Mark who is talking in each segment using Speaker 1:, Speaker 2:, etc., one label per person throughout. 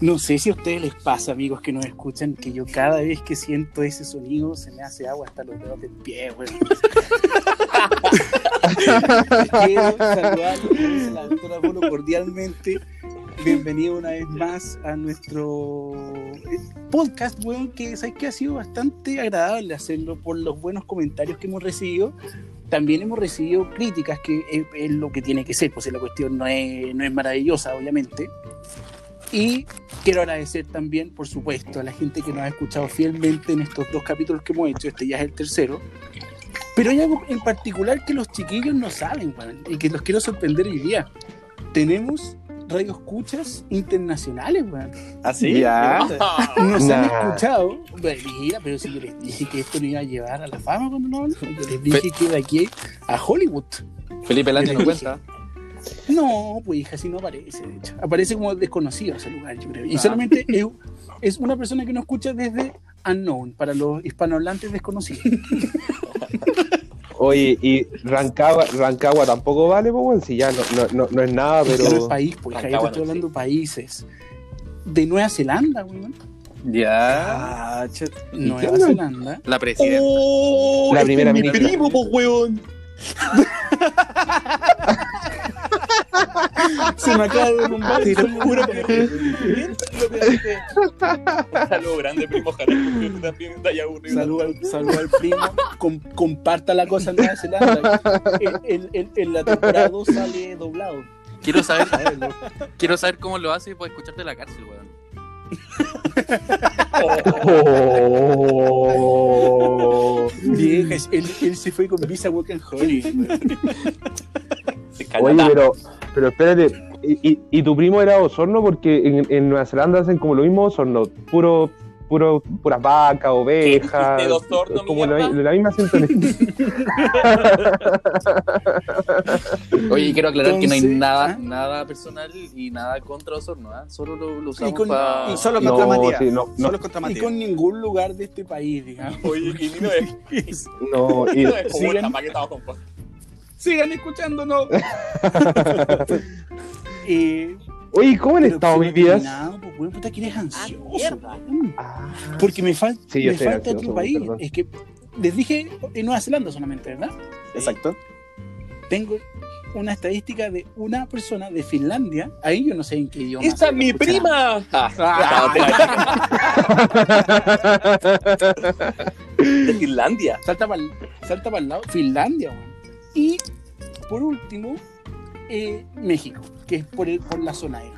Speaker 1: No sé si a ustedes les pasa, amigos que nos escuchan, que yo cada vez que siento ese sonido se me hace agua hasta los dedos del pie, weón. Quiero saludarlos a la doctora Polo cordialmente. Bienvenido una vez más a nuestro eh, podcast, weón, que sabes que ha sido bastante agradable hacerlo por los buenos comentarios que hemos recibido. También hemos recibido críticas, que es, es lo que tiene que ser, pues la cuestión no es, no es maravillosa, obviamente. Y quiero agradecer también, por supuesto, a la gente que nos ha escuchado fielmente en estos dos capítulos que hemos hecho. Este ya es el tercero. Pero hay algo en particular que los chiquillos no saben, weón, y que los quiero sorprender hoy día. Tenemos radioescuchas internacionales, weón.
Speaker 2: ¿Así?
Speaker 3: Ya.
Speaker 1: Nos han
Speaker 3: Nah.
Speaker 1: escuchado. Bueno, Mira, pero si yo les dije que esto no iba a llevar a la fama cuando no. Yo les dije que de aquí a Hollywood.
Speaker 2: Felipe Lange no cuenta.
Speaker 1: No, pues hija, así no aparece, de hecho. Aparece como desconocido ese lugar, yo creo. Y
Speaker 2: Ah.
Speaker 1: solamente es, es una persona que nos escucha desde Unknown, para los hispanohablantes desconocidos.
Speaker 3: Oye, y Rancagua, Rancagua tampoco vale, pues, weón, si ya no, no, no, no es nada,
Speaker 1: Pero... No es
Speaker 3: pero.
Speaker 1: país, pues hija, yo te estoy
Speaker 2: no
Speaker 1: hablando de países. De Nueva Zelanda, weón.
Speaker 2: Ya. Ah.
Speaker 1: Nueva? Zelanda.
Speaker 2: La presidenta.
Speaker 4: ¡Oh!
Speaker 3: La
Speaker 4: este
Speaker 3: primera
Speaker 4: es mi
Speaker 3: ministra.
Speaker 4: primo, po, weón.
Speaker 1: Se me acaba de derrumbar el
Speaker 4: Puro
Speaker 1: sueño.
Speaker 4: Saludos grande, primo. Ojalá que también te haya aburrido.
Speaker 1: Saludo al, saludo al primo. Com- comparta la cosa en Nueva Zelanda. En, en- en- en la temporada 2 sale doblado.
Speaker 2: Quiero saber, quiero saber cómo lo hace para escucharte en la cárcel, weón.
Speaker 3: Oh.
Speaker 1: Vieja, él, él se fue con Visa Walk and.
Speaker 4: Se
Speaker 3: Oye, pero, pero espérate, ¿y, y, y tu primo era Osorno? Porque en, en Nueva Zelanda hacen como lo mismo Osorno, puro, puro, puras vacas, ovejas,
Speaker 4: Osorno,
Speaker 3: como la, la misma sintonía.
Speaker 2: Oye, y quiero aclarar que no hay nada,
Speaker 1: ¿ah?
Speaker 2: nada personal y nada contra Osorno, ¿ah? Solo lo, lo usamos
Speaker 1: con-
Speaker 2: para...
Speaker 1: y
Speaker 5: Solo contra
Speaker 3: No,
Speaker 5: Matías.
Speaker 3: sí, no, no.
Speaker 5: Solo contra
Speaker 1: Y
Speaker 5: Matías.
Speaker 1: con ningún lugar de este país, digamos.
Speaker 4: Oye, y Nino es,
Speaker 3: No, y,
Speaker 4: es como cosas.
Speaker 1: Sigan escuchándonos. eh,
Speaker 3: oye, ¿cómo han estado mis
Speaker 1: terminado, pues, weón, puta que eres ansioso.
Speaker 4: mierda.
Speaker 1: weón.
Speaker 3: Ah,
Speaker 1: Porque me, fal-
Speaker 3: Sí, yo
Speaker 1: me
Speaker 3: soy
Speaker 1: falta
Speaker 3: ansioso,
Speaker 1: otro país.
Speaker 3: perdón.
Speaker 1: Es que les dije en Nueva Zelanda solamente, ¿verdad?
Speaker 5: Exacto.
Speaker 1: Tengo una estadística de una persona de Finlandia. Ahí yo no sé en qué idioma.
Speaker 4: ¡Esta es mi prima!
Speaker 1: Ah,
Speaker 4: De Finlandia.
Speaker 1: salta para salta el lado. Finlandia. Y por último, eh, México, que es por, el- por la zona aérea.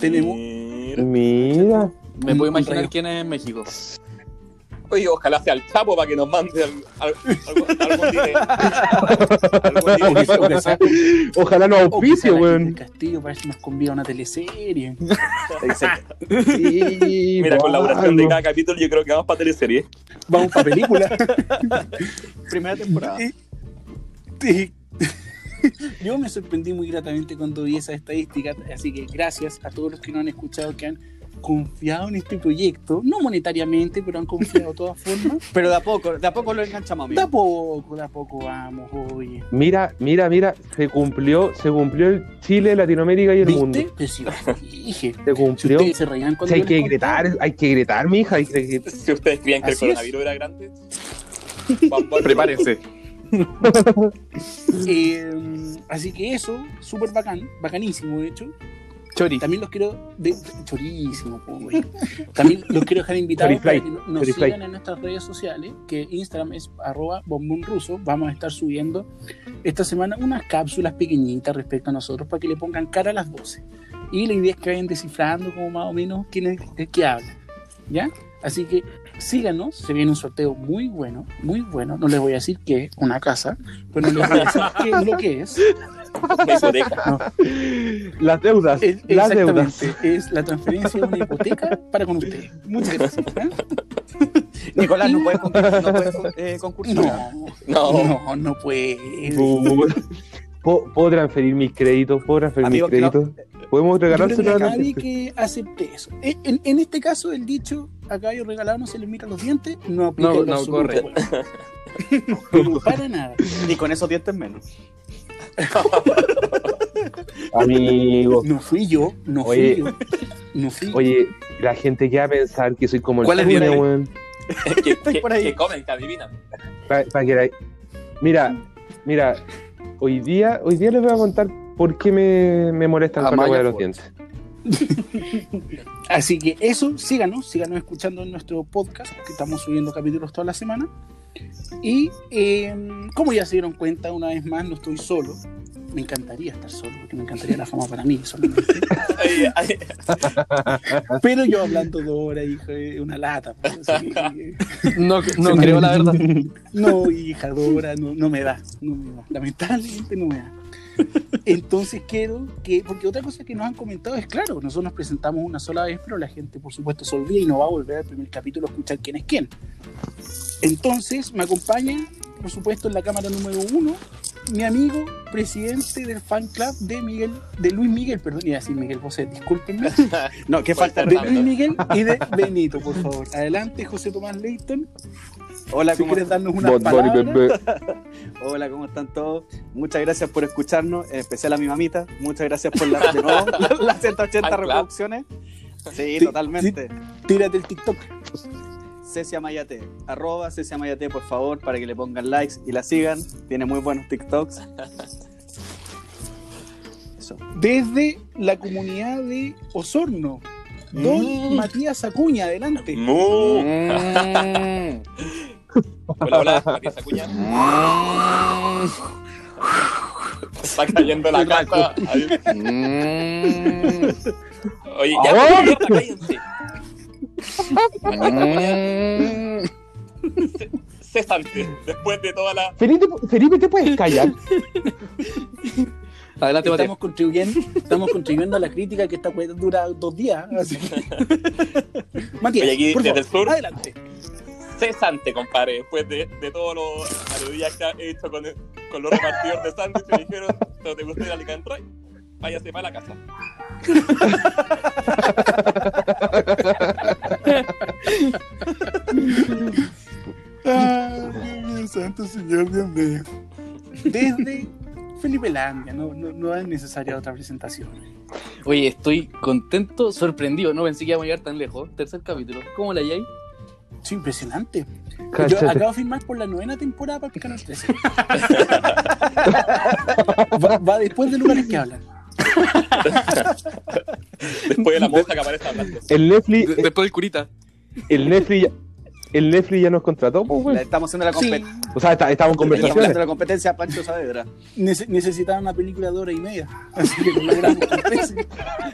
Speaker 1: Tenemos-
Speaker 4: Mira.
Speaker 2: Me puedo imaginar
Speaker 1: rayo.
Speaker 2: quién es en México.
Speaker 4: Oye, ojalá sea el Chapo para que nos mande al- al- algún dinero. Algún dinero.
Speaker 3: Ojalá no auspicio, weón.
Speaker 1: Castillo si nos convida a una teleserie.
Speaker 4: Exacto.
Speaker 3: Sí,
Speaker 4: Mira, con la duración de cada capítulo yo creo que vamos para teleserie.
Speaker 1: Vamos para película.
Speaker 5: Primera temporada.
Speaker 1: Yo me sorprendí muy gratamente cuando vi esa estadística, así que gracias a todos los que nos han escuchado, que han confiado en este proyecto, no monetariamente, pero han confiado de todas formas.
Speaker 5: Pero de a poco, de a poco lo enganchamos,
Speaker 1: De a
Speaker 5: amigo.
Speaker 1: poco, de a poco vamos, oye.
Speaker 3: Mira, mira, mira, se cumplió, se cumplió el Chile, Latinoamérica y el mundo.
Speaker 1: Dije,
Speaker 3: Se cumplió.
Speaker 1: ustedes se reían cuando
Speaker 3: Sí, hay que gritar, hay que gritar, mija. Hay que...
Speaker 4: Si ustedes creían que el
Speaker 1: es.
Speaker 4: coronavirus era grande.
Speaker 2: Prepárense.
Speaker 1: Eh, así que eso, súper bacán, bacanísimo de hecho.
Speaker 2: Chori.
Speaker 1: También los quiero. De, chorísimo, güey. También los quiero dejar invitados para que nos sigan en nuestras redes sociales, que Instagram es arroba. Vamos a estar subiendo esta semana unas cápsulas pequeñitas respecto a nosotros para que le pongan cara a las voces. Y la idea es que vayan descifrando como más o menos quién es el que habla. ¿Ya? Así que síganos, se viene un sorteo muy bueno, muy bueno. No les voy a decir qué es, una casa, pero no les voy a decir qué es lo que es.
Speaker 4: Una hipoteca.
Speaker 3: Las deudas,
Speaker 1: Es-
Speaker 3: las deudas.
Speaker 1: es la transferencia de una hipoteca para con ustedes. Muchas gracias. ¿eh?
Speaker 5: Nicolás, no puedes, concur- no puedes eh, concursar.
Speaker 1: No,
Speaker 4: No.
Speaker 1: no, no puede.
Speaker 3: ¿Puedo, puedo transferir mis créditos? ¿Puedo transferir
Speaker 5: Amigo,
Speaker 3: mis
Speaker 5: que no-
Speaker 3: créditos? ¿Podemos
Speaker 1: Yo
Speaker 3: regalárselo a
Speaker 1: nadie que acepte eso. En, en- en este caso, el dicho a caballo regalado no se le mira los dientes, no aplica
Speaker 2: No, no
Speaker 1: absoluto,
Speaker 2: corre.
Speaker 1: Pero para nada.
Speaker 5: Ni con esos dientes menos.
Speaker 3: Amigo.
Speaker 1: No fui yo, no
Speaker 3: Oye.
Speaker 1: fui yo. No fui.
Speaker 3: Oye, la gente que va a pensar que soy como el
Speaker 2: ¿Cuál es
Speaker 3: Tune,
Speaker 2: Dios?
Speaker 3: weón.
Speaker 4: que,
Speaker 5: Estoy
Speaker 4: que-
Speaker 5: por ahí.
Speaker 4: que comen, que adivinan.
Speaker 3: Pa- pa' que la- Mira, mira, hoy día, hoy día les voy a contar por qué me, me molestan con la de los dientes.
Speaker 1: Así que eso, síganos, síganos escuchando en nuestro podcast, que estamos subiendo capítulos toda la semana. Y eh, como ya se dieron cuenta, una vez más, no estoy solo. Me encantaría estar solo, porque me encantaría la fama para mí solamente. Pero yo hablando dos horas, hija, es una lata. pues, que-
Speaker 2: No, no creo la verdad.
Speaker 1: No, hija, dos horas no, no me da, no me da. Lamentablemente no me da. Entonces quiero que, porque otra cosa que nos han comentado es claro, nosotros nos presentamos una sola vez, pero la gente por supuesto se olvida y no va a volver al primer capítulo a escuchar quién es quién. Entonces me acompaña, por supuesto, en la cámara número uno, mi amigo, presidente del fan club de Miguel, de Luis Miguel, perdón, iba a decir Miguel José, discúlpenme,
Speaker 5: No, qué falta
Speaker 1: de Luis Miguel y de Benito, por favor. Adelante, José Tomás Leighton,
Speaker 5: Hola,
Speaker 1: si
Speaker 5: ¿cómo
Speaker 1: quieres darnos
Speaker 3: bebé.
Speaker 5: Hola, ¿cómo están todos? Muchas gracias por escucharnos, en especial a mi mamita. Muchas gracias por la, de nuevo, las 180
Speaker 4: Fan club.
Speaker 5: reproducciones. Sí,
Speaker 1: Sí,
Speaker 5: totalmente.
Speaker 1: Tírate el TikTok.
Speaker 5: Cecia Mayate, arroba Cecia Mayate, por favor, para que le pongan likes y la sigan. Tiene muy buenos TikToks. Eso.
Speaker 1: desde la comunidad de Osorno. Don
Speaker 4: Mm.
Speaker 1: Matías Acuña, adelante.
Speaker 2: Mm.
Speaker 4: Hola, hola, Matías Acuña. Está cayendo la
Speaker 2: Mm.
Speaker 4: Oye, ya,
Speaker 3: ¡Ah!
Speaker 4: mierda, cállense. Cesante, después de toda la.
Speaker 3: Felipe, Felipe, ¿te puedes callar?
Speaker 2: Adelante, Mateo.
Speaker 1: Estamos contribuyendo, estamos contribuyendo a la crítica que esta cuenta dura dos días. así Matías,
Speaker 4: Oye, aquí
Speaker 1: por
Speaker 4: desde
Speaker 1: favor,
Speaker 4: el sur.
Speaker 1: adelante.
Speaker 4: Cesante, compadre, después de, de todos los aludías que he hecho con, con los repartidores de sándwich, me dijeron: ¿No te gusta ir a Licanroy? Váyase para la casa.
Speaker 1: Ay, Dios mío, santo señor, Dios mío. Desde Felipe Landia, no, no, no es necesaria otra presentación.
Speaker 2: Oye, estoy contento, sorprendido. No pensé que íbamos a llegar tan lejos. Tercer capítulo. ¿Cómo la hay?
Speaker 1: Sí, impresionante. Yo acabo de firmar por la novena temporada para el canal 13. va, va después de lugares que hablan.
Speaker 4: Después de la monja que aparece hablando.
Speaker 3: El Netflix,
Speaker 2: De- Después del curita.
Speaker 3: el Netflix, ya- el Netflix ya nos contrató, pues,
Speaker 5: estamos haciendo la,
Speaker 1: Sí,
Speaker 5: competencia
Speaker 3: O sea, está- estamos en
Speaker 5: estamos haciendo
Speaker 3: conversaciones.
Speaker 5: la competencia a Pancho Saavedra.
Speaker 1: nece- necesitaban una película de hora y media. Así que 13.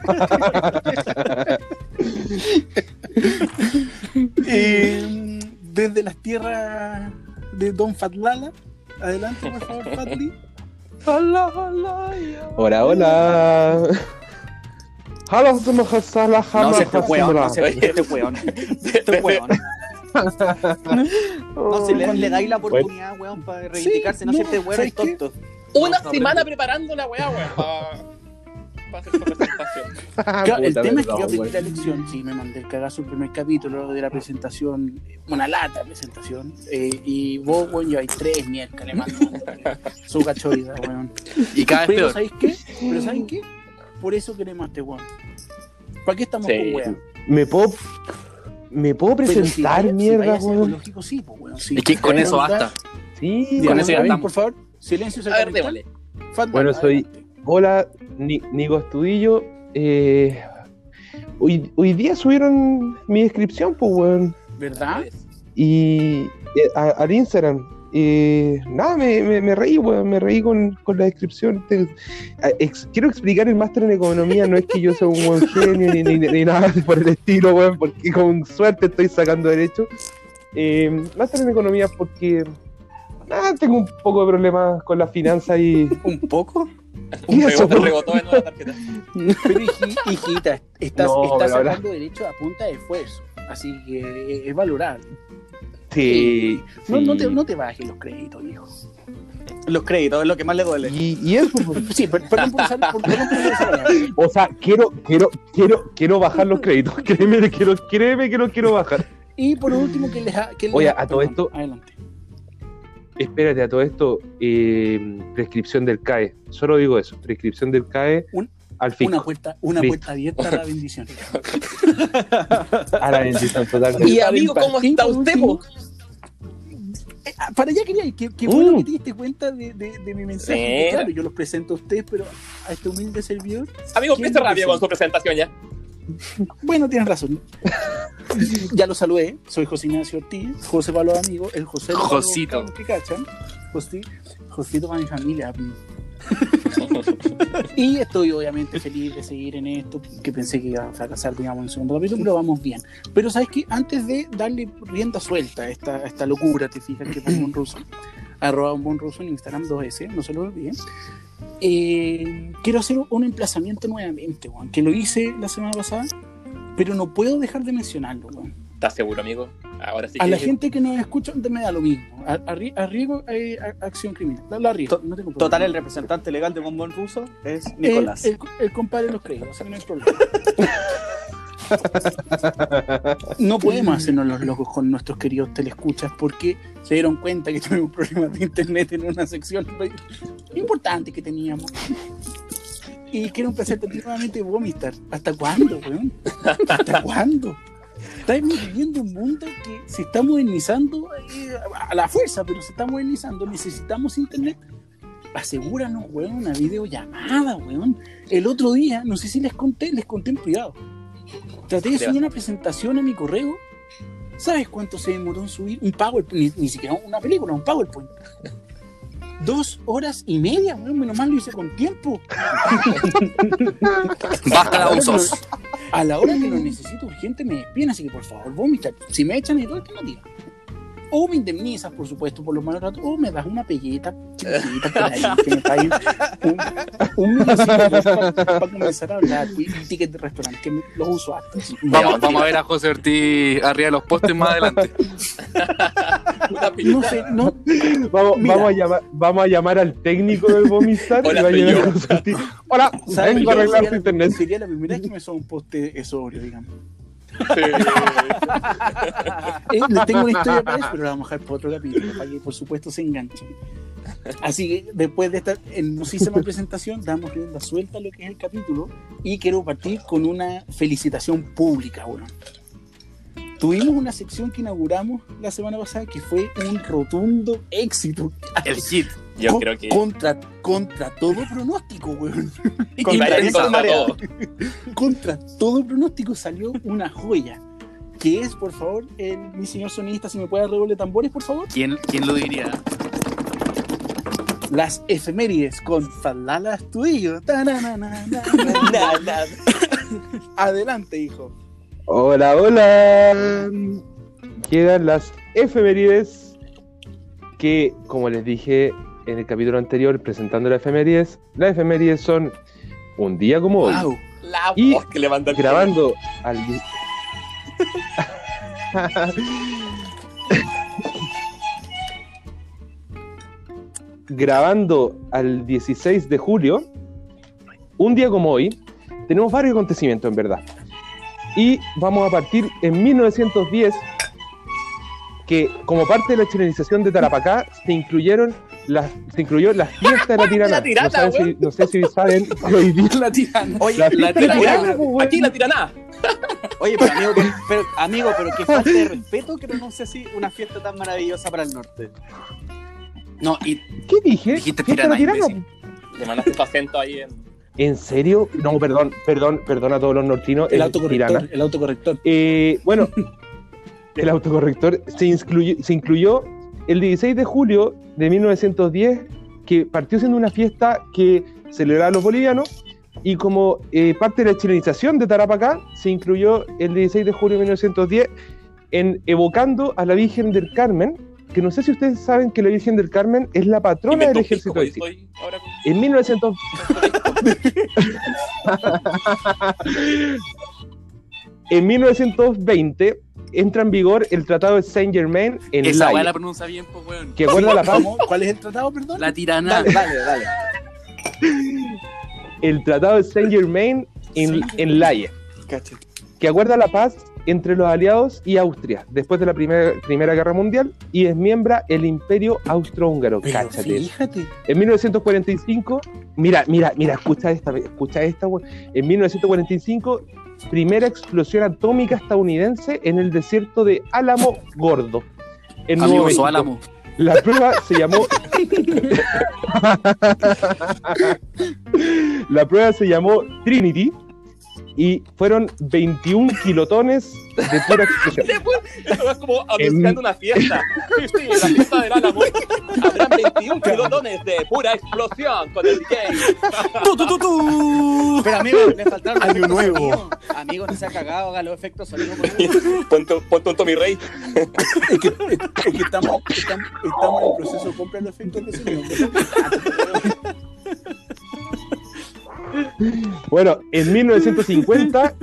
Speaker 1: Eh, desde las tierras de Don Fatlala, adelante, por favor, Fatli.
Speaker 3: Hola, hola. Hola, Hasala,
Speaker 5: No, si este weón, no,
Speaker 3: Hasala.
Speaker 5: este weón. Este weón. No, si le, le dais la oportunidad, weón, para reivindicarse, no,
Speaker 1: no,
Speaker 5: si este weón
Speaker 1: ¿sabes
Speaker 5: es tonto.
Speaker 4: Una semana preparando la weá, weón, para hacer su presentación.
Speaker 1: Claro, el
Speaker 3: Puta,
Speaker 1: tema es que yo aprendí la lección, sí, me mandé el cagazo el primer capítulo de la presentación, una lata de presentación, eh, y vos, weón, lleváis tres miércoles, mando su cachoida, weón.
Speaker 2: Y cada vez
Speaker 1: Pero,
Speaker 2: peor.
Speaker 1: ¿sabéis qué? Pero, ¿sabéis qué? Por eso queremos a este weón. ¿Para qué estamos
Speaker 4: Sí.
Speaker 1: con weón?
Speaker 3: ¿Me puedo, me puedo
Speaker 1: si
Speaker 3: presentar,
Speaker 1: si
Speaker 3: mierda,
Speaker 1: a ser
Speaker 3: weón?
Speaker 1: ecológico, sí, pues, weón. sí.
Speaker 2: Es que con eso basta.
Speaker 3: Sí,
Speaker 2: Con eso ya.
Speaker 1: Por favor, silencio.
Speaker 2: A ver, démosle.
Speaker 3: Bueno, soy-. Hola, Nico Estudillo. Eh, hoy, hoy día subieron mi descripción, pues, weón.
Speaker 1: ¿Verdad?
Speaker 3: Y eh, a- al Instagram. Y nada, me, me, me reí, weón. Me reí con, con la descripción. Te- a- ex- quiero explicar el máster en economía. No es que yo sea un buen genio ni, ni, ni nada por el estilo, weón. Porque con suerte estoy sacando derecho. Eh, máster en economía porque. Nada, tengo un poco de problemas con las finanzas y.
Speaker 5: ¿Un poco?
Speaker 3: Eso,
Speaker 4: Rebote, rebotó en la tarjeta.
Speaker 1: Pero, hiji- hijita, estás,
Speaker 3: No,
Speaker 1: estás sacando derecho a punta de esfuerzo. Así que es valorable.
Speaker 3: Sí,
Speaker 1: No, no, te, no te bajes los créditos, hijo.
Speaker 5: Los créditos es lo que más le duele.
Speaker 3: Y, y eso, pues.
Speaker 1: Sí, per- perdón por usar, por- perdón por usar esa palabra.
Speaker 3: O sea, quiero, quiero, quiero, quiero bajar los créditos. Créeme, que lo- créeme que los quiero bajar.
Speaker 1: Y por último, que les ha. Que les
Speaker 3: Oye, a todo
Speaker 1: perdón,
Speaker 3: esto-
Speaker 1: Adelante.
Speaker 3: Espérate a todo esto, eh, prescripción del CAE. Solo digo eso, prescripción del CAE
Speaker 1: Un-
Speaker 3: al fisco.
Speaker 1: Una puerta, una
Speaker 3: Listo.
Speaker 1: puerta abierta a la bendición.
Speaker 3: A la bendición totalmente.
Speaker 4: Y amigo, ¿cómo está usted,
Speaker 1: eh, Para allá quería ir, qué, qué bueno
Speaker 3: Mm.
Speaker 1: que te diste cuenta de, de- de mi mensaje.
Speaker 4: Sí.
Speaker 1: que Claro, yo los presento a ustedes, pero a este humilde servidor,
Speaker 4: Amigo,
Speaker 1: ¿Quién
Speaker 4: empieza rápido con su presentación ya.
Speaker 1: Bueno, tienes razón. ya lo saludé, soy José Ignacio Ortiz, José para los amigos, el José
Speaker 2: Josito.
Speaker 1: que cachan, José, Josito para mi familia. y estoy obviamente feliz de seguir en esto, que pensé que iba a fracasar, digamos, en el segundo capítulo, pero vamos bien. Pero sabes que antes de darle rienda suelta a esta, a esta locura, te fijas que pongo un ruso, arroba un buen ruso en Instagram 2S, no se lo olviden. Eh, quiero hacer un emplazamiento nuevamente, Juan, que lo hice la semana pasada, pero no puedo dejar de mencionarlo, Juan.
Speaker 4: ¿Estás seguro, amigo? Ahora sí
Speaker 1: A
Speaker 4: que...
Speaker 1: la gente que nos escucha me da lo mismo. Arriesgo eh, a- acción criminal. La, la no tengo.
Speaker 5: Total, el representante legal de Bombón Ruso es Nicolás.
Speaker 1: El, el compadre de los créditos, o sea que no hay problema. No podemos hacernos los locos con nuestros queridos telescuchas porque se dieron cuenta que tuvimos problemas de internet en una sección importante que teníamos. Y quiero empezar nuevamente vomitar. ¿Hasta cuándo, weón? ¿Hasta cuándo? Estamos viviendo un mundo que se está modernizando eh, a la fuerza, pero se está modernizando. Necesitamos internet. Asegúranos, weón, una videollamada, weón. El otro día, no sé si les conté, les conté en privado. Traté de
Speaker 4: ¿Qué
Speaker 1: subir una presentación a mi correo. ¿Sabes cuánto se demoró en subir un PowerPoint? Ni, ni siquiera una película, un PowerPoint. Dos horas y media, weón. Menos mal lo hice con tiempo.
Speaker 2: Basta la usos.
Speaker 1: A la hora que lo necesito urgente me despiden, así que por favor, vomita. Si me echan, hay dos alternativas. O me indemnizas, por supuesto, por los malos ratos, o me das una pegueta chiquitita por ahí, que me paguen un, un para comenzar a hablar. Y un ticket de restaurante, que me- los uso hasta.
Speaker 2: Vamos, vamos a ver a José Ortiz arriba de los postes más adelante.
Speaker 1: No sé, no,
Speaker 3: Vamos, vamos, a llamar, vamos a llamar al técnico del Vomistar
Speaker 4: Hola,
Speaker 3: y va a llegar. José Ortiz. Hola, a arreglar
Speaker 1: Sería
Speaker 3: tu
Speaker 1: la-
Speaker 3: internet.
Speaker 1: Sería la primera vez que me suena un poste sobrio, digamos. Eh, les tengo una historia para eso, pero la vamos a dejar para otro capítulo, para que por supuesto se enganchen. Así que después de esta hermosísima presentación, damos rienda suelta a lo que es el capítulo y quiero partir con una felicitación pública, bueno. Tuvimos una sección que inauguramos la semana pasada que fue un rotundo éxito.
Speaker 2: El hit.
Speaker 4: Yo
Speaker 1: Co-
Speaker 4: creo que...
Speaker 1: Contra, contra todo pronóstico, weón.
Speaker 4: Contra contra todo.
Speaker 1: contra todo pronóstico salió una joya. Que es, por favor, el, mi señor sonidista, si me puede de tambores, por favor.
Speaker 2: ¿Quién, quién lo diría?
Speaker 1: Las efemérides con Falala Astudillo. Adelante, hijo.
Speaker 3: Hola, hola. Quedan las efemérides que, como les dije en el capítulo anterior presentando las efemérides, las efemérides son un día como hoy,
Speaker 1: Wow.
Speaker 4: La
Speaker 3: Y
Speaker 4: voz que
Speaker 3: grabando al... grabando al 16 de julio, un día como hoy, tenemos varios acontecimientos en verdad. Y vamos a partir en 1910, que como parte de la chilenización de Tarapacá se incluyeron se incluyó la fiesta de la tirana.
Speaker 4: La tirana,
Speaker 3: no, saben si- no sé si saben hoy día
Speaker 1: La tirana.
Speaker 5: Oye,
Speaker 3: la
Speaker 5: la
Speaker 3: fiesta de la
Speaker 5: tirana,
Speaker 3: tirana, pues.
Speaker 4: Aquí la tirana.
Speaker 5: Oye, pero amigo, que- pero, amigo, pero qué falta de respeto que pronuncie así una fiesta tan maravillosa para el norte.
Speaker 2: No, y
Speaker 3: ¿Qué dije?
Speaker 2: Dijiste
Speaker 3: Fiesta de la
Speaker 2: tirana,
Speaker 3: tirana.
Speaker 4: Le mandaste tu acento ahí en...
Speaker 3: ¿En serio? No, perdón, perdón, perdón a todos los nortinos.
Speaker 1: El autocorrector.
Speaker 3: tirana.
Speaker 1: El autocorrector.
Speaker 3: Eh, bueno, el autocorrector se incluyó, se incluyó el 16 de julio de 1910, que partió siendo una fiesta que celebraba a los bolivianos, y como eh, parte de la chilenización de Tarapacá, se incluyó el 16 de julio de 1910 en evocando a la Virgen del Carmen, que no sé si ustedes saben que la Virgen del Carmen es la patrona del ejército de Chile.
Speaker 4: ahora
Speaker 3: En 1900... en 1920 entra en vigor el Tratado de Saint Germain en
Speaker 2: esa
Speaker 3: La
Speaker 2: weá
Speaker 3: Haya,
Speaker 2: la pronuncia bien, pues, weón.
Speaker 3: que acuerda la paz.
Speaker 1: ¿Cuál es el tratado, perdón?
Speaker 2: La tirana.
Speaker 5: Dale, dale, dale.
Speaker 3: el Tratado de Saint Germain en, en La Haya,
Speaker 1: Cacha.
Speaker 3: que acuerda la paz entre los aliados y Austria después de la primera, primera Guerra Mundial y desmiembra el Imperio Austrohúngaro. Cáchate.
Speaker 1: fíjate.
Speaker 3: En 1945, mira, mira, mira, escucha esta, escucha esta, weón. En 1945, primera explosión atómica estadounidense en el desierto de Álamo Gordo. En Nuevo
Speaker 2: Amigo
Speaker 3: México.
Speaker 2: Álamo.
Speaker 3: La prueba se llamó. La prueba se llamó Trinity y fueron 21 kilotones de pura explosión.
Speaker 4: Esto es como anunciando una fiesta. Sí, sí, la fiesta del Álamo. Habrán 21 kilotones de pura explosión con el DJ.
Speaker 2: ¡Tu, tu, tu, tu!
Speaker 5: Pero amigo, le faltaron
Speaker 1: Año nuevo.
Speaker 5: Amigo, no se ha cagado, haga los efectos sonidos conmigo.
Speaker 4: Ponte, ponte un Tommy Rey.
Speaker 1: Es que, es- es que estamos, estamos, estamos en el proceso de comprar los efectos de sonido.
Speaker 3: Bueno, en 1950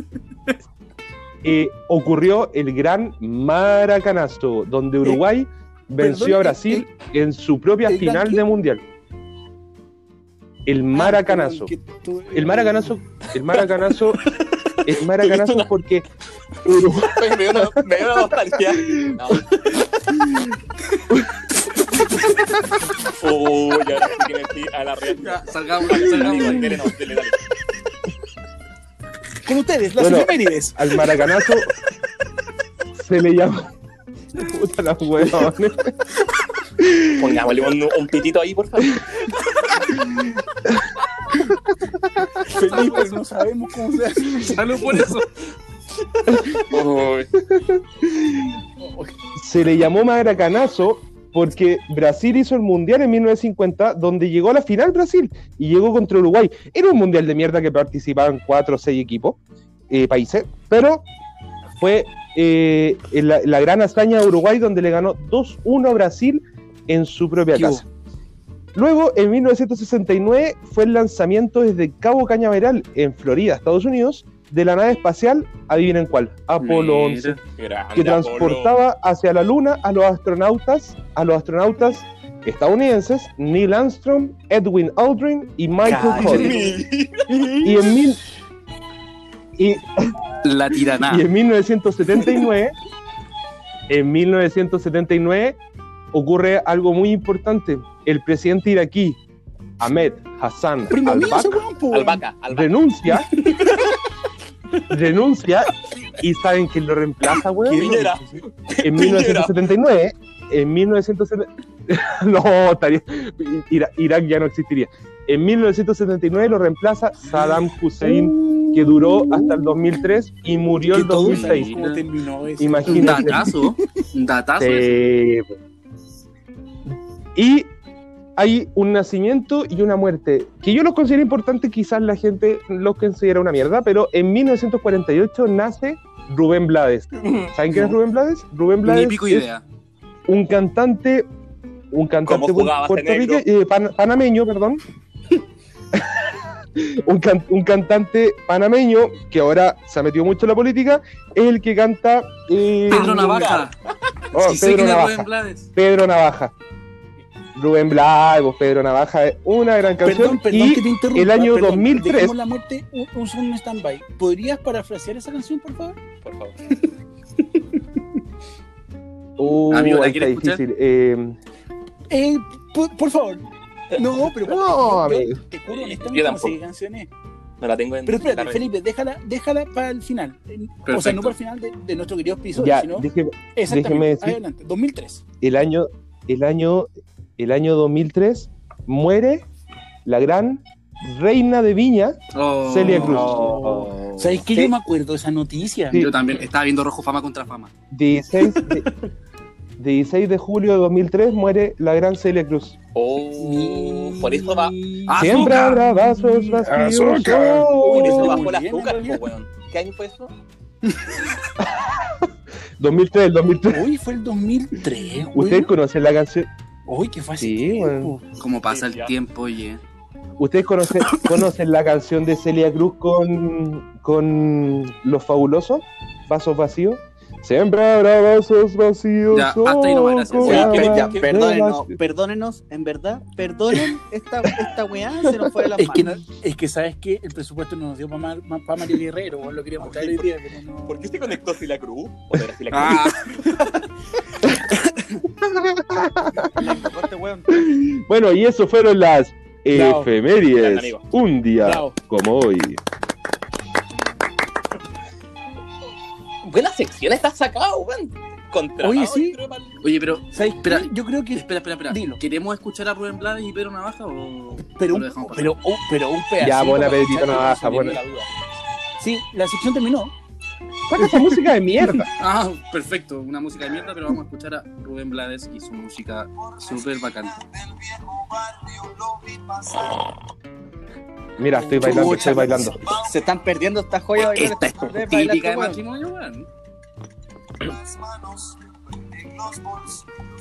Speaker 3: eh, ocurrió el gran Maracanazo, donde Uruguay venció
Speaker 1: perdón,
Speaker 3: a Brasil en su propia final de mundial. El Maracanazo.
Speaker 1: Ah, tú-
Speaker 3: El Maracanazo, el Maracanazo, el Maracanazo porque Uruguay,
Speaker 4: me dio una, me dio una nostalgia. No. Uy, ahora sí que metí a la red.
Speaker 2: Salgamos, salgamos.
Speaker 4: dele, no, dele, dale.
Speaker 1: Con ustedes, las
Speaker 3: Bueno.
Speaker 1: efemérides.
Speaker 3: al Maracanazo se le llama puta la huevones.
Speaker 4: Pongámosle un, un pitito ahí, por favor.
Speaker 1: Felipe, no sabemos cómo se hace.
Speaker 2: Salud por eso.
Speaker 3: Se le llamó Maracanazo porque Brasil hizo el mundial en 1950, donde llegó a la final Brasil y llegó contra Uruguay. Era un mundial de mierda que participaban cuatro o seis equipos, eh, países, pero fue eh, la, la gran hazaña de Uruguay donde le ganó 2-1 a Brasil en su propia
Speaker 2: ¿Qué
Speaker 3: casa. Luego, en 1969, fue el lanzamiento desde Cabo Cañaveral, en Florida, Estados Unidos, de la nave espacial, adivinen cuál, Apolo 11
Speaker 2: Mira.
Speaker 4: Grande,
Speaker 3: que
Speaker 4: Apolo.
Speaker 3: transportaba hacia la luna a los astronautas, a los astronautas estadounidenses Neil Armstrong, Edwin Aldrin y Michael Collins. Y en, mil- y,
Speaker 2: La tirana.
Speaker 3: y en 1979, en 1979 ocurre algo muy importante. El presidente iraquí Ahmed Hassan al-Bakr.
Speaker 4: Albahaca, albahaca.
Speaker 3: renuncia, renuncia y saben quién lo reemplaza, weón.
Speaker 1: ¿Qué?
Speaker 4: Piñera.
Speaker 3: en
Speaker 4: Piñera.
Speaker 3: 1979, en 1979, no, estaría- Ira- Irak ya no existiría. En 1979 lo reemplaza Saddam Hussein, que duró hasta el 2003 y murió
Speaker 1: Que
Speaker 3: el
Speaker 1: todos
Speaker 3: 2006.
Speaker 1: sabemos cómo terminó eso.
Speaker 2: Un
Speaker 3: Imagínate.
Speaker 2: datazo. Un datazo. ese.
Speaker 3: Sí. Y hay un nacimiento y una muerte, que yo los considero importantes, quizás la gente los considera una mierda, pero en 1948 nace Rubén Blades. ¿Saben quién es Rubén Blades? Rubén
Speaker 2: Ni
Speaker 3: Blades
Speaker 2: pico
Speaker 3: es
Speaker 2: idea.
Speaker 3: un cantante, un cantante
Speaker 4: ¿Cómo jugabas en
Speaker 3: puertorriqueño, eh, pan- panameño, perdón. un, can- un cantante panameño que ahora se ha metido mucho en la política, es el que canta eh,
Speaker 2: Pedro Navaja.
Speaker 3: oh,
Speaker 2: Sí, sé
Speaker 3: Pedro Navaja.
Speaker 2: Rubén Blades.
Speaker 3: Pedro Navaja. Rubén Blades, Pedro Navaja, es una gran canción.
Speaker 1: Perdón, perdón
Speaker 3: y
Speaker 1: que te interrumpa.
Speaker 3: el año
Speaker 1: perdón,
Speaker 3: 2003
Speaker 1: dejemos la muerte un, un stand-by. ¿Podrías parafrasear esa canción, por favor?
Speaker 4: Por favor.
Speaker 3: Uh,
Speaker 2: Amigo, ¿la
Speaker 3: ahí
Speaker 2: quieres
Speaker 3: está
Speaker 2: escuchar?
Speaker 3: difícil. Eh,
Speaker 1: Eh, por, por favor. No, pero
Speaker 3: No, amigo.
Speaker 1: te juro honestamente no
Speaker 4: tampoco.
Speaker 1: sé qué canción es.
Speaker 4: No la tengo en
Speaker 1: Pero espérate. Felipe, déjala, déjala para el final. Eh, O sea, no para el final de, de nuestro querido episodio,
Speaker 3: ya,
Speaker 1: sino
Speaker 3: déjeme-
Speaker 1: exactamente.
Speaker 3: déjeme decir-
Speaker 1: Adelante, 2003.
Speaker 3: el año, el año, el año 2003 muere la gran reina de Viña,
Speaker 2: Oh.
Speaker 3: Celia Cruz.
Speaker 4: Oh.
Speaker 1: ¿Sabes que
Speaker 3: Sí.
Speaker 1: yo me acuerdo de esa noticia?
Speaker 3: Sí.
Speaker 2: Yo también estaba viendo Rojo Fama contra Fama.
Speaker 3: 16 de, 16 de julio de 2003 muere la gran Celia Cruz.
Speaker 4: Oh, por eso va.
Speaker 2: ¡Azúcar!
Speaker 3: Siempre habrá vasos vacíos.
Speaker 1: Azúcar.
Speaker 3: Oh.
Speaker 4: Por eso bajó el
Speaker 1: bien,
Speaker 4: azúcar, weón. ¿Qué año fue eso?
Speaker 3: 2003, 2003.
Speaker 1: Uy, fue el 2003, güey.
Speaker 3: ¿Ustedes conocen la canción?
Speaker 1: Uy, qué fácil.
Speaker 3: Sí, bueno.
Speaker 2: Como pasa el
Speaker 4: Ya.
Speaker 2: tiempo, oye.
Speaker 3: ¿Ustedes conocen, conocen la canción de Celia Cruz con, con Los Fabulosos? Vasos vacíos. Siempre habrá vasos vacíos.
Speaker 2: Ya, hasta ahí nomás, gracias.
Speaker 3: con
Speaker 5: Ya,
Speaker 3: agua
Speaker 5: per- ya,
Speaker 3: de
Speaker 5: perdónenos, perdónenos, en verdad, perdonen esta, esta weá, se nos fue de las
Speaker 1: Es que,
Speaker 5: manos.
Speaker 1: no- es que sabes que el presupuesto no nos dio para Mario Guerrero, weón, lo queríamos traer hoy día, pero no.
Speaker 4: ¿Por qué se conectó Sila Cruz? ¿O no era Sila Cruz?
Speaker 5: Ah.
Speaker 3: Bueno, y eso fueron las
Speaker 1: Bravo.
Speaker 3: Efemérides. Un día
Speaker 1: Bravo.
Speaker 3: como hoy.
Speaker 4: Buena sección estás sacado, weón. Contra
Speaker 1: Oye, sí.
Speaker 2: Oye, pero.
Speaker 1: ¿Sabes?
Speaker 2: Espera.
Speaker 1: Yo creo que.
Speaker 2: Espera, espera, espera.
Speaker 1: Dilo.
Speaker 2: ¿Queremos escuchar a Rubén Blades y Pedro Navaja o.?
Speaker 1: Pero un,
Speaker 2: lo dejamos pasar?
Speaker 1: pero, un- pero un pedacito.
Speaker 3: Ya, buena Pedrito Navaja, buena.
Speaker 1: Sí, la sección terminó.
Speaker 3: ¿Cuál es esa música de mierda?
Speaker 2: Ah, perfecto. Una música de mierda, pero vamos a escuchar a Rubén Blades y su música súper bacán.
Speaker 3: Mira, estoy bailando,
Speaker 5: Chucha,
Speaker 3: estoy bailando.
Speaker 5: Se están perdiendo estas joyas.
Speaker 2: Esta es típica de matrimonio, weón.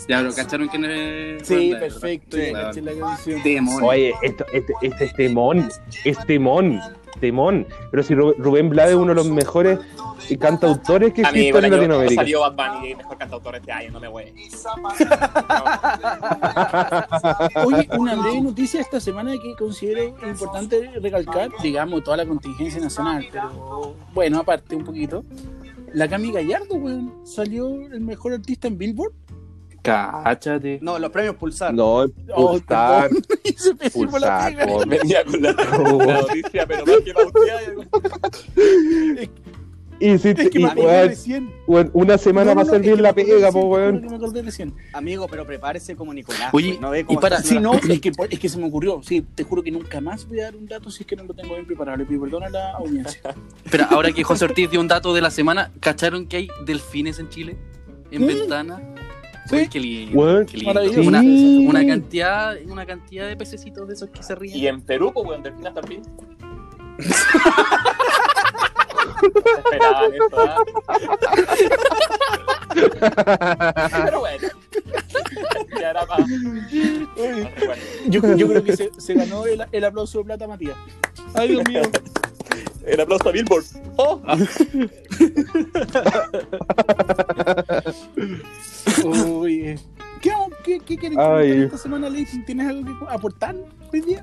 Speaker 2: Ya, pero ¿cacharon quién es?
Speaker 1: Sí, perfecto.
Speaker 3: Oye, esto, este, este es temón, es temón, temón. Pero si Ru- Rubén Blades es uno de los mejores cantautores que existen en Latinoamérica.
Speaker 4: salió Bad Bunny, mejor cantautor este año, no me wey.
Speaker 1: Oye, una breve noticia esta semana que considero importante recalcar, digamos, toda la contingencia nacional, pero bueno, aparte un poquito. La Cami Gallardo, weón, salió el mejor artista en Billboard.
Speaker 2: Cáchate.
Speaker 5: No, los premios Pulsar.
Speaker 3: No,
Speaker 1: Oh,
Speaker 3: pulsar,
Speaker 1: la
Speaker 3: pulsar,
Speaker 4: Venía con la, la noticia, pero más que.
Speaker 3: Y, si,
Speaker 1: Es que
Speaker 3: y, weón, weón, una semana
Speaker 1: No, no,
Speaker 3: para
Speaker 1: no,
Speaker 3: hacer
Speaker 1: es que
Speaker 3: bien
Speaker 1: me
Speaker 3: la pega,
Speaker 1: recién,
Speaker 3: po, weón.
Speaker 5: Amigo, pero prepárese como Nicolás.
Speaker 2: Oye,
Speaker 5: pues, no ve
Speaker 2: y
Speaker 5: cómo
Speaker 2: para-
Speaker 5: está
Speaker 1: Sí,
Speaker 5: haciendo
Speaker 1: no, es que, es que se me ocurrió. Sí, te juro que nunca más voy a dar un dato si es que no lo tengo bien preparado. Le pido perdón a la audiencia.
Speaker 2: Espera, ahora que José Ortiz dio un dato de la semana, ¿cacharon que hay delfines en Chile? En
Speaker 1: ¿Mm?
Speaker 2: ventana.
Speaker 1: Sí.
Speaker 2: Qué lindo.
Speaker 3: Weón,
Speaker 2: qué lindo.
Speaker 1: maravilloso.
Speaker 2: Una,
Speaker 3: Sí.
Speaker 2: una cantidad, una cantidad de pececitos de esos que se ríen.
Speaker 4: Y en Perú, pues, weón, delfinas también. Esperaban esto, ¿ah? Pero bueno. Ya era más.
Speaker 1: Yo, yo creo que se, se ganó el, el aplauso de plata Matías. Ay, Dios mío.
Speaker 4: El aplauso a Billboard. ¡Oh!
Speaker 1: Uy, ¿Qué, qué, qué
Speaker 3: Ay.
Speaker 1: comentar esta semana, Leighton? ¿Tienes algo que aportar hoy día?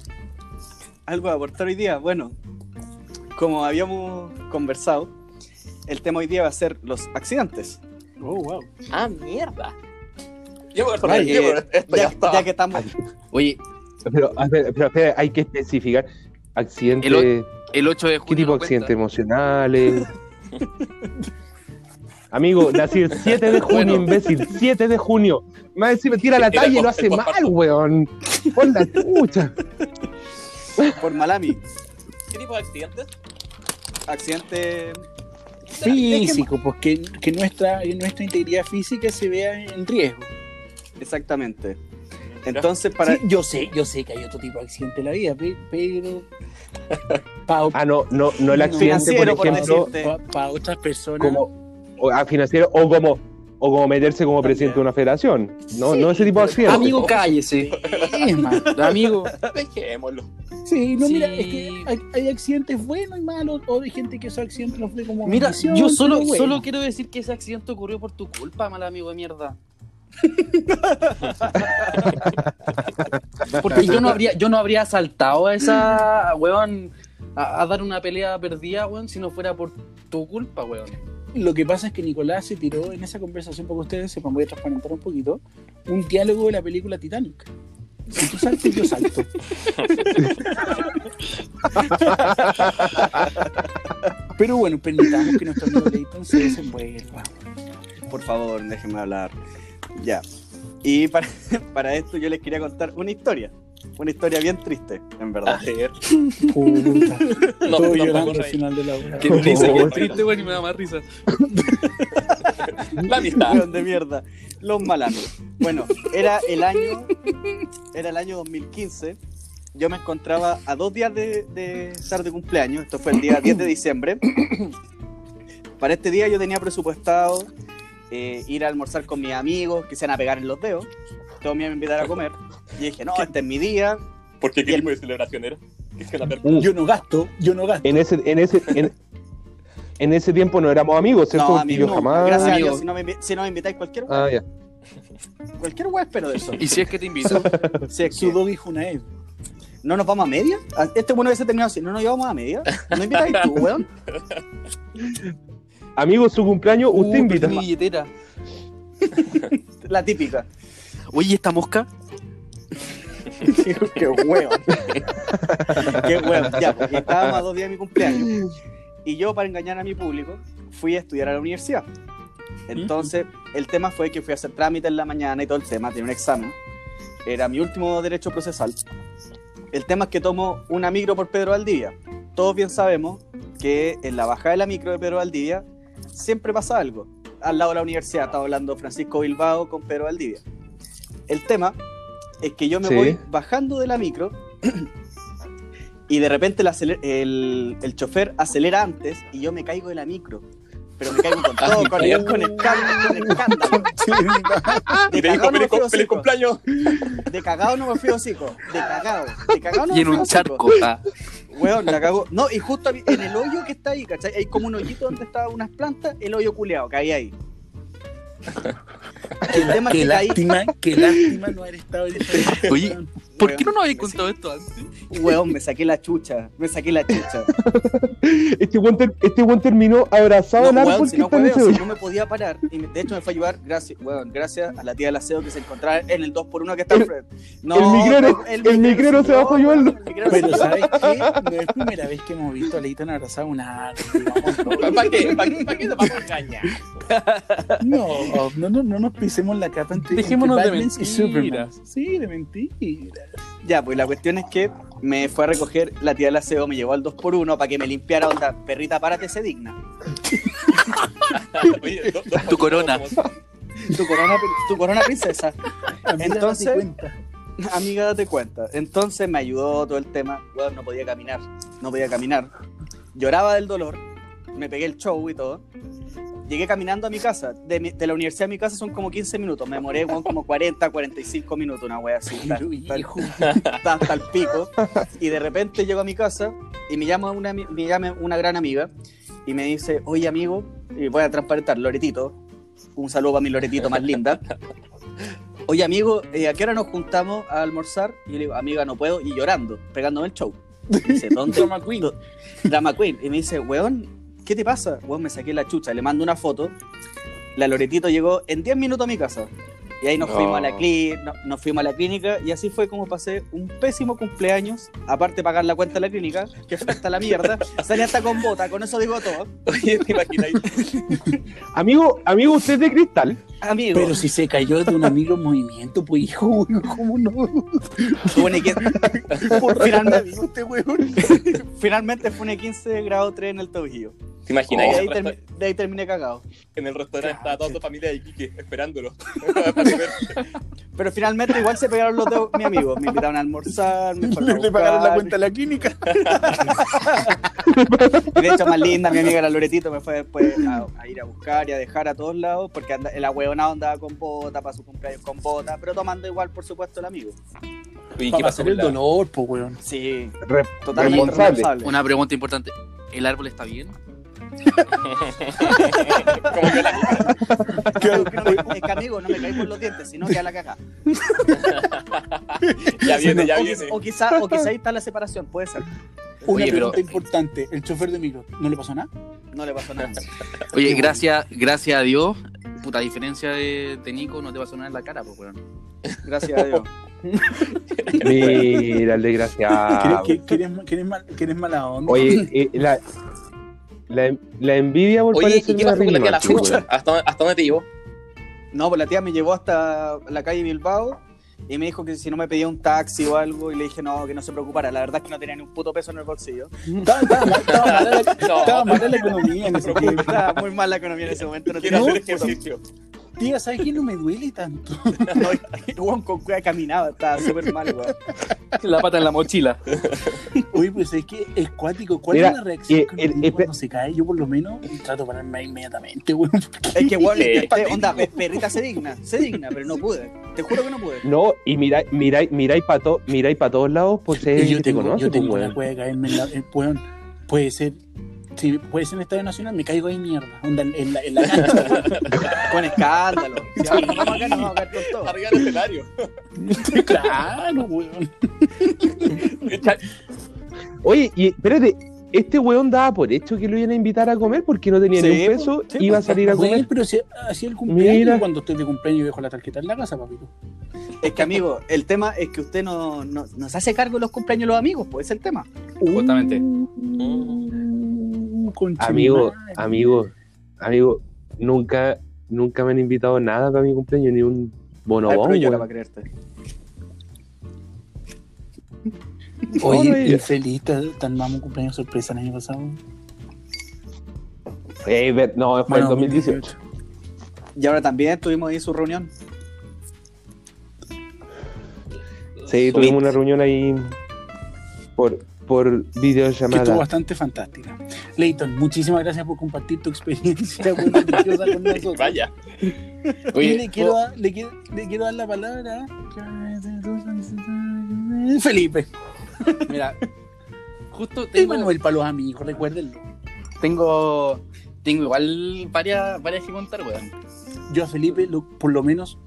Speaker 5: algo a aportar hoy día. Bueno, como habíamos conversado, el tema hoy día va a ser los accidentes.
Speaker 1: Oh, wow.
Speaker 4: ¡Ah, mierda! Yo me
Speaker 5: Ya
Speaker 4: ya,
Speaker 5: ya,
Speaker 4: está.
Speaker 5: ya que estamos.
Speaker 2: Oye,
Speaker 3: Pero, a ver, pero, espera, hay que especificar. Accidente.
Speaker 2: El el 8 de junio.
Speaker 3: ¿Qué tipo de
Speaker 2: no
Speaker 3: accidentes
Speaker 2: cuenta.
Speaker 3: emocionales? Amigo, nací el 7 de junio,
Speaker 2: Bueno.
Speaker 3: imbécil. 7 de junio. Más encima tira la talla y lo
Speaker 4: por-
Speaker 3: hace
Speaker 4: por
Speaker 3: mal,
Speaker 4: parto.
Speaker 3: weón. Pon la chucha.
Speaker 5: Por Malami,
Speaker 4: ¿Qué tipo de accidentes?
Speaker 5: accidente.
Speaker 1: Físico, pues que, que nuestra, nuestra integridad física se vea en riesgo.
Speaker 5: Exactamente. Entonces, para.
Speaker 1: Sí, yo sé, yo sé que hay otro tipo de accidente en la vida, pe- pero
Speaker 3: Ah, no, no, no el accidente, por ejemplo,
Speaker 5: decirte.
Speaker 1: otras personas.
Speaker 3: como o, ah, financiero o como o como meterse como presidente de una federación. No, no ese tipo de accidente.
Speaker 2: Amigo, cállese.
Speaker 1: Sí, man.
Speaker 2: Amigo.
Speaker 4: Dejémoslo.
Speaker 1: Sí, no,
Speaker 2: Sí.
Speaker 1: mira, es que hay, hay accidentes buenos y malos, o hay gente que esos accidentes los ve como
Speaker 2: Mira, yo solo,
Speaker 1: bueno.
Speaker 2: solo quiero decir que ese accidente ocurrió por tu culpa, mal amigo de mierda. Porque yo no habría, yo no habría saltado a esa, weón, a, a dar una pelea perdida, weón, si no fuera por tu culpa, weón.
Speaker 1: Lo que pasa es que Nicolás se tiró en esa conversación, para que ustedes sepan, voy a transparentar un poquito, un diálogo de la película Titanic. Si tú saltas, yo salto. Pero bueno, permitamos que nuestro amigo Leighton se desenvuelva.
Speaker 5: Por favor, déjenme hablar. Ya. Y para, para esto yo les quería contar una historia. Una historia bien triste, en
Speaker 4: A
Speaker 5: verdad.
Speaker 4: ver.
Speaker 1: Puta.
Speaker 4: No,
Speaker 1: Todo
Speaker 4: no,
Speaker 1: llorando
Speaker 4: no,
Speaker 1: al final de la obra.
Speaker 2: Qué risa, qué triste, weón, y me da más risa.
Speaker 4: La amistad.
Speaker 5: De mierda. Los malanos. Bueno, era el año. Era el año 2015. Yo me encontraba a dos días de, de estar de cumpleaños. Esto fue el día 10 de diciembre. Para este día yo tenía presupuestado eh, ir a almorzar con mis amigos que se van a pegar en los dedos. Todos me iban a invitar a comer. Y dije, no, este es mi día.
Speaker 4: ¿Por qué?
Speaker 5: Y
Speaker 4: ¿Qué
Speaker 5: el-
Speaker 4: tipo de celebración era? ¿Qué es que la per-
Speaker 3: Uh,
Speaker 1: Yo no gasto, yo no gasto.
Speaker 3: en ese, en ese, en, en ese tiempo no éramos amigos, ¿cierto?
Speaker 5: No,
Speaker 3: Porque
Speaker 5: amigo,
Speaker 3: yo jamás.
Speaker 5: gracias a. Dios, si no me, si no me invitáis cualquier
Speaker 3: Ah,
Speaker 5: cualquier web espero de eso.
Speaker 2: Y si es que te invito,
Speaker 5: Si es que
Speaker 1: doble Junaev.
Speaker 5: no nos vamos a media, Ah, este bueno hubiese terminado así, no nos llevamos a media, ¿no invitáis tú, weón?
Speaker 3: Amigo, su cumpleaños, usted
Speaker 2: Uh,
Speaker 3: invita.
Speaker 2: perdí mi billetera.
Speaker 5: La típica.
Speaker 2: Oye, esta mosca.
Speaker 5: Qué huevo. Qué huevo. Ya, y estábamos a dos días de mi cumpleaños. Y yo, para engañar a mi público, fui a estudiar a la universidad. Entonces, el tema fue que fui a hacer trámite en la mañana y todo el tema, tenía un examen. Era mi último derecho procesal. El tema es que tomo una micro por Pedro Valdivia. Todos bien sabemos que en la bajada de la micro de Pedro Valdivia siempre pasa algo. Al lado de la universidad estaba hablando Francisco Bilbao con Pedro Valdivia. El tema es que yo me
Speaker 3: Sí.
Speaker 5: voy bajando de la micro y de repente el, el- el chofer acelera antes y yo me caigo de la micro. Pero me caigo con todo, con, el, con, escándalo, con escándalo.
Speaker 4: Y
Speaker 5: De
Speaker 4: te dijo
Speaker 5: cagado no me
Speaker 4: feliz,
Speaker 5: fui hocico.
Speaker 4: cumpleaños.
Speaker 5: De cagado no me fui hocico. De cagado. De cagado no
Speaker 2: Y
Speaker 5: me
Speaker 2: en
Speaker 5: fui
Speaker 2: un charco. ah.
Speaker 5: Weón, la cago. No, y justo en el hoyo que está ahí, ¿cachai? Hay como un hoyito donde estaban unas plantas, el hoyo culeado, caí ahí. El tema es
Speaker 1: Qué
Speaker 5: que
Speaker 1: lástima, qué lástima no haber estado en esa
Speaker 2: Oye, ¿Por qué no nos habéis contado esto antes?
Speaker 5: Weón, me saqué la chucha, me saqué la chucha.
Speaker 3: Este weón ter- este weón terminó abrazado
Speaker 5: No,
Speaker 3: al árbol
Speaker 5: si
Speaker 3: que
Speaker 5: no,
Speaker 3: está en
Speaker 5: si no me podía parar. Y me- de hecho me fue a ayudar, gracias, weón, gracias a la tía del aseo que se encontraba en el 2x1 que está al frente. No,
Speaker 3: el migrero-
Speaker 5: pero
Speaker 3: el migrero se bajó
Speaker 5: yo
Speaker 3: ayudando.
Speaker 1: Pero ¿sabes qué? No es primera vez que hemos visto a Leighton abrazado a una.
Speaker 4: ¿Para qué? ¿Para qué? ¿Para qué nos
Speaker 1: No, no, no, no nos pisemos la capa entre,
Speaker 2: Dejémonos
Speaker 1: entre
Speaker 2: de
Speaker 1: y
Speaker 2: mentiras.
Speaker 1: Superman. Sí, de mentiras.
Speaker 5: Ya, pues la cuestión es que me fue a recoger la tía del aseo, me llevó al 2x1 para que me limpiara, onda, perrita, párate, se digna.
Speaker 4: Oye, do- dos
Speaker 2: Tu corona.
Speaker 5: Tu corona, tu corona princesa.
Speaker 1: Amiga,
Speaker 5: Entonces-
Speaker 1: date cuenta.
Speaker 5: Amiga, date cuenta. Entonces me ayudó todo el tema. Weón, no podía caminar. No podía caminar. Lloraba del dolor. Me pegué el show y todo. Llegué caminando a mi casa. De, mi- de la universidad a mi casa son como 15 minutos. Me demoré weón, como 40, 45 minutos, una wea así. Está-
Speaker 1: hijo,
Speaker 5: está hasta el pico. Y de repente llego a mi casa y me llama una, me llama una gran amiga y me dice, oye amigo, y voy a transparentar, Loretito. Un saludo para mi Loretito más linda. Oye amigo, eh, ¿a qué hora nos juntamos a almorzar? Y yo le digo, amiga, no puedo, y llorando, pegándome el show. Y dice, ¿dónde?
Speaker 1: Drama Queen.
Speaker 5: Drama Queen. Y me dice, weón, ¿qué te pasa? Weón, me saqué la chucha. Le mando una foto. La Loretito llegó en 10 minutos a mi casa. Y ahí nos
Speaker 3: No.
Speaker 5: fuimos a la clínica, nos fuimos a la clínica y así fue como pasé un pésimo cumpleaños, aparte de pagar la cuenta de la clínica, que fue hasta la mierda, salí hasta con bota, con eso digo todo.
Speaker 4: Oye, te imaginas.
Speaker 3: Amigo, amigo, usted es de cristal.
Speaker 5: Amigo,
Speaker 1: Pero si se cayó de un amigo en movimiento, pues hijo, weón, ¿cómo no?
Speaker 5: fue un E15
Speaker 1: Por
Speaker 5: Finalmente-
Speaker 1: finalmente, este
Speaker 5: finalmente fue un 15 grado 3 en el tobillo.
Speaker 4: ¿Te imaginas?
Speaker 5: de, ahí termi-
Speaker 4: resto-
Speaker 5: de ahí terminé cagado.
Speaker 4: en el restaurante estaba toda tu familia de Iquique esperándolo.
Speaker 5: Pero finalmente igual se pegaron los dedos, mi amigo. Me invitaron a almorzar, me fueron a
Speaker 1: Le, pagaron la cuenta a la clínica.
Speaker 5: Y de hecho, más linda, mi amiga la Loretito me fue después a, a ir a buscar y a dejar a todos lados porque anda, el ahueonado andaba con bota para su cumpleaños con bota, pero tomando igual, por supuesto, el amigo.
Speaker 1: Para
Speaker 4: ¿qué pasó
Speaker 1: pasar
Speaker 4: con
Speaker 1: el
Speaker 4: la-
Speaker 1: dolor, pues weón.
Speaker 5: Sí,
Speaker 3: Re-
Speaker 5: totalmente
Speaker 3: responsable.
Speaker 5: responsable.
Speaker 2: Una pregunta importante. ¿El árbol está bien?
Speaker 4: Como que la-
Speaker 5: Claro, que no me- es que amigo, no me caí por los dientes, sino que a la caga.
Speaker 4: Ya viene, ya
Speaker 5: o,
Speaker 4: viene.
Speaker 5: o quizá, o quizá ahí está la separación, puede ser.
Speaker 1: Una
Speaker 2: Oye, pero-
Speaker 1: pregunta importante. ¿El chofer de micro no le pasó nada?
Speaker 5: No le pasó nada.
Speaker 2: Oye, gracias, gracias a Dios. Puta, a diferencia de, de Nico, no te va a sonar en la cara, pues, weón.
Speaker 5: Gracias a Dios.
Speaker 3: Mira, el desgraciado.
Speaker 1: ¿Quieres, mal- mala onda?
Speaker 3: Oye, eh, la, la, la envidia por
Speaker 4: Oye,
Speaker 3: parecer
Speaker 4: ¿y qué pasó con la tía la
Speaker 3: rima,
Speaker 4: chucha?
Speaker 3: weón.
Speaker 4: ¿Hasta, ¿Hasta dónde te llevó?
Speaker 5: No, pues la tía me llevó hasta la calle Bilbao y me dijo que si no me pedía un taxi o algo y le dije no, que no se preocupara. La verdad es que no tenía ni un puto peso en el bolsillo.
Speaker 1: Estaba, estaba mal- estaba mala la, estaba mala la economía en ese.
Speaker 5: Estaba muy mal la economía en ese momento. No tenía
Speaker 4: hacer ejercicio.
Speaker 1: Tía, ¿sabes qué? No me duele tanto.
Speaker 5: Weón, con cueva caminaba, estaba súper mal, weón.
Speaker 2: La pata en la mochila.
Speaker 1: Oye, pues es que es cuático. ¿Cuál
Speaker 3: Mira,
Speaker 1: es la reacción
Speaker 3: eh,
Speaker 1: que
Speaker 3: el- el-
Speaker 1: cuando se cae? Yo por lo menos trato de pararme ahí inmediatamente, weón.
Speaker 5: Es que, weón, intenté, onda, pe- perrita se digna, se digna, pero no pude. Te juro que no pude.
Speaker 3: No, y miráis miráis miráis para to, miráis pa todos lados ser
Speaker 1: Y yo
Speaker 3: que te
Speaker 1: tengo,
Speaker 3: conoce,
Speaker 1: yo tengo
Speaker 3: pues,
Speaker 1: la cueva de caerme en la... eh, weón, puede ser Si puede ser en el Estadio Nacional, me caigo ahí mierda. Onda, en, la, en la cancha.
Speaker 5: Con escándalo. Si nos vamos acá, nos vamos a caer con todo.
Speaker 4: Arriba del escenario.
Speaker 1: claro, weón.
Speaker 3: Oye, y espérate, este weón daba por hecho que lo iban a invitar a comer porque no tenía ni un peso,
Speaker 5: sí,
Speaker 3: iba a
Speaker 5: pues,
Speaker 3: salir a
Speaker 1: Weón,
Speaker 3: comer.
Speaker 1: pero si así el cumpleaños,
Speaker 3: Mira.
Speaker 1: cuando estoy de cumpleaños yo dejo la tarjeta en la casa, papito.
Speaker 5: Es que, amigo, el tema es que usted no, no, no se hace cargo de los cumpleaños de los amigos, pues es el tema.
Speaker 2: Justamente.
Speaker 1: Uh,
Speaker 3: Amigo,
Speaker 1: madre.
Speaker 3: amigo, amigo, nunca, nunca me han invitado nada para mi cumpleaños, ni un bonobón,
Speaker 5: Ay, pero yo creerte.
Speaker 1: Oye, infeliz, ¿te- te armamos un cumpleaños sorpresa el año pasado?
Speaker 3: Ver- no, fue el 2018.
Speaker 5: Y ahora también tuvimos ahí su reunión.
Speaker 3: Sí, tuvimos una reunión ahí por, por
Speaker 1: Que estuvo
Speaker 3: videollamada.
Speaker 1: bastante fantástica. Leighton, muchísimas gracias por compartir tu experiencia con nosotros.
Speaker 4: Vaya.
Speaker 1: Y le quiero, dar- le, quiero, le quiero dar la palabra a Felipe.
Speaker 2: mira, justo
Speaker 1: Tengo Manuel para los amigos, recuérdenlo.
Speaker 2: tengo, tengo igual varias, varias que contar, weón.
Speaker 1: Yo a Felipe, lo- por lo menos,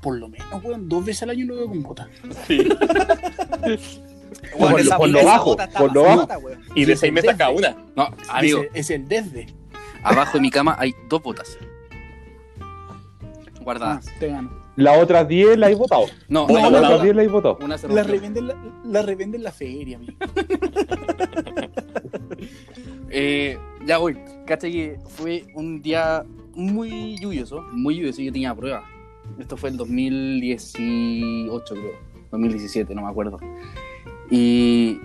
Speaker 1: por lo menos, weón, dos veces al año lo veo con bota.
Speaker 3: Por lo-
Speaker 5: esa-
Speaker 3: por lo bajo, por lo
Speaker 5: weón.
Speaker 4: Y de seis meses cada una.
Speaker 2: No, amigo,
Speaker 1: es el desde.
Speaker 2: abajo de mi cama hay dos botas.
Speaker 1: Ah,
Speaker 2: Guardadas.
Speaker 1: te gano.
Speaker 3: Las otras 10 las he votado.
Speaker 2: No, no,
Speaker 3: Las
Speaker 4: la-
Speaker 3: otras 10 las he votado.
Speaker 1: La revenden, la, la revenden en la feria, amigo.
Speaker 2: Eh, ya voy. Cacha que fue un día muy lluvioso, muy lluvioso. Yo tenía prueba. Esto fue el 2018, creo. 2017, no me acuerdo. Y,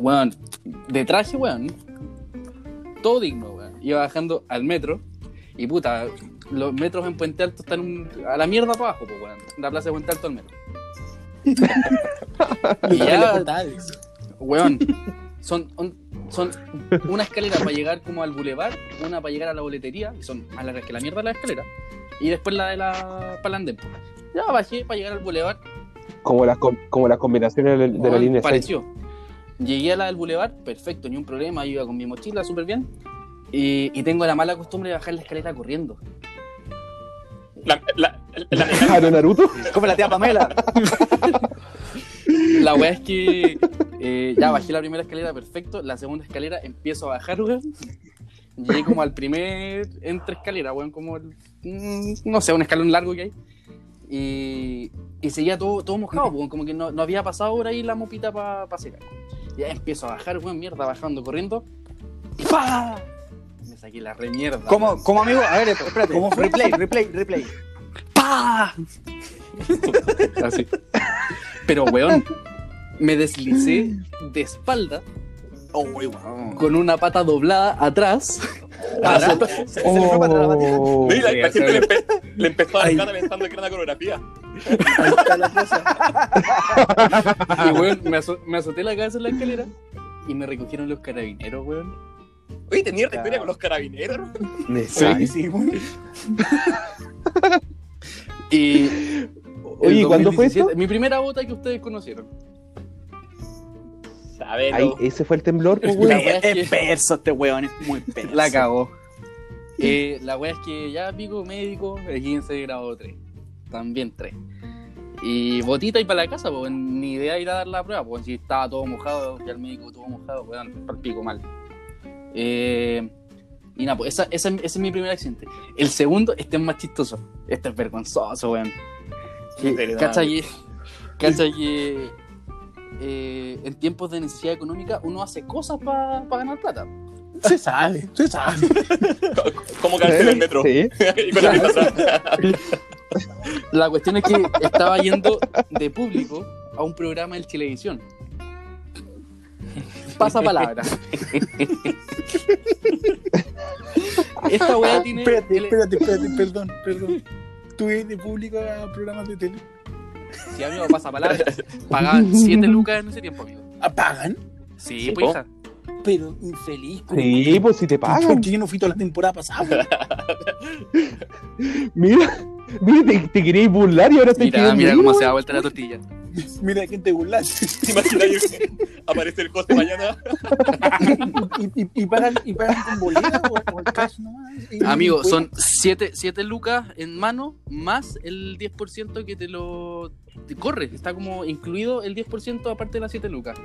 Speaker 2: weón, de traje, weón, todo digno, weón. Iba bajando al metro y puta, los metros en Puente Alto están un- a la mierda para abajo, pues, weón. La plaza de Puente Alto al metro. Y ya. Weón, son, son una escalera para llegar como al bulevar, una para llegar a la boletería, que son más largas que la mierda la escalera, y después la de la palandén. po. Ya bajé para llegar al bulevar,
Speaker 3: Como las, com- como las combinaciones de, de la línea 6.
Speaker 2: pareció. Llegué a la del bulevar, perfecto, ni un problema, iba con mi mochila súper bien, y, y tengo la mala costumbre de bajar la escalera corriendo.
Speaker 4: La, la, la mecánica.
Speaker 3: ¿A lo Naruto?
Speaker 5: Como la tía Pamela.
Speaker 2: La weá es que eh, ya bajé la primera escalera, perfecto. La segunda escalera empiezo a bajar, weón. Llegué como al primer entre escalera, weón, como el, mm, no sé, un escalón largo que hay. Y, y seguía todo, todo mojado, weón, como que no, no había pasado por ahí la mopita para pa secar. Ya empiezo a bajar, weón, mierda, bajando, corriendo. Y ¡pa! Me saqué la re mierda.
Speaker 5: ¿Cómo, amigo? A ver, espérate.
Speaker 1: ¿Cómo fue?
Speaker 5: Replay, replay, replay.
Speaker 2: ¡Pa! Así. Pero, weón, me deslicé de espalda
Speaker 5: Oh, weón.
Speaker 2: con una pata doblada atrás.
Speaker 5: Se, se le fue para atrás.
Speaker 3: Oh,
Speaker 4: la, gente le, empe- le empezó a dar pensando que era una coreografía.
Speaker 1: Ahí está la cosa.
Speaker 2: Y, weón, me, me azoté la cabeza en la escalera y me recogieron los carabineros, weón.
Speaker 4: Oye, tenía esta historia con los carabineros.
Speaker 3: necesario.
Speaker 1: Sí, sí, bueno.
Speaker 2: Y.
Speaker 3: Oye, ¿cuándo fue
Speaker 2: 2017,
Speaker 3: esto?
Speaker 2: Mi primera bota que ustedes conocieron.
Speaker 3: Ese fue el temblor, pues, weón.
Speaker 2: es
Speaker 5: Es
Speaker 2: que-
Speaker 5: perso este weón, es muy perso.
Speaker 2: La cagó. Eh, la wea es que ya pico médico, el 15 de grado 3. También 3. Y botita y para la casa, pues ni idea de ir a dar la prueba, pues si estaba todo mojado, ya el médico todo mojado, weón, para el pico mal. Eh, y nada, pues esa, esa- ese es mi primer accidente. El segundo, este es más chistoso. Este es vergonzoso, weón. Cacha que, cacha que eh, en tiempos de necesidad económica uno hace cosas para ganar plata.
Speaker 1: Se sabe, se sabe.
Speaker 4: ¿Cómo caerse en el metro?
Speaker 3: Sí.
Speaker 4: la
Speaker 2: cuestión es que estaba yendo de público a un programa de televisión. Pasa palabra. Esta weá tiene.
Speaker 1: Espérate, espérate, espérate, perdón, perdón. ¿Tú eres de público a programas de tele?
Speaker 2: Sí, amigo, pasa palabra. Pagaban 7 lucas en ese tiempo, amigo.
Speaker 1: ¿Apagan?
Speaker 2: Sí,
Speaker 4: Sí,
Speaker 2: pues hija.
Speaker 1: Pero infeliz.
Speaker 3: Sí, pues si te pagan.
Speaker 1: Porque yo no fui toda la temporada pasada.
Speaker 3: Mira, mira, te, te querías burlar y ahora te
Speaker 2: Mira, mira cómo se da vuelta la tortilla.
Speaker 1: Mira quién te burlaste.
Speaker 4: ¿Te imaginas aparece el José mañana?
Speaker 1: y, y, y pagan, y pagan con boleta o, o el cash nomás.
Speaker 2: Amigo, son 7 lucas en mano más el 10% que te lo te corre. Está como incluido el 10% aparte de las 7 lucas.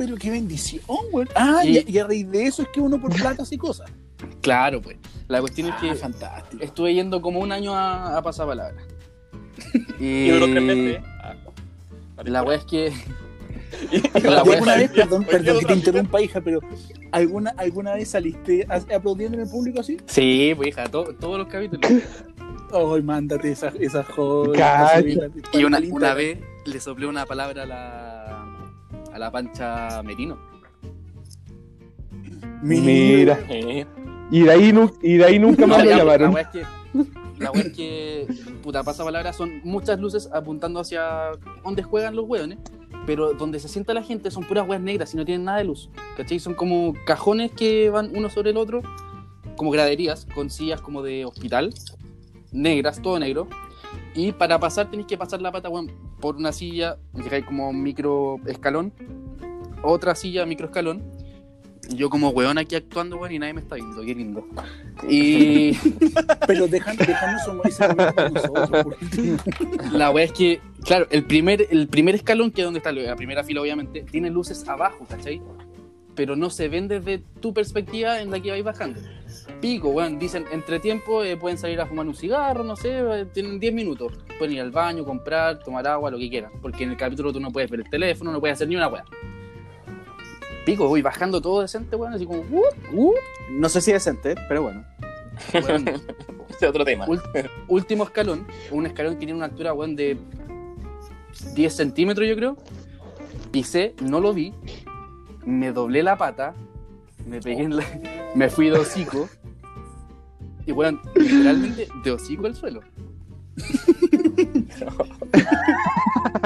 Speaker 1: Pero qué bendición, güey. Ah,
Speaker 2: Y-
Speaker 1: y, y a raíz de eso es que uno por plata hace cosas.
Speaker 2: Claro, pues. La cuestión es
Speaker 1: Ah,
Speaker 2: que
Speaker 1: fantástico.
Speaker 2: estuve yendo como un año a, a pasapalabra. y
Speaker 4: Y duró tres meses. Ah,
Speaker 2: la wea es que.
Speaker 4: Y- y
Speaker 2: la
Speaker 1: ¿Y
Speaker 2: wea-
Speaker 1: alguna vez, perdón, que te interrumpa, hija, pero ¿alguna, ¿alguna vez saliste aplaudiendo en el público así?
Speaker 2: Sí, pues hija, to- todos los capítulos.
Speaker 1: Ay, mándate esa, esa.
Speaker 3: Cacha.
Speaker 2: Y una, una vez le soplé una palabra a la, la pancha Merino.
Speaker 3: Mira.
Speaker 4: Eh,
Speaker 3: Y de ahí, nu- y de ahí nunca más
Speaker 2: No,
Speaker 3: lo
Speaker 2: La
Speaker 3: llamaron.
Speaker 2: wea es que, la wea es que, puta, pasapalabra son muchas luces apuntando hacia donde juegan los hueones, pero donde se sienta la gente son puras weas negras y no tienen nada de luz. ¿Cachai? Son como cajones que van uno sobre el otro, como graderías, con sillas como de hospital, negras, todo negro. Y para pasar tenéis que pasar la pata weón, por una silla, llegáis como micro escalón, otra silla, micro escalón. Yo como weón aquí actuando, weón, y nadie me está viendo, qué lindo. Y
Speaker 1: Pero dejan, con nosotros.
Speaker 2: la wea es que, claro, el primer, el primer escalón, que es donde está la primera fila, obviamente, tiene luces abajo, ¿cachai? Pero no se ven desde tu perspectiva en la que vais bajando. Pico, weón, dicen, entre tiempo eh, pueden salir a fumar un cigarro, no sé, eh, tienen 10 minutos. Pueden ir al baño, comprar, tomar agua, lo que quieran. Porque en el capítulo tú no puedes ver el teléfono, no puedes hacer ni una wea. Pico, voy bajando todo decente, weón, así como, uh, uh,
Speaker 5: No sé si decente, pero bueno.
Speaker 2: weón,
Speaker 4: ese es otro tema.
Speaker 2: Último escalón, un escalón que tiene una altura, weón, de 10 centímetros, yo creo. Pisé, no lo vi, me doblé la pata, me pegué en la... me fui de hocico. Y, weón, literalmente de hocico al suelo.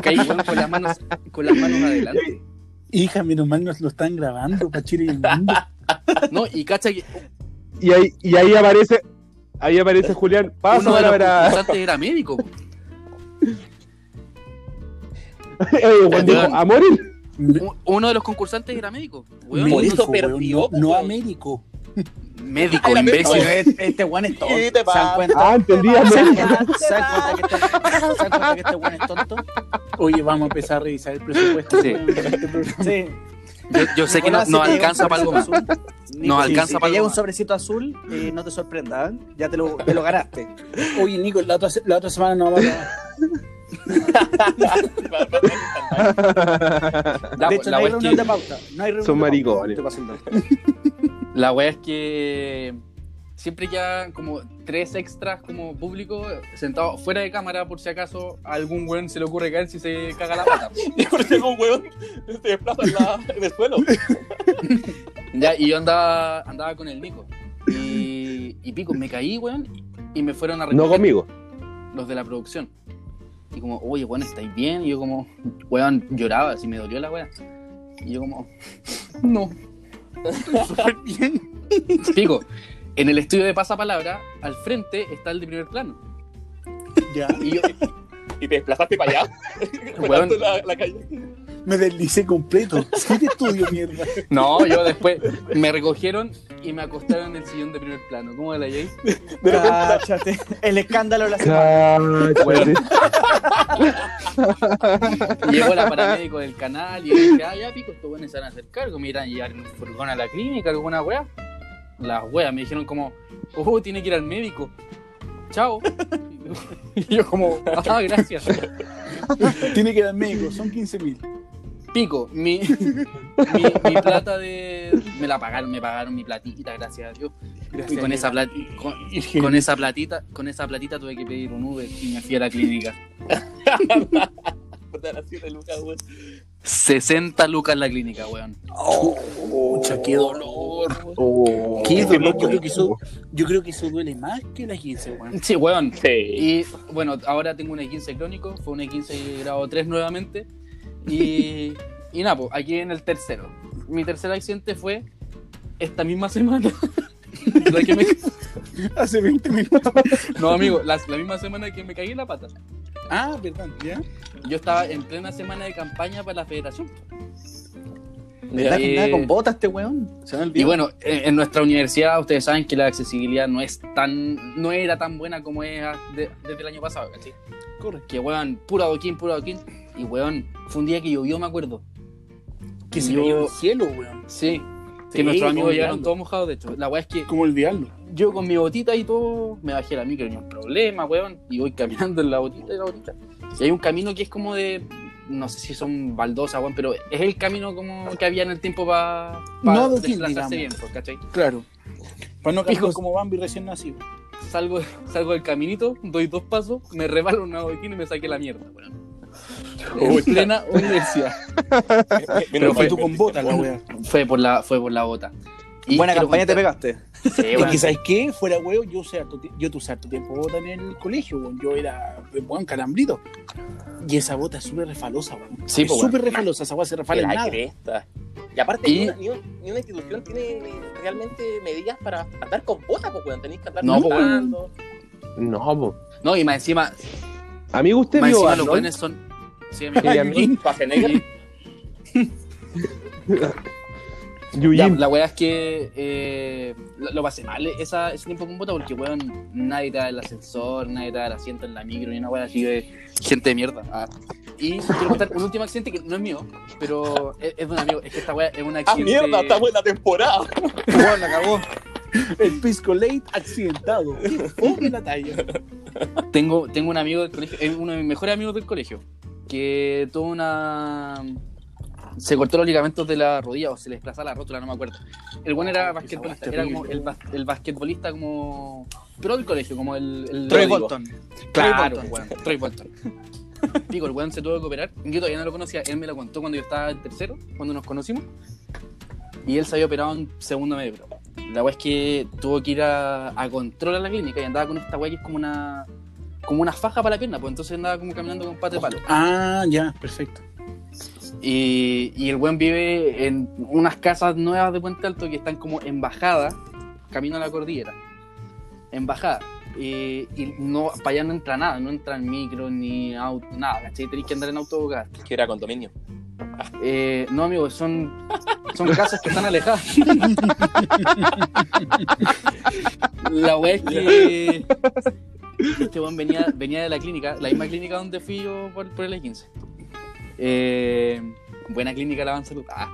Speaker 2: Caí, weón, con las manos, con las manos adelante.
Speaker 1: Hija, menos mal nos lo están grabando, Pachiri y el mundo.
Speaker 2: No, y cacha que
Speaker 3: Y ahí, y ahí aparece, ahí aparece Julián. Pasa
Speaker 2: uno de los era médico.
Speaker 3: Juan dijo. ¿a morir?
Speaker 2: Uno de los concursantes era médico. Weón,
Speaker 4: Por eso
Speaker 1: Médico,
Speaker 4: perdió,
Speaker 1: no, no. Américo.
Speaker 2: médico,
Speaker 4: Era
Speaker 2: imbécil.
Speaker 5: Este- este weón es tonto.
Speaker 4: ¿Qué te
Speaker 5: ¿Se dan cuenta?
Speaker 3: Ah, entendí,
Speaker 5: ¿Se dan cuenta- se dan cuenta que este- este weón es tonto?
Speaker 1: Oye, vamos a empezar a revisar el presupuesto.
Speaker 2: Sí.
Speaker 5: Sí.
Speaker 2: Yo, yo sé que no, no alcanza para algo más.
Speaker 5: Nico,
Speaker 2: alcanza
Speaker 5: si
Speaker 2: para algo
Speaker 5: un sobrecito azul, eh, no te sorprendas, ¿eh? ya te lo, te lo ganaste.
Speaker 1: Oye, Nico, la otra, la otra semana no vamos a...
Speaker 2: La,
Speaker 5: de hecho,
Speaker 2: la
Speaker 5: no hay
Speaker 2: wea es
Speaker 5: reunión
Speaker 2: que,
Speaker 5: de pauta. No hay reunión
Speaker 3: Son maricones.
Speaker 2: La wea es que siempre ya como tres extras como público sentados fuera de cámara por si acaso a algún weón se le ocurre caer si se caga la pata.
Speaker 4: Y por eso un hueón se desplaza en, la, en el suelo.
Speaker 2: Ya, y yo andaba, andaba con el Nico. Y, y pico, me caí, weón, y me fueron a
Speaker 3: No
Speaker 2: recoger
Speaker 3: conmigo.
Speaker 2: los de la producción. Y como, oye, weón, ¿estáis bien? Y yo como, weón, lloraba, así me dolió la weá. Y yo como, no, estoy súper bien. Pico, en el estudio de pasapalabra, al frente está el de primer plano.
Speaker 1: Ya.
Speaker 2: Y yo,
Speaker 4: Y te desplazaste para allá.
Speaker 2: Weón.
Speaker 4: La calle.
Speaker 1: Me deslicé completo. ¿Qué estudio, mierda?
Speaker 2: no, yo después me recogieron y me acostaron en el sillón de primer plano. ¿Cómo la ahí?
Speaker 5: Cáchate. El escándalo de la semana.
Speaker 3: Cállate.
Speaker 2: Llegó la paramédico del canal y yo dije, ah, ya pico, estos buenos se van a hacer cargo, me irán a llevar en un furgón a la clínica, alguna wea. Las weas me dijeron como, oh, tiene que ir al médico. Chao. Y yo como, ah, gracias.
Speaker 1: Tiene que dar médico, son 15 mil.
Speaker 2: Pico, mi, mi, mi plata de... Me la pagaron, me pagaron mi platita, gracias a Dios. Y con esa, plat- con, con esa platita, con esa platita tuve que pedir un Uber y me fui a la clínica.
Speaker 4: Por dar así de lucas, weón.
Speaker 2: 60 lucas en la clínica, weón.
Speaker 1: Pucha, qué dolor.
Speaker 3: Oh.
Speaker 1: Qué dolor. Yo creo que eso, yo creo que eso duele más que la 15, weón.
Speaker 2: Sí, weón.
Speaker 4: Sí.
Speaker 2: Y bueno, ahora tengo un E15 crónico, fue un E15 grado 3 nuevamente. Y, y nada, pues aquí en el tercero. Mi tercer accidente fue esta misma semana. La que me-
Speaker 1: Hace 20 minutos.
Speaker 2: No, amigo, la, la misma semana que me caí en la pata.
Speaker 1: Ah, perdón, ¿ya?
Speaker 2: Yo estaba en plena semana de campaña para la federación.
Speaker 5: ¿Verdad que
Speaker 2: Eh,
Speaker 5: con botas este weón? Se me.
Speaker 2: Y bueno, en, en nuestra universidad ustedes saben que la accesibilidad no es tan, no era tan buena como es de- desde el año pasado, ¿cachai?
Speaker 1: Correcto.
Speaker 2: Que weón, puro adoquín, puro adoquín. Y weón, fue un día que llovió, me acuerdo.
Speaker 1: Que se cayó del cielo, weón.
Speaker 2: Sí, que nuestros amigos
Speaker 1: como
Speaker 2: llegaron todos mojados, de hecho. La weá es que
Speaker 1: ¿Cómo olvidarlo?
Speaker 2: yo con mi botita y todo, me bajé a la micro, ni un problema, weón. Y voy caminando en la botita y la botita. Y hay un camino que es como de, no sé si son baldosas, weón, pero es el camino como que había en el tiempo para
Speaker 1: No
Speaker 2: pa
Speaker 1: adoquín,
Speaker 2: desplazarse bien, ¿cachai?
Speaker 1: Claro. Para no
Speaker 2: Hijos.
Speaker 1: como Bambi recién nacido.
Speaker 2: Salgo, salgo del caminito, doy dos pasos, me rebalo un adoquín y me saqué la mierda, weón. En plena universidad.
Speaker 4: Pero
Speaker 1: Fue tú con botas, la weá.
Speaker 2: Fue por la, fue por la bota. Y
Speaker 5: Buena campaña te pegaste.
Speaker 2: Sí,
Speaker 1: Es
Speaker 2: weón.
Speaker 1: que, ¿sabes qué? Fuera huevo, yo usé harto, yo usé harto tiempo bota en el colegio, weón. Yo era, weón, calambrito. Y esa bota es súper refalosa, weón.
Speaker 2: Sí,
Speaker 1: es
Speaker 2: pues,
Speaker 1: súper refalosa, esa weá se refala en
Speaker 4: la
Speaker 1: nada.
Speaker 4: cresta. Y aparte,
Speaker 2: Y-
Speaker 4: Ni, una, ni un- ni una institución tiene realmente medidas para andar con botas, pues, weón. Tenéis que andar
Speaker 2: No, pues.
Speaker 3: No, po.
Speaker 2: No, y más encima,
Speaker 3: Amigo, usted
Speaker 2: más
Speaker 3: vio
Speaker 2: encima los
Speaker 3: Arnold?
Speaker 2: buenos son. Sí.
Speaker 3: Sí, amigo.
Speaker 4: Pase negra.
Speaker 2: Y- Ya,
Speaker 3: Yuyin.
Speaker 2: la weá es que eh, lo, lo pasé mal esa, ese tiempo con bota porque, weón, nadie te da el ascensor, nadie te da el asiento en la micro, ni una weá así de gente de mierda. Ah. Y quiero contar un último accidente que no es mío, pero es, es de un amigo. Es que esta weá es un
Speaker 4: ¡Ah,
Speaker 2: accidente.
Speaker 4: mierda! Estamos en la temporada.
Speaker 5: Weón, la cagó.
Speaker 1: El pisco late accidentado. Qué fome la talla.
Speaker 2: Tengo, tengo un amigo del colegio, es uno de mis mejores amigos del colegio, que tuvo una. Se cortó los ligamentos de la rodilla o se le desplazaba la rótula, no me acuerdo. El buen era basquetbolista, era como el, bas- el basquetbolista como. Pero del colegio, como el. el
Speaker 5: Troy. Bolton.
Speaker 2: Claro,
Speaker 5: Troy
Speaker 2: weón. Troy Bolton. Digo, el weón se tuvo que operar. Yo todavía no lo conocía. Él me lo contó cuando yo estaba en tercero, cuando nos conocimos. Y él se había operado en segundo medio. La weá es que tuvo que ir a, a control a la clínica y andaba con esta weá que es como una como una faja para la pierna, pues entonces andaba como caminando con pata de palo.
Speaker 1: Ah, ya, perfecto.
Speaker 2: Y, y el buen vive en unas casas nuevas de Puente Alto que están como en bajada, camino a la cordillera. En bajada. Y, y no, para allá no entra nada, no entran micro ni auto, nada, ¿cachai? Tenéis que andar en autocar.
Speaker 4: Que era condominio.
Speaker 2: Eh, no, amigo, son, son casas que están alejadas. la wea es que este weón venía, venía de la clínica, la misma clínica donde fui yo por, por el E15. Eh, buena clínica la Salud. Ah.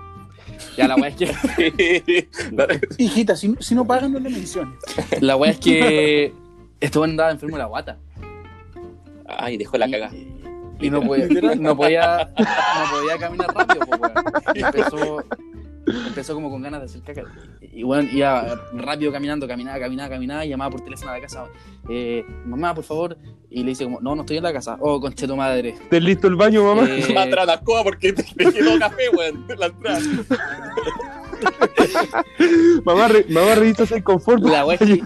Speaker 2: Ya la wea es que
Speaker 1: Hijita, si, si no pagan, no le menciones.
Speaker 2: la wea es que este weón andaba enfermo de la guata.
Speaker 4: Ay, dejó la
Speaker 2: Y-
Speaker 4: caga.
Speaker 2: Y no podía, no podía, no podía caminar rápido, pues, weón. Y empezó, empezó como con ganas de hacer caca. Y bueno, iba rápido caminando, caminaba, caminaba, caminaba, y llamaba por teléfono a la casa, eh, mamá, por favor. Y le dice como, no, no estoy en la casa. Oh, conche tu madre.
Speaker 3: ¿Estás listo el baño, mamá?
Speaker 2: Eh,
Speaker 4: Va la escoba porque te, te quedó café, weón. en La entrada.
Speaker 3: mamá, re, mamá, revisa el confort.
Speaker 2: la wea que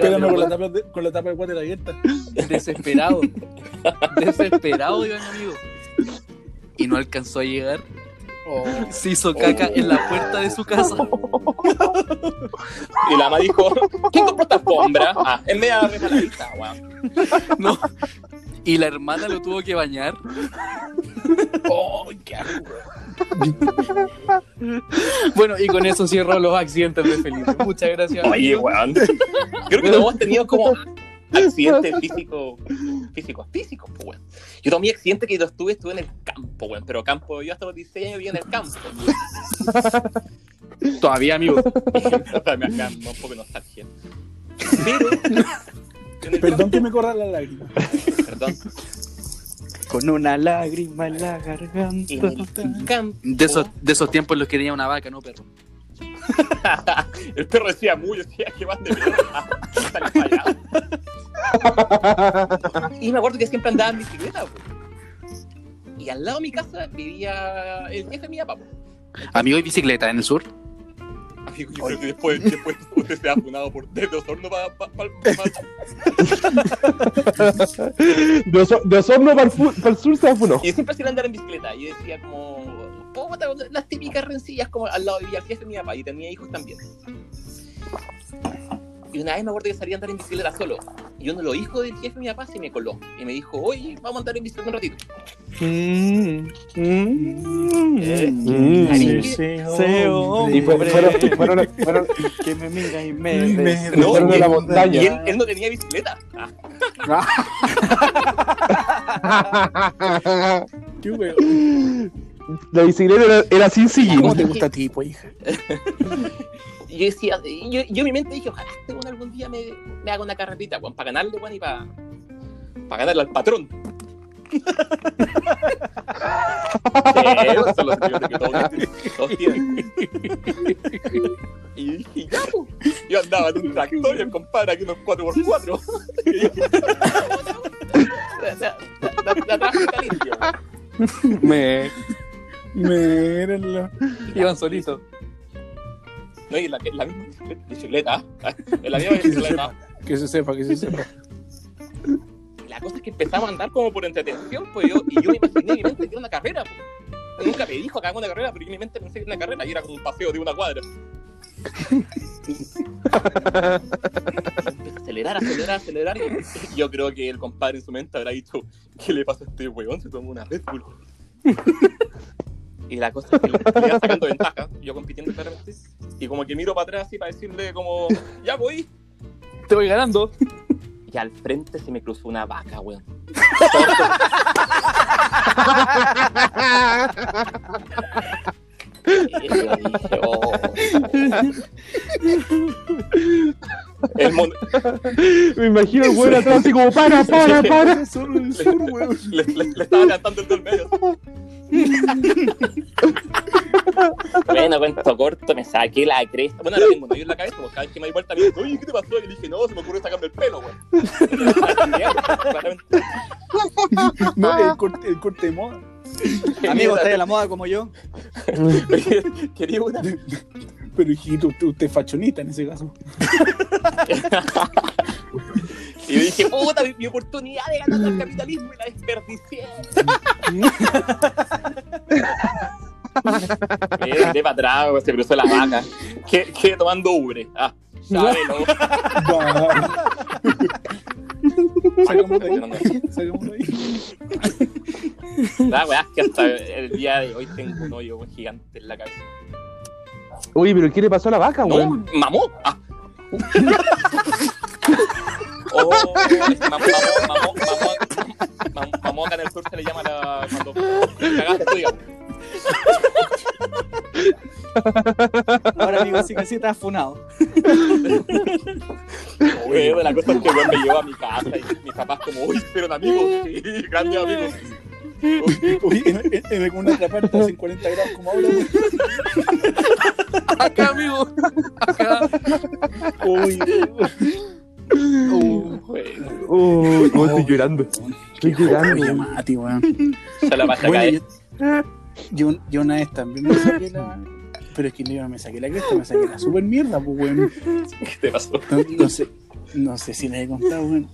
Speaker 2: pero,
Speaker 1: con la tapa de, con la tapa de water abierta.
Speaker 2: desesperado. Desesperado iba mi amigo. Y no alcanzó a llegar. Se hizo caca en la puerta de su casa.
Speaker 4: Y la mamá dijo, ¿quién compró esta alfombra? Ah, es media resbaladita, weón.
Speaker 2: No. Y la hermana lo tuvo que bañar.
Speaker 1: ¡Oh, qué asco!
Speaker 2: Bueno, y con eso cierro los accidentes de Felipe. Muchas gracias.
Speaker 4: Oye, weón. Creo que todos hemos tenido como accidentes físicos, físicos, físicos, pues, weón. Yo tomé accidente que los tuve, estuve en el campo, weón. Pero campo, yo hasta los 16 años vivía en el campo.
Speaker 2: Todavía, amigo.
Speaker 4: me acá un poco de nostalgia. Pero. En
Speaker 1: Perdón que me corra la lágrima.
Speaker 4: Perdón.
Speaker 5: Con una lágrima en la
Speaker 4: En
Speaker 5: garganta.
Speaker 4: campo.
Speaker 2: De esos, de esos tiempos en los que tenía una vaca, no perro.
Speaker 4: El perro decía muy, decía que van de. Y me acuerdo que siempre andaba en bicicleta, po. Y al lado de mi casa vivía el jefe de mi papá.
Speaker 2: Amigo y bicicleta en el sur.
Speaker 4: Amigo, yo creo que después, después usted se ha funado por desde Osorno para pa, pa, pa-
Speaker 3: De, Oso- de Osorno para el, sur se funó.
Speaker 4: Y siempre hacía andar en bicicleta. Y yo decía como, puta, las típicas rencillas como al lado el jefe de mi papá y tenía hijos también. Y una vez me acuerdo que salía a andar en bicicleta solo. Y uno de los hijos del jefe de mi papá se me coló. Y me dijo, oye, vamos a andar en bicicleta un ratito.
Speaker 3: Mm, mm,
Speaker 4: Eh,
Speaker 3: mm.
Speaker 4: Ahí-
Speaker 5: Sí, hombre.
Speaker 3: Y fue- fueron, fueron, fueron,
Speaker 5: que me mira y me...
Speaker 1: Me-
Speaker 4: No,
Speaker 3: fueron a la montaña.
Speaker 4: Y él, él no tenía bicicleta. Ah,
Speaker 1: Qué weón.
Speaker 3: La bicicleta era, era sin sillín.
Speaker 1: ¿Cómo te gusta a ti, pues, hija?
Speaker 4: y yo decía, yo, yo en mi mente dije, ojalá este weón algún día me, me haga una carretita, weón, para ganarle, weón, y para ganarle al patrón. sí, esos son los estudios que todos, todos tienen. Y dije, ya, po. Yo andaba en un tractor y el compadre aquí unos 4x4. Y dije, la, la, la, limpio.
Speaker 2: Me
Speaker 1: Míralo.
Speaker 2: iban solitos.
Speaker 4: No, y la, la misma bicicleta, en la misma bicicleta.
Speaker 1: que se sepa, que se sepa.
Speaker 4: La cosa es que empezamos a andar como por entretención, pues yo, y yo me imaginé mi mente que era una carrera. Pues. Nunca me dijo que haga una carrera, pero yo en mi mente pensé que era una carrera y era como un paseo de una cuadra. Acelerar, acelerar, acelerar. Y yo creo que el compadre en su mente habrá dicho: ¿Qué le pasa a este weón? Se tomó una Red Bull. Y la cosa es que le sacando ventaja, yo compitiendo claramente. Y como que miro para atrás y para decirle, como, ya voy.
Speaker 2: Te voy ganando.
Speaker 4: Y al frente se me cruzó una vaca, weón. Oh. El mon-
Speaker 3: Me imagino el weón atrás así como, para, para, para.
Speaker 1: Solo el sur, weón.
Speaker 4: le, le- le estaba cantando el del medio. bueno, cuento corto, me saqué la cresta. Bueno, ahora tengo un hoyo en la cabeza, porque cada vez que me di vuelta me dice, oye, ¿qué te pasó? Y le dije, no, se me ocurrió sacarme el pelo. Claramente.
Speaker 1: No, el corte, el corte de moda.
Speaker 5: Amigo, ¿estás de la moda como yo?
Speaker 4: Quería una.
Speaker 1: Pero hijito, usted, usted es fachonista en ese caso.
Speaker 4: Y yo dije, puta, mi, mi oportunidad de ganar al capitalismo y la desperdicié. De para atrás, weón, se cruzó la vaca. ¿Qué, qué tomando ubre? Ah, sábelo.
Speaker 1: Sacamos de ahí. Sacamos de ahí.
Speaker 4: La weá es que hasta el día de hoy tengo un hoyo gigante en la cabeza.
Speaker 3: Oye, pero ¿qué le pasó a la vaca,
Speaker 4: No,
Speaker 3: weón?
Speaker 4: mamó. Ah. Oh, mamó, mamó, mamó, mamó, mamó, mamó acá en el sur se le llama la, cuando cagaste tú, digamos.
Speaker 5: Ahora, amigo, sí que sí estás funado.
Speaker 4: Weón, la cosa es que weón me llevó a mi casa y mis papás como, uy, pero amigos, sí, grandes amigos.
Speaker 1: Oye, en, alguna otra parte hacen 40 grados como ahora.
Speaker 2: Acá, amigo. Acá.
Speaker 1: Uy,
Speaker 3: Uy, cómo estoy llorando. Estoy llorando.
Speaker 4: se la pasa
Speaker 1: Bueno,
Speaker 4: caer.
Speaker 1: Yo, yo, una vez también me saqué la. Pero es que yo no me saqué la cresta, me saqué la super mierda, pues, weón.
Speaker 4: ¿Qué te pasó?
Speaker 1: No, no sé, no sé si les he contado, weón.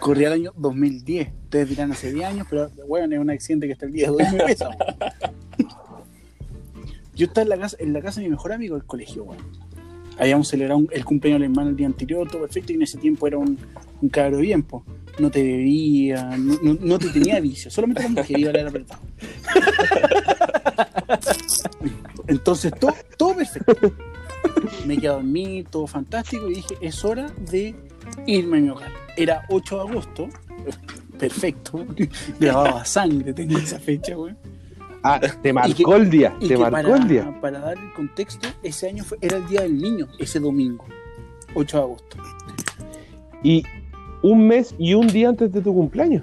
Speaker 1: Corría el año 2010. Ustedes dirán hace 10 años, pero, weón, es un accidente que hasta el día de hoy me pesa. Yo estaba en la casa, en la casa de mi mejor amigo del colegio, weón. Habíamos celebrado un- el cumpleaños del hermano el día anterior, todo perfecto, y en ese tiempo era un, un cabro bien, po. No te bebía, no, no- no te tenía vicio, solamente con mujer iba a leer apretado. Entonces, todo, todo perfecto. Me quedé a dormir, todo fantástico, y dije, es hora de irme a mi hogar. Era 8 de agosto, perfecto, grabado a sangre, tengo esa fecha, güey.
Speaker 3: Ah, te marcó
Speaker 1: que-
Speaker 3: el día, te marcó
Speaker 1: para,
Speaker 3: el día.
Speaker 1: para dar el contexto, ese año fue, era el Día del Niño, ese domingo, 8 de agosto.
Speaker 3: Y un mes y un día antes de tu cumpleaños.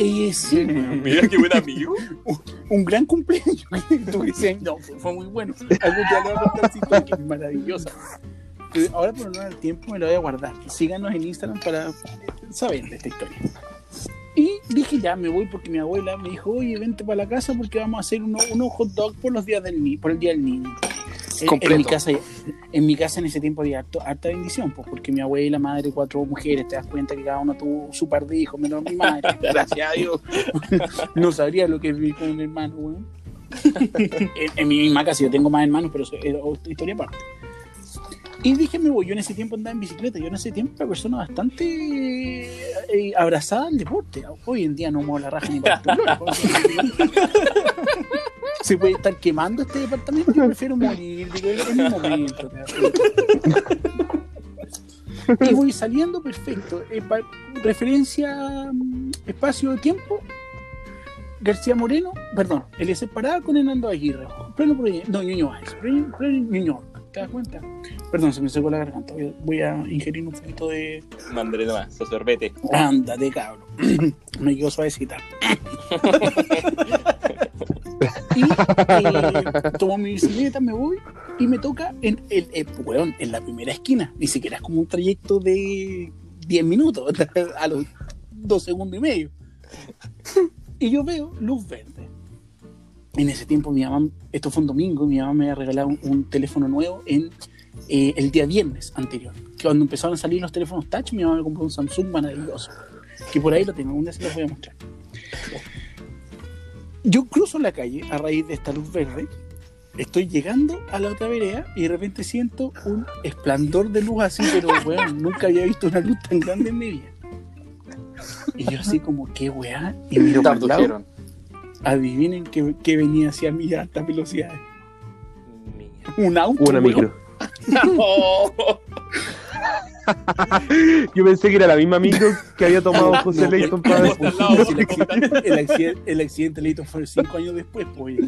Speaker 1: Eh, sí.
Speaker 4: Mira qué buen amigo.
Speaker 1: un gran cumpleaños. Tú dices, no, fue, fue muy bueno. Algún día le voy a contar que es maravillosa. Pero ahora por no dar tiempo me lo voy a guardar. Síganos en Instagram para saber de esta historia. Y dije, ya me voy porque mi abuela me dijo, oye, vente para la casa porque vamos a hacer unos unos hot dogs por los días del ni por el día del niño. En, mi casa, en mi casa en ese tiempo había harto- harta bendición, pues, porque mi abuela, madre, cuatro mujeres, te das cuenta que cada uno tuvo su par de hijos, menos mi madre. Gracias a Dios. no sabría lo que es vivir con un hermano, weón. en, en mi misma casa yo tengo más hermanos, pero es otra historia aparte. Y dije, me voy. Yo en ese tiempo andaba en bicicleta. Yo en ese tiempo era persona bastante eh, abrazada al deporte. Hoy en día no muevo la raja ni para. Se puede estar quemando este departamento. Yo prefiero morir. Digo, es mi momento. Y voy saliendo perfecto. Eh, referencia mm, espacio de tiempo. García Moreno, perdón, Eliezer Parada con Hernando Aguirre. Pleno proyecto. No, Ñuñoa, es. Pleno, pleno Ñuñoa. ¿Te das cuenta? Perdón, se me secó la garganta. Voy a, ingerir un poquito de.
Speaker 4: Mándale nomás, sorbete.
Speaker 1: Ándate, cabrón. me quedo suavecita. y eh, tomo mi bicicleta, me voy y me toca en, el, el- weón, en la primera esquina. Ni siquiera es como un trayecto de 10 minutos, a los 2 segundos y medio. Y yo veo luz verde. En ese tiempo mi mamá, esto fue un domingo, mi mamá me había regalado un, teléfono nuevo en eh, el día viernes anterior. Cuando empezaron a salir los teléfonos touch, mi mamá me compró un Samsung maravilloso. Que por ahí lo tengo, un día se los voy a mostrar. Yo cruzo la calle a raíz de esta luz verde. Estoy llegando a la otra vereda y de repente siento un esplendor de luz así, pero nunca había visto una luz tan grande en mi vida. Y yo así como, ¿qué weá? Y miro para el. Adivinen qué, qué venía hacia mí a altas velocidades.
Speaker 4: Mía.
Speaker 1: Un auto.
Speaker 3: Una micro.
Speaker 4: Oh,
Speaker 3: Yo pensé que era la misma micro que había tomado José
Speaker 1: No,
Speaker 3: Leighton para
Speaker 1: el, accidente, el accidente, el accidente Leighton fue cinco años después, pues.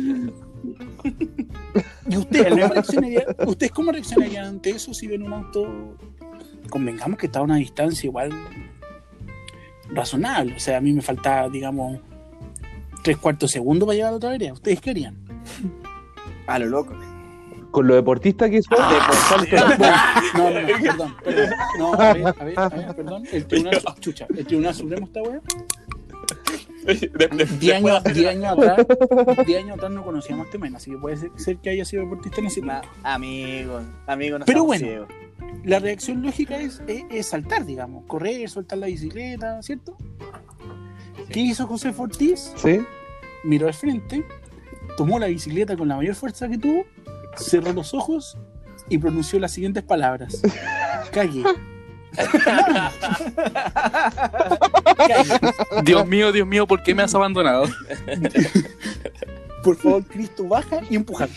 Speaker 1: ¿Y ustedes cómo, reaccionarían, ustedes cómo reaccionarían ante eso si ven un auto? Convengamos que está a una distancia igual razonable. O sea, a mí me faltaba, digamos, tres cuartos de segundo para llegar a la otra vereda. ¿Ustedes qué harían?
Speaker 5: A lo loco.
Speaker 3: con lo deportista que soy.
Speaker 1: No, no, no, perdón, perdón. No, a ver, a ver, a ver, perdón. El tribunal, chucha, el tribunal supremo está weá.
Speaker 4: De- de-
Speaker 1: 10 años,
Speaker 4: después-
Speaker 1: 10 años atrás, 10 años atrás no conocíamos este men, así que puede ser, ser que haya sido deportista en ese tiempo.
Speaker 5: Amigo, amigo, no
Speaker 1: Pero bueno.
Speaker 5: ciegos.
Speaker 1: La reacción lógica es, es, es saltar, digamos, correr, soltar la bicicleta, ¿cierto? ¿Qué hizo José Ortiz?
Speaker 3: ¿Sí?
Speaker 1: Miró al frente, tomó la bicicleta con la mayor fuerza que tuvo, cerró los ojos y pronunció las siguientes palabras. Calle. Calle.
Speaker 2: Dios mío, Dios mío, ¿por qué me has abandonado?
Speaker 1: Por favor, Cristo, baja y empujar.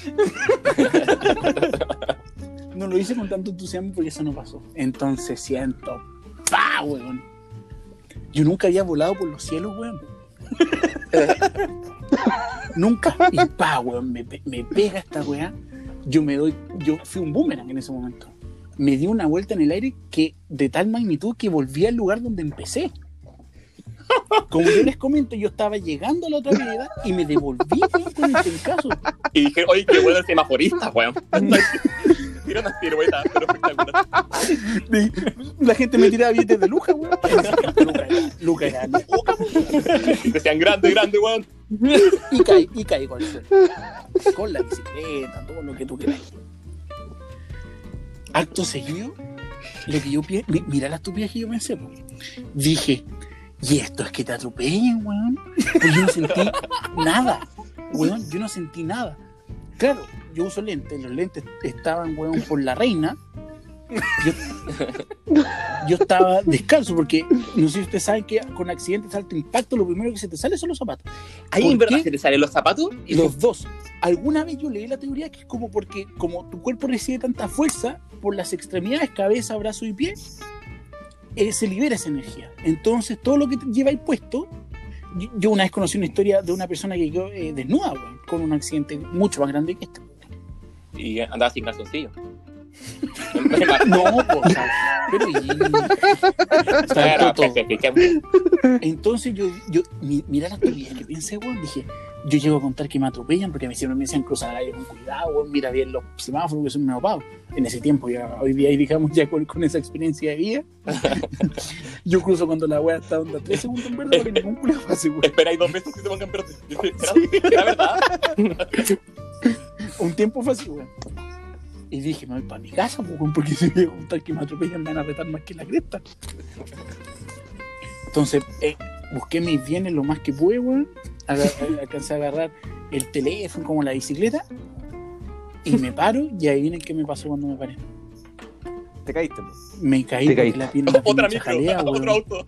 Speaker 1: No lo hice con tanto entusiasmo porque eso no pasó. Entonces siento, ¡pa, weón! Yo nunca había volado por los cielos, weón. nunca. Y pa, weón, me, me pega esta weá. Yo me doy, yo fui un boomerang en ese momento. Me di una vuelta en el aire que de tal magnitud que volví al lugar donde empecé. Como yo les comento, yo estaba llegando a la otra vereda y me devolví weón, con el pencazo.
Speaker 4: Y dije, oye, qué bueno el semaforista, weón. Tira unas piruetas, pero espectacular.
Speaker 1: La gente me tiraba billetes de Luca, weón. Luca era, era
Speaker 4: Decían grande, grande, weón.
Speaker 1: y caí, y caí con el suelo. Con la bicicleta, todo lo que tú quieras. Acto seguido, lo que yo mira la estupidez que yo pensé, po. dije, y esto es que te atropellen, weón. Pues yo no sentí nada, weón, yo no sentí nada. Claro, yo uso lentes, los lentes estaban, weón, por la reina. Yo, yo estaba descalzo porque no sé si ustedes saben que con accidentes de alto impacto lo primero que se te sale son los zapatos.
Speaker 4: Ahí
Speaker 1: ¿Por
Speaker 4: en verdad se te salen los zapatos y
Speaker 1: Los dos. Alguna vez yo leí la teoría que es como porque como tu cuerpo recibe tanta fuerza por las extremidades, cabeza, brazo y pie, eh, se libera esa energía. Entonces todo lo que lleváis puesto, yo, yo una vez conocí una historia de una persona que quedó eh, desnuda, weón, con un accidente mucho más grande que este.
Speaker 4: Y andaba sin calzoncillo.
Speaker 1: No, pues, pero y- Entonces yo, yo mi- mira las teorías que pensé, weón, dije, yo llego a contar que me atropellan porque me siempre me decían cruzar la calle con cuidado, weón, mira bien los semáforos que son medio pavos. En ese tiempo, ya, hoy día, digamos, ya con, con esa experiencia de vida, yo cruzo cuando la weá está onda tres segundos en verde para que ningún culo pase, weón.
Speaker 4: Esperáis dos meses que te pongan estoy esperando. La verdad.
Speaker 1: Un tiempo fue así, weón. Y dije, me voy para mi casa, pues, weón, porque si me voy a contar que me atropellan, me van a retar más que la cresta. Entonces, eh, busqué mis bienes lo más que pude, weón. Eh, Alcancé a agarrar el teléfono como la bicicleta. Y me paro y ahí vienen qué me pasó cuando me paré.
Speaker 5: Te caíste, po.
Speaker 1: Me caí
Speaker 3: Te caíste.
Speaker 1: la pierna
Speaker 4: Otra micro,
Speaker 1: jalea,
Speaker 4: otro
Speaker 1: weón.
Speaker 4: auto.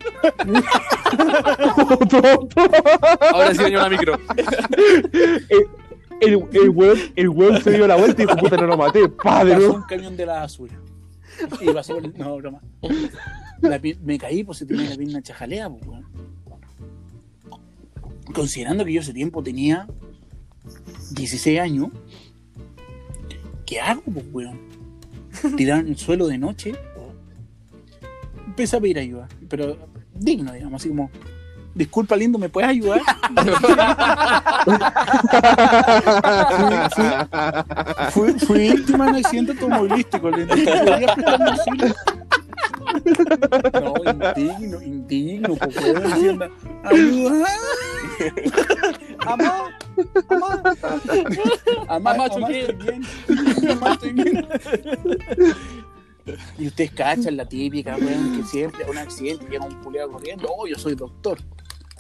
Speaker 2: Ahora sí venía una micro.
Speaker 3: El, el, weón, el weón se dio la vuelta y dijo, puta, no lo maté. Padre,
Speaker 1: Pasó un camión de la basura. Y pasó el- No, broma. La me caí pues se tenía la pierna chajalea, pues, weón. Considerando que yo ese tiempo tenía 16 años, ¿qué hago, pues, weón? Tirar en el suelo de noche. Empecé a pedir ayuda, pero digno, digamos, así como, disculpa, lindo, ¿me puedes ayudar? Fui, fui víctima de un accidente automovilístico. ¿le ¿Podrías prestarme auxilio? No, indigno, indigno, diciendo, ayuda.
Speaker 5: ¡Amá! ¡Amá!
Speaker 1: Amá,
Speaker 2: Amá,
Speaker 1: amá, bien. Amá, estoy bien. Y ustedes cachan la típica, weón, que siempre un accidente llega un culiado corriendo. Oh, yo soy doctor.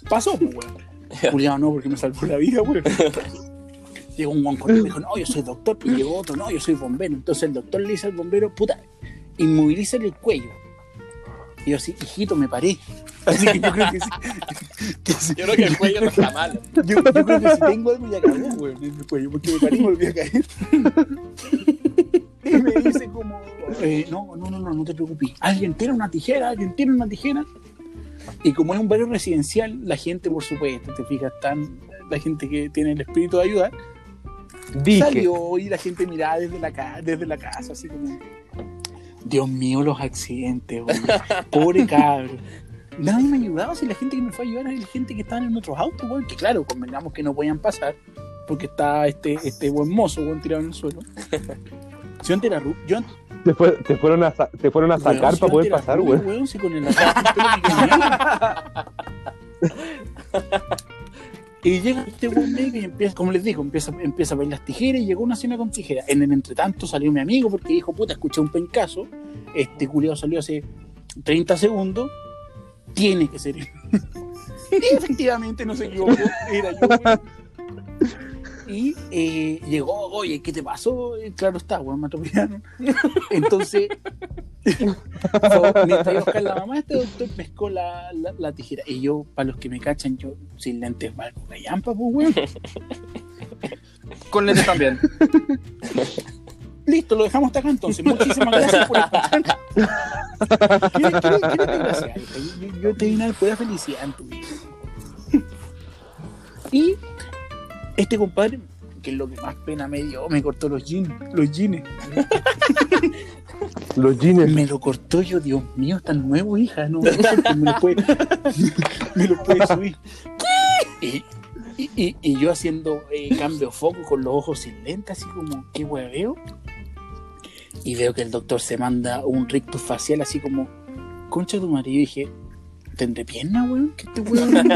Speaker 1: Pasó, pues, weón. Culiado no, porque me salvó la vida, weón. Llegó un guan y dijo, no, yo soy doctor. Y llegó otro, no, yo soy bombero. Entonces el doctor le dice al bombero, puta, inmovilízale el cuello. Y yo así, hijito, me paré. Así que yo creo que sí. que sí.
Speaker 4: Yo creo que el cuello no está mal.
Speaker 1: Yo, yo creo que si tengo algo ya cagó, weón, en el cuello, porque me paré y me volví a caer. Y me dice como, eh, no, no, no, no, no te preocupes. Alguien tiene una tijera, alguien tiene una tijera. Y como es un barrio residencial, la gente, por supuesto, te fijas, tan, la gente que tiene el espíritu de ayudar,
Speaker 3: Dije.
Speaker 1: salió y la gente miraba desde la, ca- desde la casa, así como, Dios mío, los accidentes, pobre cabro. Nadie me ayudaba, si la gente que me fue a ayudar era la gente que estaba en otros autos, weón, que claro, convengamos que no podían pasar, porque estaba este, este buen mozo, weón, tirado en el suelo. Yo antes era yo
Speaker 3: Te, fue- te fueron a, te fueron a sacar
Speaker 1: weón,
Speaker 3: para poder pasar, weón.
Speaker 1: weón, si con el tenía. Y llega este buen médico y empieza, como les digo, empieza, empieza a ver las tijeras y llegó una cena con tijeras. En el entretanto salió mi amigo porque dijo, puta, escuché un pencazo. Este culiado salió hace 30 segundos. Tiene que ser él. y efectivamente no se equivocó, era yo. Y eh, llegó, oye, ¿qué te pasó? Claro está, weón, me atropellaron. Entonces, fue- mientras iba a la mamá, este doctor pescó la, la, la tijera. Y yo, para los que me cachan, yo sin lentes valgo callampa, pues, weón.
Speaker 2: Con lentes también.
Speaker 1: Listo, lo dejamos hasta acá entonces. Muchísimas gracias por escuchar. ¿Qué, qué, qué te gracia? Yo, yo te di una pura felicidad en tu vida. Y este compadre, que es lo que más pena me dio, me cortó los jeans, los jeans.
Speaker 3: Los jeans.
Speaker 1: Me lo cortó yo, Dios mío, tan nuevo, hija, no, me lo puede, me lo puede subir. Y, y, y- y yo haciendo eh, cambio de foco con los ojos sin lentes, así como, ¿qué wea veo? Y veo que el doctor se manda un rictus facial así como, concha de tu marido, y dije, ¿tendré pierna, weón? ¿Qué este weón?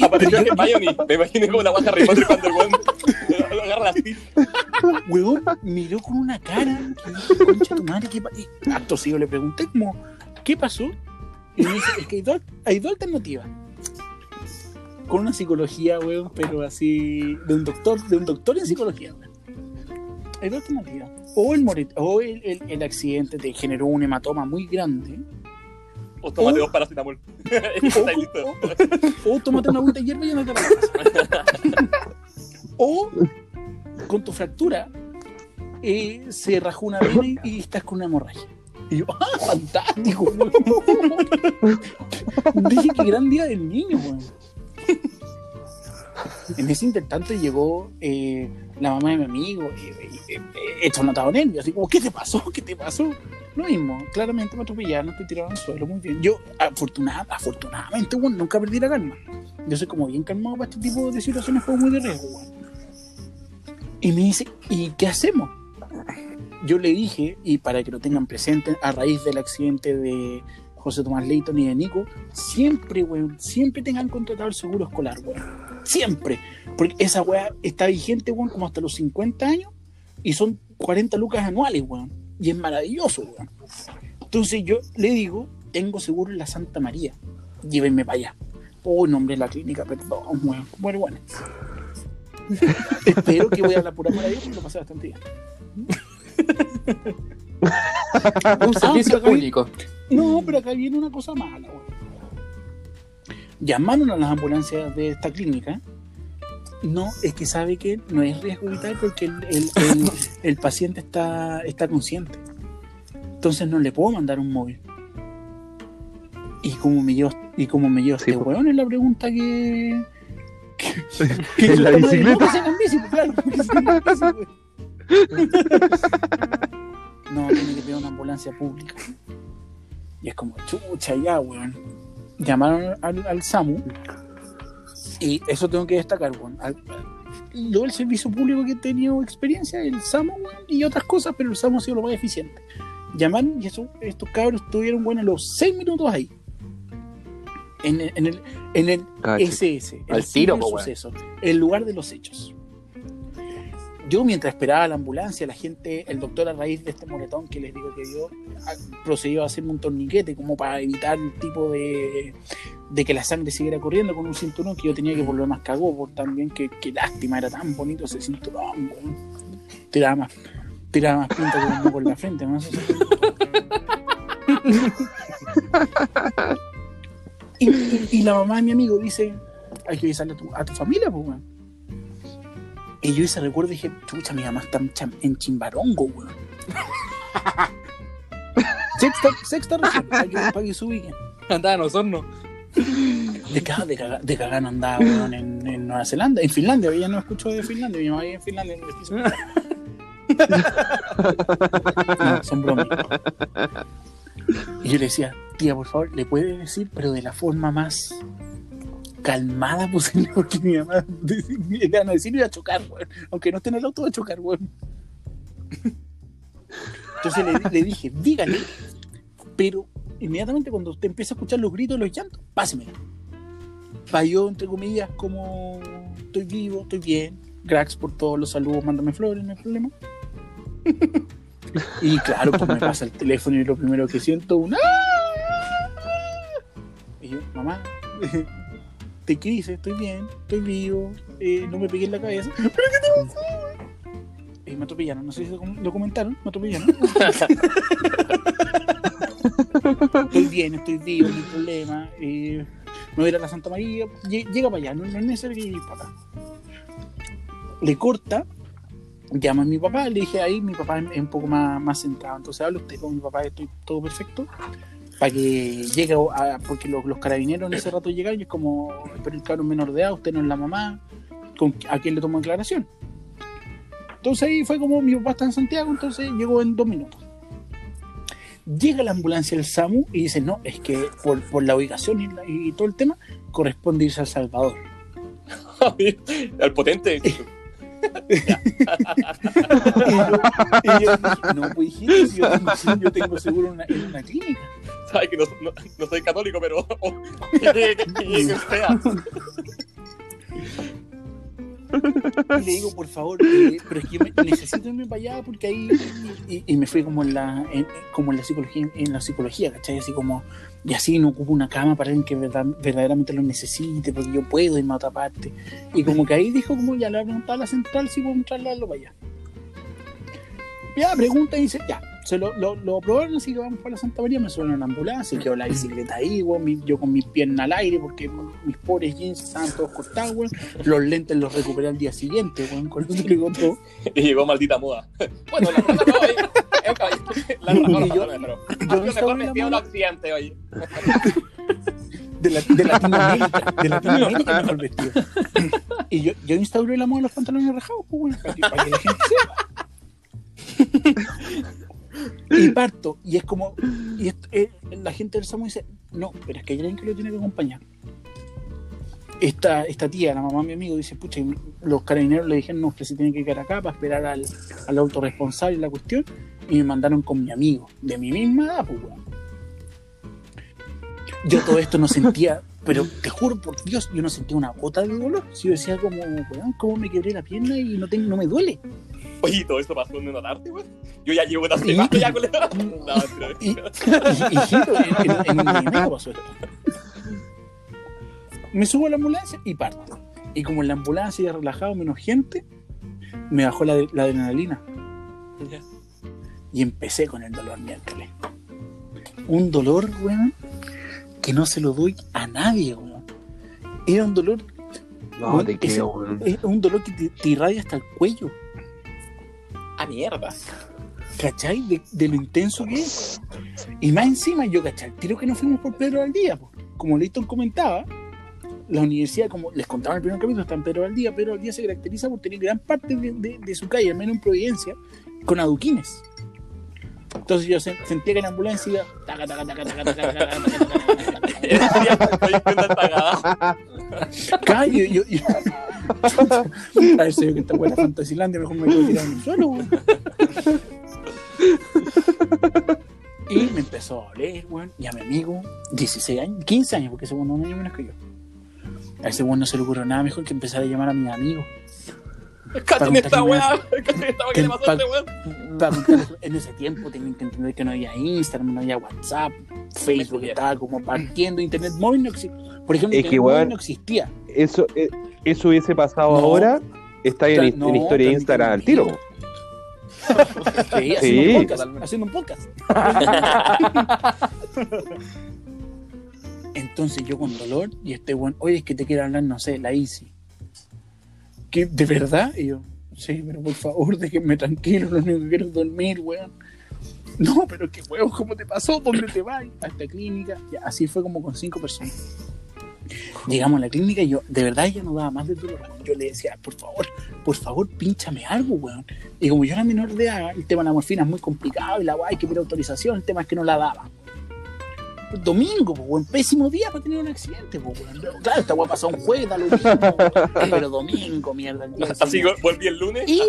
Speaker 4: Apareció en Bionic. Me imaginé como la guata Harry Potter cuando el weón lo agarra así.
Speaker 1: Weón miró con una cara que dije, concha tu madre, ¿qué pa-?" Y acto seguido le pregunté como, ¿qué pasó? Y me dice, es que hay dos, hay dos alternativas. Con una psicología, weón, pero así, de un doctor, de un doctor en psicología, weón. Hay dos alternativas. O el, morit- o el, el- el accidente te generó un hematoma muy grande.
Speaker 4: O tómate
Speaker 1: Oh.
Speaker 4: dos paracetamol.
Speaker 1: O, o- o tómate una agüita de hierba y andate a la casa. O con tu fractura eh, se rajó una vena y, y estás con una hemorragia. Y yo, ¡ah, fantástico! Dije, qué gran día del niño, weón. En ese intertanto llegó eh, la mamá de mi amigo, y, y, y, hecho notado nervio, así como, ¿qué te pasó? ¿Qué te pasó? Lo mismo, claramente me atropellaron, estoy tirado al suelo, muy bien. Yo, afortunada, afortunadamente, bueno, nunca perdí la calma. Yo soy como bien calmado para este tipo de situaciones, fue muy de riesgo, weón. Y me dice, ¿y qué hacemos? Yo le dije, y para que lo tengan presente, a raíz del accidente de José Tomás Leighton y de Nico, siempre, weón, siempre tengan contratado el seguro escolar, weón. Siempre. Porque esa weá está vigente, weón, como hasta los 50 años, y son 40 lucas anuales, weón. Y es maravilloso, weón. Entonces yo le digo, tengo seguro en la Santa María, llévenme para allá. Oh, nombre de la clínica, perdón, weón. Bueno, bueno. Espero que voy a la pura maravilla porque lo pasé bastante bien.
Speaker 2: Un servicio
Speaker 1: pero acá-
Speaker 2: público.
Speaker 1: No, pero acá viene una cosa mala, weón. Llamaron a las ambulancias de esta clínica. No, es que sabe que no es riesgo vital porque el, el- el- el paciente está, está consciente. Entonces no le puedo mandar un móvil. Y como me llevo, y como me llevo
Speaker 3: Sí,
Speaker 1: este weón es la pregunta que. que,
Speaker 3: ¿En la bicicleta?
Speaker 1: Que en que. No, tiene que pedir una ambulancia pública. Y es como, chucha, ya, weón. Llamaron al, al SAMU. Y eso tengo que destacar. Al- lo del servicio público que he tenido experiencia, el weón, y otras cosas, pero el SAMU ha sido lo más eficiente. Llamaron y eso, estos cabros estuvieron, bueno, los seis minutos ahí. En el, en el, en el. SS, el
Speaker 2: Al tiro,
Speaker 1: suceso, el lugar de los hechos. Yo mientras esperaba la ambulancia, la gente, el doctor a raíz de este moretón que les digo que dio, procedió a hacerme un torniquete como para evitar el tipo de, de que la sangre siguiera corriendo con un cinturón que yo tenía que por lo más cagó, por también que, que lástima, era tan bonito ese cinturón, tiraba más, tiraba más pinta que un en la frente, y, la mamá de mi amigo dice, hay que avisarle a tu, a tu familia, pues, weón. Y yo ese recuerdo dije, chucha, mi mamá está en, Chimbarongo, weón. sexta, sexta región, para que, para que.
Speaker 2: Andaba en Osorno.
Speaker 1: De cagar, de cagar, de cagar no andaba, weón, en, en Nueva Zelanda, en Finlandia, ella no escuchó de Finlandia, mi mamá vive en Finlandia. No, son bromas. Y yo le decía, tía, por favor, le puede decir, pero de la forma más calmada posible, porque mi mamá le van a decir, iba a chocar, weón. Aunque no esté en el auto, va a chocar, weón. Entonces le, dije, dígale, pero inmediatamente cuando usted empieza a escuchar los gritos, los llantos, pásemela. Para yo, entre comillas, como estoy vivo, estoy bien, cracks por todos los saludos, mándame flores, no hay problema. Y claro, pues me pasa el teléfono y lo primero que siento un ¡ah! Y yo, mamá, te quise, estoy bien, estoy vivo, eh, no me pegué en la cabeza. ¿Pero qué te pasó, güey? Eh, me atropellaron, no sé si lo comentaron, me atropellaron. estoy bien, estoy vivo, no hay problema. eh, me voy a ir a la Santa María, lle- llega para allá, no, no es necesario que llegue para acá. Le corta, llama a mi papá, le dije ahí, mi papá es un poco más, más centrado, entonces habla usted con mi papá, estoy todo perfecto, para que llegue a, porque los, los carabineros en ese rato llegan y es como, pero el cabrón menor de edad, usted no es la mamá, ¿con, ¿a quién le tomo declaración? Entonces ahí fue como mi papá está en Santiago, entonces llegó en dos minutos. Llega la ambulancia del SAMU y dice, no, es que por, por la ubicación y, la- y todo el tema, corresponde irse a El Salvador.
Speaker 4: Al potente.
Speaker 1: Y yo, y yo dije, no, pues hijito, yo tengo, yo tengo seguro una, en una clínica.
Speaker 4: Sabes que no, no, no soy católico, pero. que, sea.
Speaker 1: Y le digo, por favor, eh, pero es que yo me- necesito irme para allá porque ahí. Y, y me fui como en la en, como en la psicología, en la psicología, ¿cachai? Así como, y así no ocupo una cama para alguien que verdad- verdaderamente lo necesite, porque yo puedo irme a otra parte. Y como que ahí dijo, como ya le ha preguntado a la central si podemos trasladarlo para allá. Ya, pregunta y dice, ya, se lo, lo, lo aprobaron, así que vamos para la Santa María, me suena la ambulancia, quedó la bicicleta ahí, weón, mi- yo con mis piernas al aire, porque mis pobres jeans estaban todos cortados, weón. Los lentes los recuperé al día siguiente, weón, con digo todo.
Speaker 4: Y llegó maldita moda. Bueno, la cosa no, eh, eh, caballero, la razón, la
Speaker 1: yo-
Speaker 4: razón, pero.
Speaker 1: Yo
Speaker 4: Yo mejor
Speaker 1: instauré
Speaker 4: me
Speaker 1: la
Speaker 4: fui a un accidente, oye.
Speaker 1: de, la, de Latinoamérica, de Latinoamérica mejor vestido. Y yo, yo instauré la moda de los pantalones rajados, pues, weón, para que, para que la gente sepa. Y parto, y es como, eh, la gente del SAMU dice, no, pero es que hay alguien que lo tiene que acompañar. Esta, esta tía, la mamá de mi amigo, dice, pucha, los carabineros le dijeron, no, que se tiene que quedar acá para esperar al, al autorresponsable la cuestión, y me mandaron con mi amigo, de mi misma edad, pues. Yo todo esto no sentía, pero te juro por Dios, yo no sentía una gota de dolor. Si yo decía como, weón, cómo me quebré la pierna y no, tengo, no me duele.
Speaker 4: Oye, todo eso pasó en una tarde, güey. Yo ya llevo una semana ya con la. No,
Speaker 1: hijito, en, en- en un pasó esto. Me subo a la ambulancia y parto. Y como en la ambulancia ya relajado, menos gente, me bajó la, la adrenalina. Y empecé con el dolor miércoles. Un dolor, weón, que no se lo doy a nadie, weón. Era un dolor,
Speaker 3: No,
Speaker 1: weón,
Speaker 3: te creo, weón.
Speaker 1: es un dolor que te, te irradia hasta el cuello.
Speaker 4: ¡Ah, mierda!
Speaker 1: ¿Cachai? De, lo intenso que es. Y más encima, yo, ¿cachai? Tiro que nos fuimos por Pedro Valdía, como Leighton comentaba, la universidad, como les contaba en el primer capítulo, está en Pedro Valdía. Pedro Valdía se caracteriza por tener gran parte de- de su calle, al menos en Providencia, con aduquines. Entonces yo sentía que la ambulancia iba. Calle, yo, yo, A ver, se ve que esta buena Fantasilandia, mejor me quedo tirado en el suelo, güey. Y me empezó a oler, weón. Y a mi amigo, 16 años, 15 años, porque ese segundo un año menos que yo. A ese weón no se le ocurrió nada mejor que empezar a llamar a mis amigos.
Speaker 4: Cachen esta weá. Cachen esta weá que le pasó a este weón.
Speaker 1: En ese tiempo tenían que entender que no había Instagram, no había WhatsApp, Facebook estaba como partiendo, Internet móvil no existía. Por ejemplo,
Speaker 3: Es que,
Speaker 1: móvil no existía.
Speaker 3: Eso, eh, eso hubiese pasado
Speaker 1: No.
Speaker 3: ahora. Está en, en
Speaker 1: no,
Speaker 3: historia de Instagram al tiro.
Speaker 1: Sí, haciendo
Speaker 3: Sí.
Speaker 1: un podcast. Haciendo un podcast. Entonces yo con dolor y este weón, oye, es que te quiero hablar, no sé, la Easy. ¿De verdad? Y yo, sí, pero por favor, déjenme tranquilo, lo único que quiero es dormir, weón. No, pero qué weón, ¿cómo te pasó? ¿Dónde te vas? A esta clínica. Así fue como con cinco personas. Llegamos a la clínica y yo, de verdad, ya no daba más de dolor. Yo le decía, por favor, por favor, pínchame algo, weón. Y como yo era menor de edad, el tema de la morfina es muy complicado y la guay que pedir autorización, el tema es que no la daba. Domingo, pues, weón, pésimo día para tener un accidente, weón. Claro, esta weá pasó un jueves, da lo mismo, pero domingo, mierda,
Speaker 4: Así volví el lunes.
Speaker 1: Y,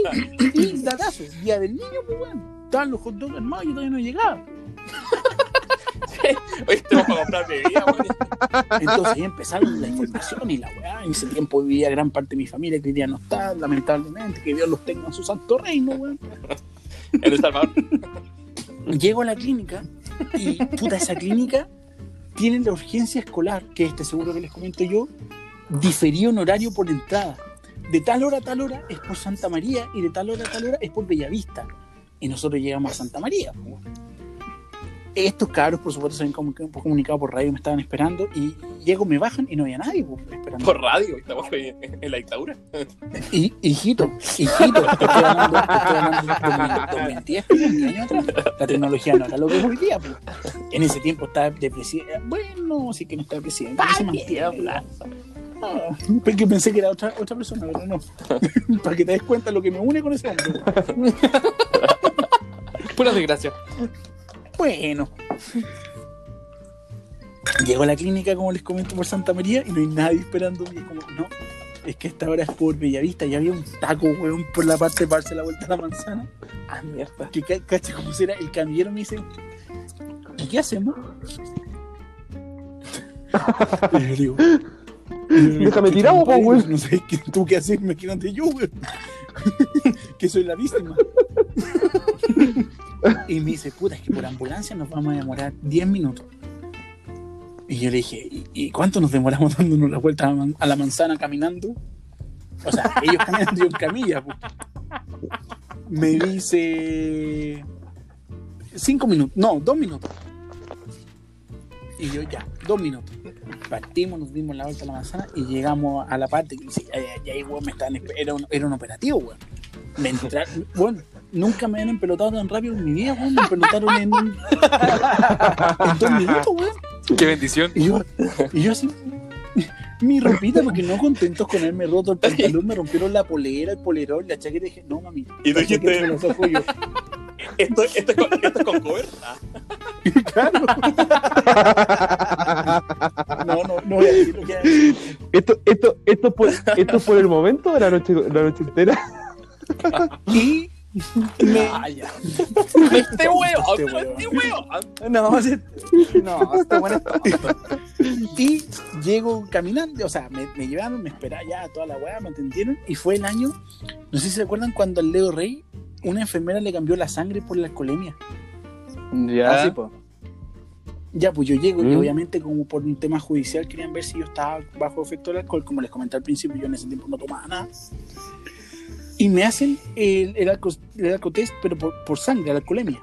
Speaker 1: y datazo, día del niño, pues, weón. Estaban los hot dogs armados y yo todavía no llegaba.
Speaker 4: Oye, te vamos a comprar bebida, weón.
Speaker 1: Entonces ahí empezaron la información y la weá. En ese tiempo vivía gran parte de mi familia que hoy día no está, lamentablemente, que Dios los tenga en su santo reino, weón.
Speaker 4: En El Salvador.
Speaker 1: Llego a la clínica y, puta, esa clínica tiene la urgencia escolar, que este seguro que les comento yo, diferido en horario por entrada. De tal hora a tal hora es por Santa María y de tal hora a tal hora es por Bellavista. Y nosotros llegamos a Santa María. Po. Estos cabros, por supuesto, se habían comu- comunicado por radio, me estaban esperando y llego, me bajan y no había nadie po, esperando.
Speaker 4: Por radio. Estamos en, en la dictadura.
Speaker 1: Y, hijito, hijito, estoy hablando, estoy hablando de 2010, 20 años atrás. La tecnología no era lo que es hoy día. pues. En ese tiempo estaba de presidente. Bueno, sí que no estaba presidente. no se mantiene. Ah, porque pensé que era otra, otra persona, pero no. Para que te des cuenta lo que me une con ese hombre.
Speaker 2: Pura desgracia.
Speaker 1: Bueno. Llego a la clínica, como les comento, por Santa María y no hay nadie esperando. Y es como, no, es que esta hora es por Bellavista. Y había un taco, weón, por la parte de darse la vuelta a la manzana.
Speaker 2: Ah, mierda.
Speaker 1: Que ca- cacha como será. El camillero me dice, ¿y qué hacemos? y yo digo,
Speaker 3: Déjame
Speaker 1: "Chucha,
Speaker 3: tirado, po, weón".
Speaker 1: No sé ¿qué- tú qué haces, me quedan de yo, weón. que soy la víctima. y me dice, puta, es que por ambulancia nos vamos a demorar 10 minutos. Y yo le dije, ¿y, cuánto nos demoramos dándonos la vuelta a la, manzana caminando? O sea, ellos caminando yo en camilla. po. Me dice, cinco minutos, no, dos minutos. Y yo ya, dos minutos. Partimos, nos dimos la vuelta a la manzana y llegamos a la parte que dice, ya, me esper- era un, era un operativo, weón. Me entra- bueno, nunca me habían empelotado tan rápido en mi vida, weón. Me empelotaron en, en dos minutos, weón.
Speaker 2: Qué bendición.
Speaker 1: Y yo, y yo así, mi ropita, porque no contentos con haberme roto el pantalón, me rompieron la polera, el polerón, la chaqueta, y dije, no mami.
Speaker 4: Y tú dijiste-
Speaker 1: la saco yo.
Speaker 4: Esto, esto, es, con, esto es con cover. Ah,
Speaker 1: Claro. No, no, no voy a decir lo que hay.
Speaker 3: Esto, esto, esto, por, esto por el momento de la noche, la noche entera.
Speaker 1: Y me,
Speaker 2: Ah, ya.
Speaker 4: Este huevo,
Speaker 1: Este huevo.
Speaker 4: este huevo.
Speaker 1: no,
Speaker 2: No, está bueno.
Speaker 1: y llego caminando, o sea, me, me llevaron, me esperaron ya toda la weá, me entendieron, y fue el año, no sé si se acuerdan cuando al Leo Rey una enfermera le cambió la sangre por la alcoholemia.
Speaker 2: Ya.
Speaker 5: Ah, sí, po.
Speaker 1: Ya, pues yo llego y
Speaker 3: Mm.
Speaker 1: obviamente como por un tema judicial querían ver si yo estaba bajo efecto del alcohol, como les comenté al principio, yo en ese tiempo no tomaba nada. Y me hacen el, el, alco, el alcotest, pero por, por sangre, la alcoholemia.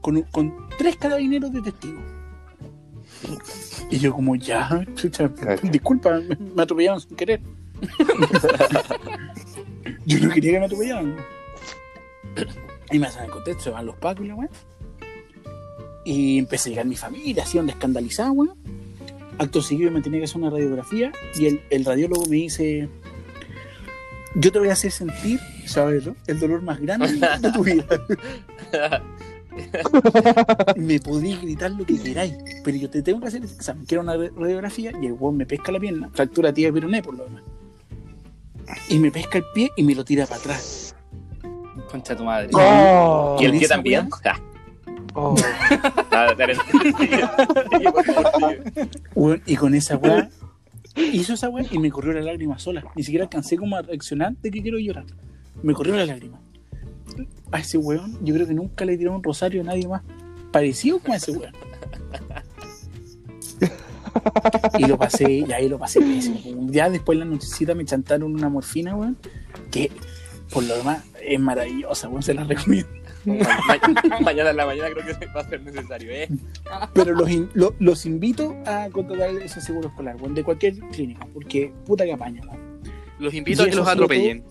Speaker 1: con, con tres carabineros de testigos. Y yo como, ya, chucha, disculpa, me, me atropellaron sin querer. yo no quería que me atropellaran. Y me hacen el contexto, se van los pacos y la weá. Y empecé a llegar mi familia, así donde escandalizada, weón. Acto seguido me tenía que hacer una radiografía y el, el radiólogo me dice, yo te voy a hacer sentir, ¿sabes? El dolor más grande de tu vida. me podéis gritar lo que queráis, pero yo te tengo que hacer ese examen. Quiero una radiografía y el weón me pesca la pierna, fractura tía de peroné por lo demás. Y me pesca el pie y me lo tira para atrás.
Speaker 2: Concha tu madre.
Speaker 3: Oh,
Speaker 4: ¿Y el pie también?
Speaker 3: oh.
Speaker 1: Y con esa weá, hizo esa weá y me corrió la lágrima sola. Ni siquiera alcancé como a reaccionar de que quiero llorar. Me corrió la lágrima. A ese weón, yo creo que nunca le tiró un rosario a nadie más parecido con ese weón. Y lo pasé, y ahí lo pasé. Ya después en la nochecita me chantaron una morfina, weón, que por lo demás es maravillosa, weón, se la recomiendo.
Speaker 4: Ma- mañana en la mañana creo que va a ser necesario, ¿eh?
Speaker 1: Pero los, in- lo- los invito a contratar ese seguro escolar, weón, de cualquier clínica, porque puta que apaña.
Speaker 2: Los invito a que los atropellen.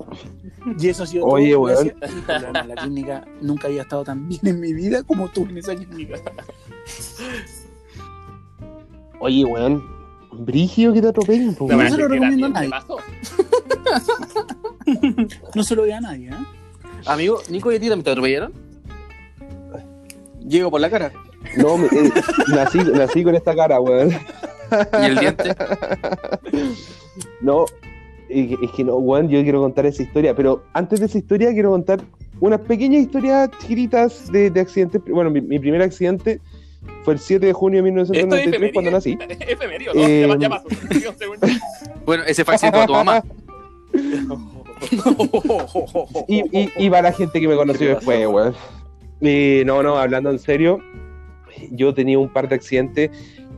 Speaker 1: Y eso ha sido
Speaker 3: Oye,
Speaker 1: todo. demás, La clínica nunca había estado tan bien en mi vida como tú en esa clínica.
Speaker 3: Oye, weón. Brígido que te atropellen,
Speaker 4: No,
Speaker 1: se lo
Speaker 4: pero
Speaker 1: recomiendo a
Speaker 4: ¿qué
Speaker 1: nadie.
Speaker 4: pasó?
Speaker 1: No se lo ve a nadie, ¿eh?
Speaker 2: Amigo, Nico, ¿y a ti también te atropellaron?
Speaker 5: Llego por la cara.
Speaker 3: No, me- eh, nací, nací con esta cara, weón.
Speaker 2: ¿Y el diente?
Speaker 3: No, es que- es que no, weón, yo quiero contar esa historia, pero antes de esa historia quiero contar unas pequeñas historias chiquitas de, de accidentes. Bueno, mi, mi primer accidente fue el 7 de junio de
Speaker 4: Esto es
Speaker 3: 1993 cuando nací.
Speaker 4: Efemérido, ¿no?
Speaker 3: Eh,
Speaker 4: Ya, pasó.
Speaker 2: Bueno, ese fue el accidente de tu mamá.
Speaker 3: Y, y, y para la gente que me conoció después, weón. Eh, no, no, hablando en serio, yo tenía un par de accidentes.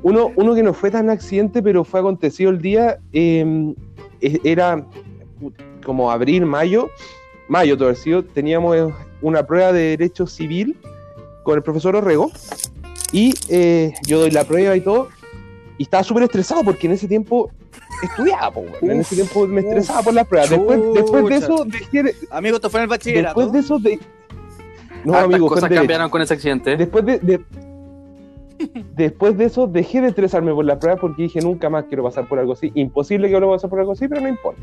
Speaker 3: Uno, uno que no fue tan accidente, pero fue acontecido el día, eh, era como abril, mayo, mayo todo el sido, teníamos eh, una prueba de derecho civil con el profesor Orrego y eh, yo doy la prueba y todo y estaba súper estresado porque en ese tiempo estudiaba, po, en ese tiempo me estresaba por las pruebas. Después, después de eso dejé, de-
Speaker 5: Amigo, esto fue en el bachillerato.
Speaker 3: Después de eso, de... no,
Speaker 2: Hartas
Speaker 3: amigo, fue
Speaker 2: cosas cambiaron con ese accidente.
Speaker 3: Después de, de- después de eso, dejé de estresarme por la prueba porque dije nunca más quiero pasar por algo así. Imposible que vuelva a pasar por algo así, pero no importa.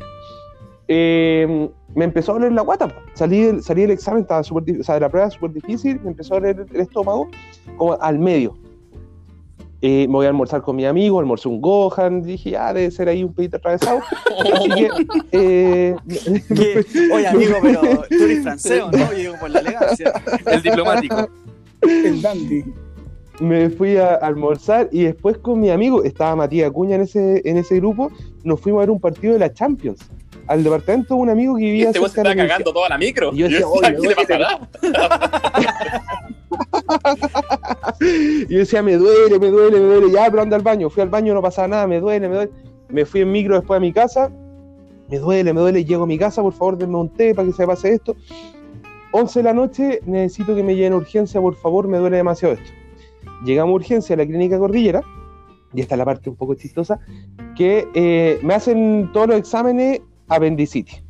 Speaker 3: Eh, me empezó a doler la guata. Salí del, salí del examen, estaba súper di- o sea, de la prueba súper difícil, me empezó a doler el estómago como al medio. Eh, me voy a almorzar con mi amigo, almorcé un Gohan, dije, ya, debe ser ahí un pedito atravesado. Así que, eh,
Speaker 5: ¿Qué? Oye, amigo, pero tú eres francés, ¿o ¿no? Llego por la elegancia.
Speaker 2: El diplomático.
Speaker 1: El dandy.
Speaker 3: me fui a almorzar y después con mi amigo, estaba Matías Acuña en ese, en ese grupo, nos fuimos a ver un partido de la Champions. Al departamento de un amigo que vivía
Speaker 4: este vos se
Speaker 3: la
Speaker 4: cagando toda la micro.
Speaker 3: Y yo decía,
Speaker 4: Yo ¿qué le pasará?
Speaker 3: Y yo decía, me duele, me duele, me duele. Ya, pero anda al baño. Fui al baño, no pasaba nada, me duele, me duele. Me fui en micro después a mi casa. Me duele, me duele. Llego a mi casa, por favor, denme un té para que se pase esto. 11 de la noche, necesito que me lleven urgencia, por favor, me duele demasiado esto. Llegamos a urgencia a la clínica Cordillera, y esta es la parte un poco chistosa, que eh, me hacen todos los exámenes apendicitis.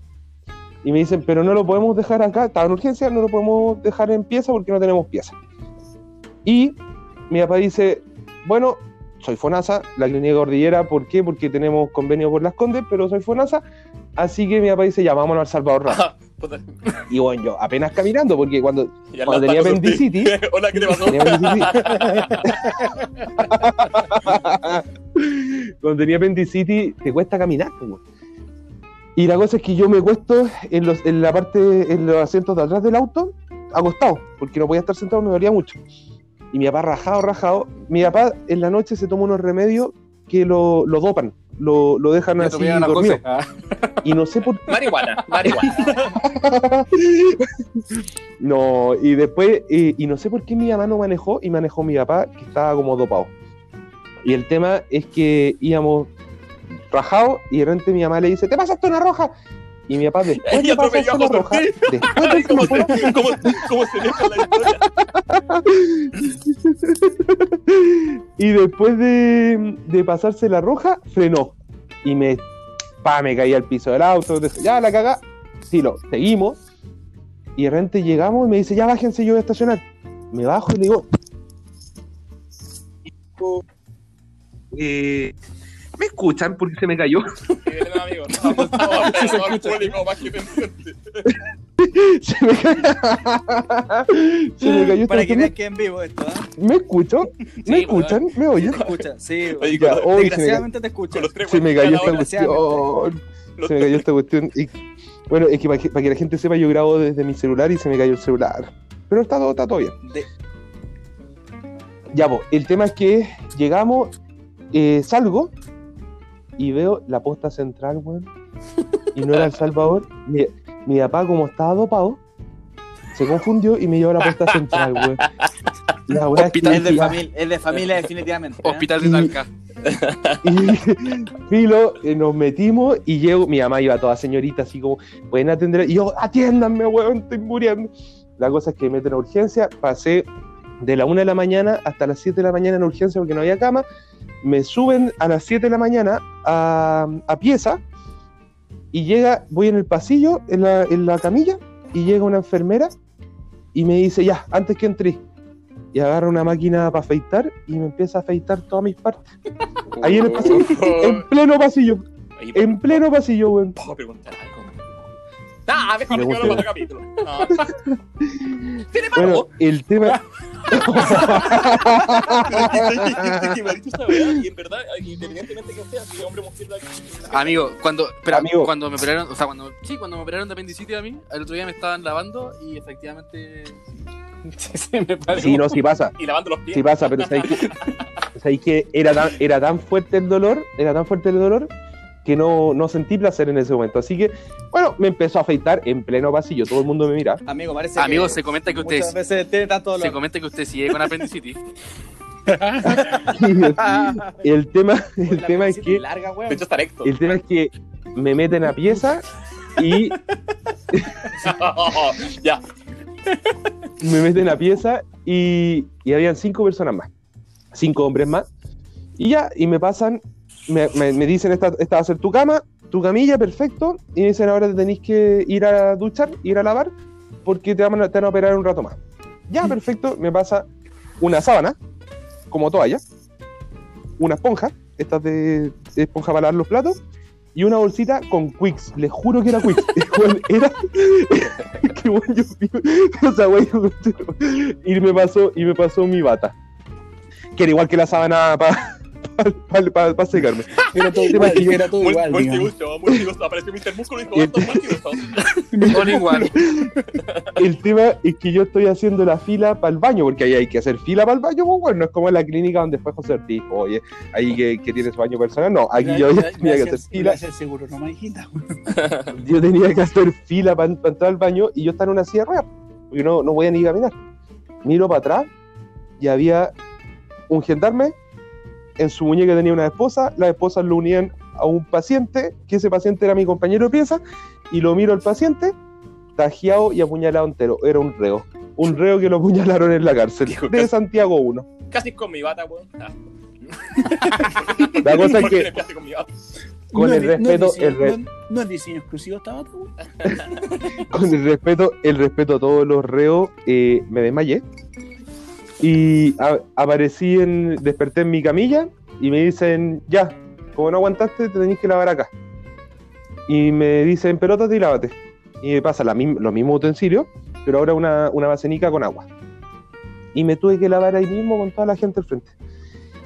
Speaker 3: Y me dicen, pero no lo podemos dejar acá, estaba en urgencia, no lo podemos dejar en pieza porque no tenemos pieza. Y mi papá dice, bueno, soy FONASA, la clínica Cordillera, ¿por qué? Porque tenemos convenio por las Condes, pero soy FONASA, así que mi papá dice, ya, vámonos al Salvador Ramos. Y bueno, yo apenas caminando, porque cuando, cuando tenía apendicitis,
Speaker 4: Hola, ¿qué te pasó?
Speaker 3: tenía cuando tenía apendicitis, te cuesta caminar. weón. Y la cosa es que yo me cuesto en, los, en la parte, en los asientos de atrás del auto, acostado, porque no podía estar sentado, me dolía mucho. Y mi papá rajado, rajado. Mi papá en la noche se toma unos remedios que lo, lo dopan, lo, lo dejan así dormido.
Speaker 2: Ah.
Speaker 3: Y no sé por
Speaker 4: Marihuana, marihuana.
Speaker 3: No, y después, eh, y no sé por qué mi mamá no manejó y manejó mi papá, que estaba como dopado. Y el tema es que íbamos rajados y de repente mi mamá le dice, ¿te pasaste una roja? Y mi papá después
Speaker 4: Y
Speaker 3: de pasarse
Speaker 4: atropelló a
Speaker 3: la
Speaker 4: José
Speaker 3: roja, después de
Speaker 4: ¿Cómo se, cómo, cómo se deja la historia?
Speaker 3: y después de, de pasarse la roja, frenó. Y me, pa, me caí al piso del auto. dije, Ya, la cagá. Sí, lo, seguimos. Y de repente llegamos y me dice, ya bájense, yo voy a estacionar. Me bajo y le digo, eh, ¿me escuchan? Porque se me cayó.
Speaker 4: Amigo, no, público más que pendiente.
Speaker 3: se me cayó. se me cayó.
Speaker 5: Para
Speaker 3: esta
Speaker 5: que veas que en vivo esto, ¿ah?
Speaker 3: ¿Me escucho? ¿Me
Speaker 4: Sí,
Speaker 3: escuchan? ¿Me oyen?
Speaker 5: Te escucha, sí.
Speaker 4: Oye,
Speaker 3: Ya, hoy me,
Speaker 5: Desgraciadamente te escucha.
Speaker 4: con los tres
Speaker 3: se me cayó esta cuestión. Se me cayó esta cuestión. Y, bueno, es que para, que para que la gente sepa, yo grabo desde mi celular y se me cayó el celular. Pero está todo, está todo bien.
Speaker 5: De-
Speaker 3: Ya, pues, el tema es que llegamos, eh, salgo y veo la posta central, weón. Y no era El Salvador. Mi, mi papá, como estaba dopado, se confundió y me llevó a la posta central, weón. La weá es que
Speaker 2: Hospital
Speaker 5: Es de, familia, es de familia definitivamente. ¿eh?
Speaker 2: Hospital de Talca.
Speaker 3: Y filo, eh, nos metimos y llego, mi mamá iba toda señorita así como, pueden atender, y yo, atiéndanme, weón, estoy muriendo. La cosa es que me meten a urgencia, pasé de la 1 de la mañana hasta las 7 de la mañana en urgencia porque no había cama, me suben a las 7 de la mañana a, a pieza y llega, voy en el pasillo, en la, en la camilla, y llega una enfermera y me dice, ya, antes que entré, y agarra una máquina para afeitar y me empieza a afeitar todas mis partes. Ahí en el pasillo, en pleno pasillo,
Speaker 4: Ahí,
Speaker 3: en pleno pasillo, weón.
Speaker 4: ¿Puedo preguntar algo? Ah, mejor que
Speaker 3: Pregunte.
Speaker 4: no lo otro capítulo. No. ¿Tiene
Speaker 3: Bueno, el tema,
Speaker 4: que me ha dicho esa weá, y en verdad, independientemente que sea, si hombre o mujer, la-
Speaker 2: Amigo, cuando, espera,
Speaker 3: Amigo.
Speaker 2: cuando me operaron, o sea, cuando, sí, cuando me operaron de apendicitis a mí, el otro día me estaban lavando y efectivamente se me paró.
Speaker 3: sí, no, sí pasa,
Speaker 4: y lavando los pies.
Speaker 3: sí pasa, pero sabéis que, sabéis que era, tan, era tan fuerte el dolor, era tan fuerte el dolor que no, no sentí placer en ese momento. Así que, bueno, me empezó a afeitar en pleno pasillo, todo el mundo me mira.
Speaker 5: Amigo, parece
Speaker 2: Amigo,
Speaker 5: que
Speaker 2: se comenta que
Speaker 5: muchas
Speaker 2: usted
Speaker 5: veces tiene tanto dolor.
Speaker 2: se comenta que usted sigue con apendicitis.
Speaker 3: el tema, el es que,
Speaker 5: larga, weón.
Speaker 4: De hecho, está recto.
Speaker 3: el tema es que me meten a pieza y
Speaker 4: ya.
Speaker 3: me meten a pieza y, y habían cinco personas más, cinco hombres más, y ya, y me pasan, me, me- me dicen, esta, esta va a ser tu cama, tu camilla, perfecto, y me dicen, ahora te tenéis que ir a duchar, ir a lavar, porque te van a, te van a operar un rato más. Ya, perfecto, me pasa una sábana, como toalla, una esponja, estas de, de esponja para lavar los platos, y una bolsita con Quicks. Les juro que era Quicks. Era. que bueno, yo. O sea, güey, y me pasó, y me pasó mi bata. Que era igual que la sábana para secarme. Era todo el tema. y yo-
Speaker 1: Era todo igual, digamos.
Speaker 4: Multiuso, multiuso. Apareció Mr. Músculo y dijo, estos
Speaker 2: in one.
Speaker 3: el tema es que yo estoy haciendo la fila para el baño, porque ahí hay que hacer fila para el baño, pues bueno, no es como en la clínica donde fue José Ortiz, oye, ahí que, que tienes baño personal, no, aquí yo tenía que hacer fila,
Speaker 1: seguro, no
Speaker 3: yo tenía que hacer fila para, entrar al baño y yo estaba en una silla de ruedas, porque no, no voy a ni caminar. Miro para atrás y había un gendarme, en su muñeca tenía una esposa, las esposas lo unían a un paciente, que ese paciente era mi compañero de pieza, y lo miro al paciente, tajeado y apuñalado entero, era un reo. Un reo que lo apuñalaron en la cárcel,
Speaker 4: Hijo,
Speaker 3: de
Speaker 4: casi-
Speaker 3: Santiago 1.
Speaker 4: Casi con mi bata, weón. Ah.
Speaker 3: La cosa es
Speaker 4: ¿Por qué
Speaker 3: que
Speaker 4: con
Speaker 1: No
Speaker 3: el
Speaker 1: es di- no es
Speaker 3: respeto,
Speaker 1: diseño-
Speaker 3: el re-
Speaker 1: no- no es diseño exclusivo esta bata, weón.
Speaker 3: con el respeto, el respeto a todos los reos, eh, me desmayé. Y a- aparecí en. desperté en mi camilla y me dicen, ya, como no aguantaste, te tenés que lavar acá. Y me dicen, pelótate y lávate. Y me pasa la los mismos utensilios, pero ahora una, una basenica con agua. Y me tuve que lavar ahí mismo con toda la gente al frente.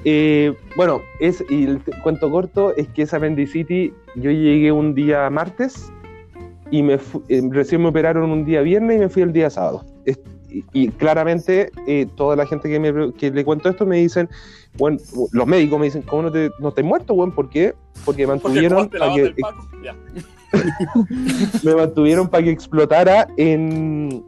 Speaker 3: Eh, bueno, es, y el cuento corto es que esa apendicitis, yo llegué un día martes y me eh, recién me operaron un día viernes y me fui el día sábado. Y, y claramente eh, toda la gente que, me, que le cuento esto me dicen, bueno, los médicos me dicen, ¿cómo no te, no te muerto, weón? ¿Por qué? Porque me
Speaker 4: Porque
Speaker 3: mantuvieron
Speaker 4: te
Speaker 3: para que, me mantuvieron para que explotara en,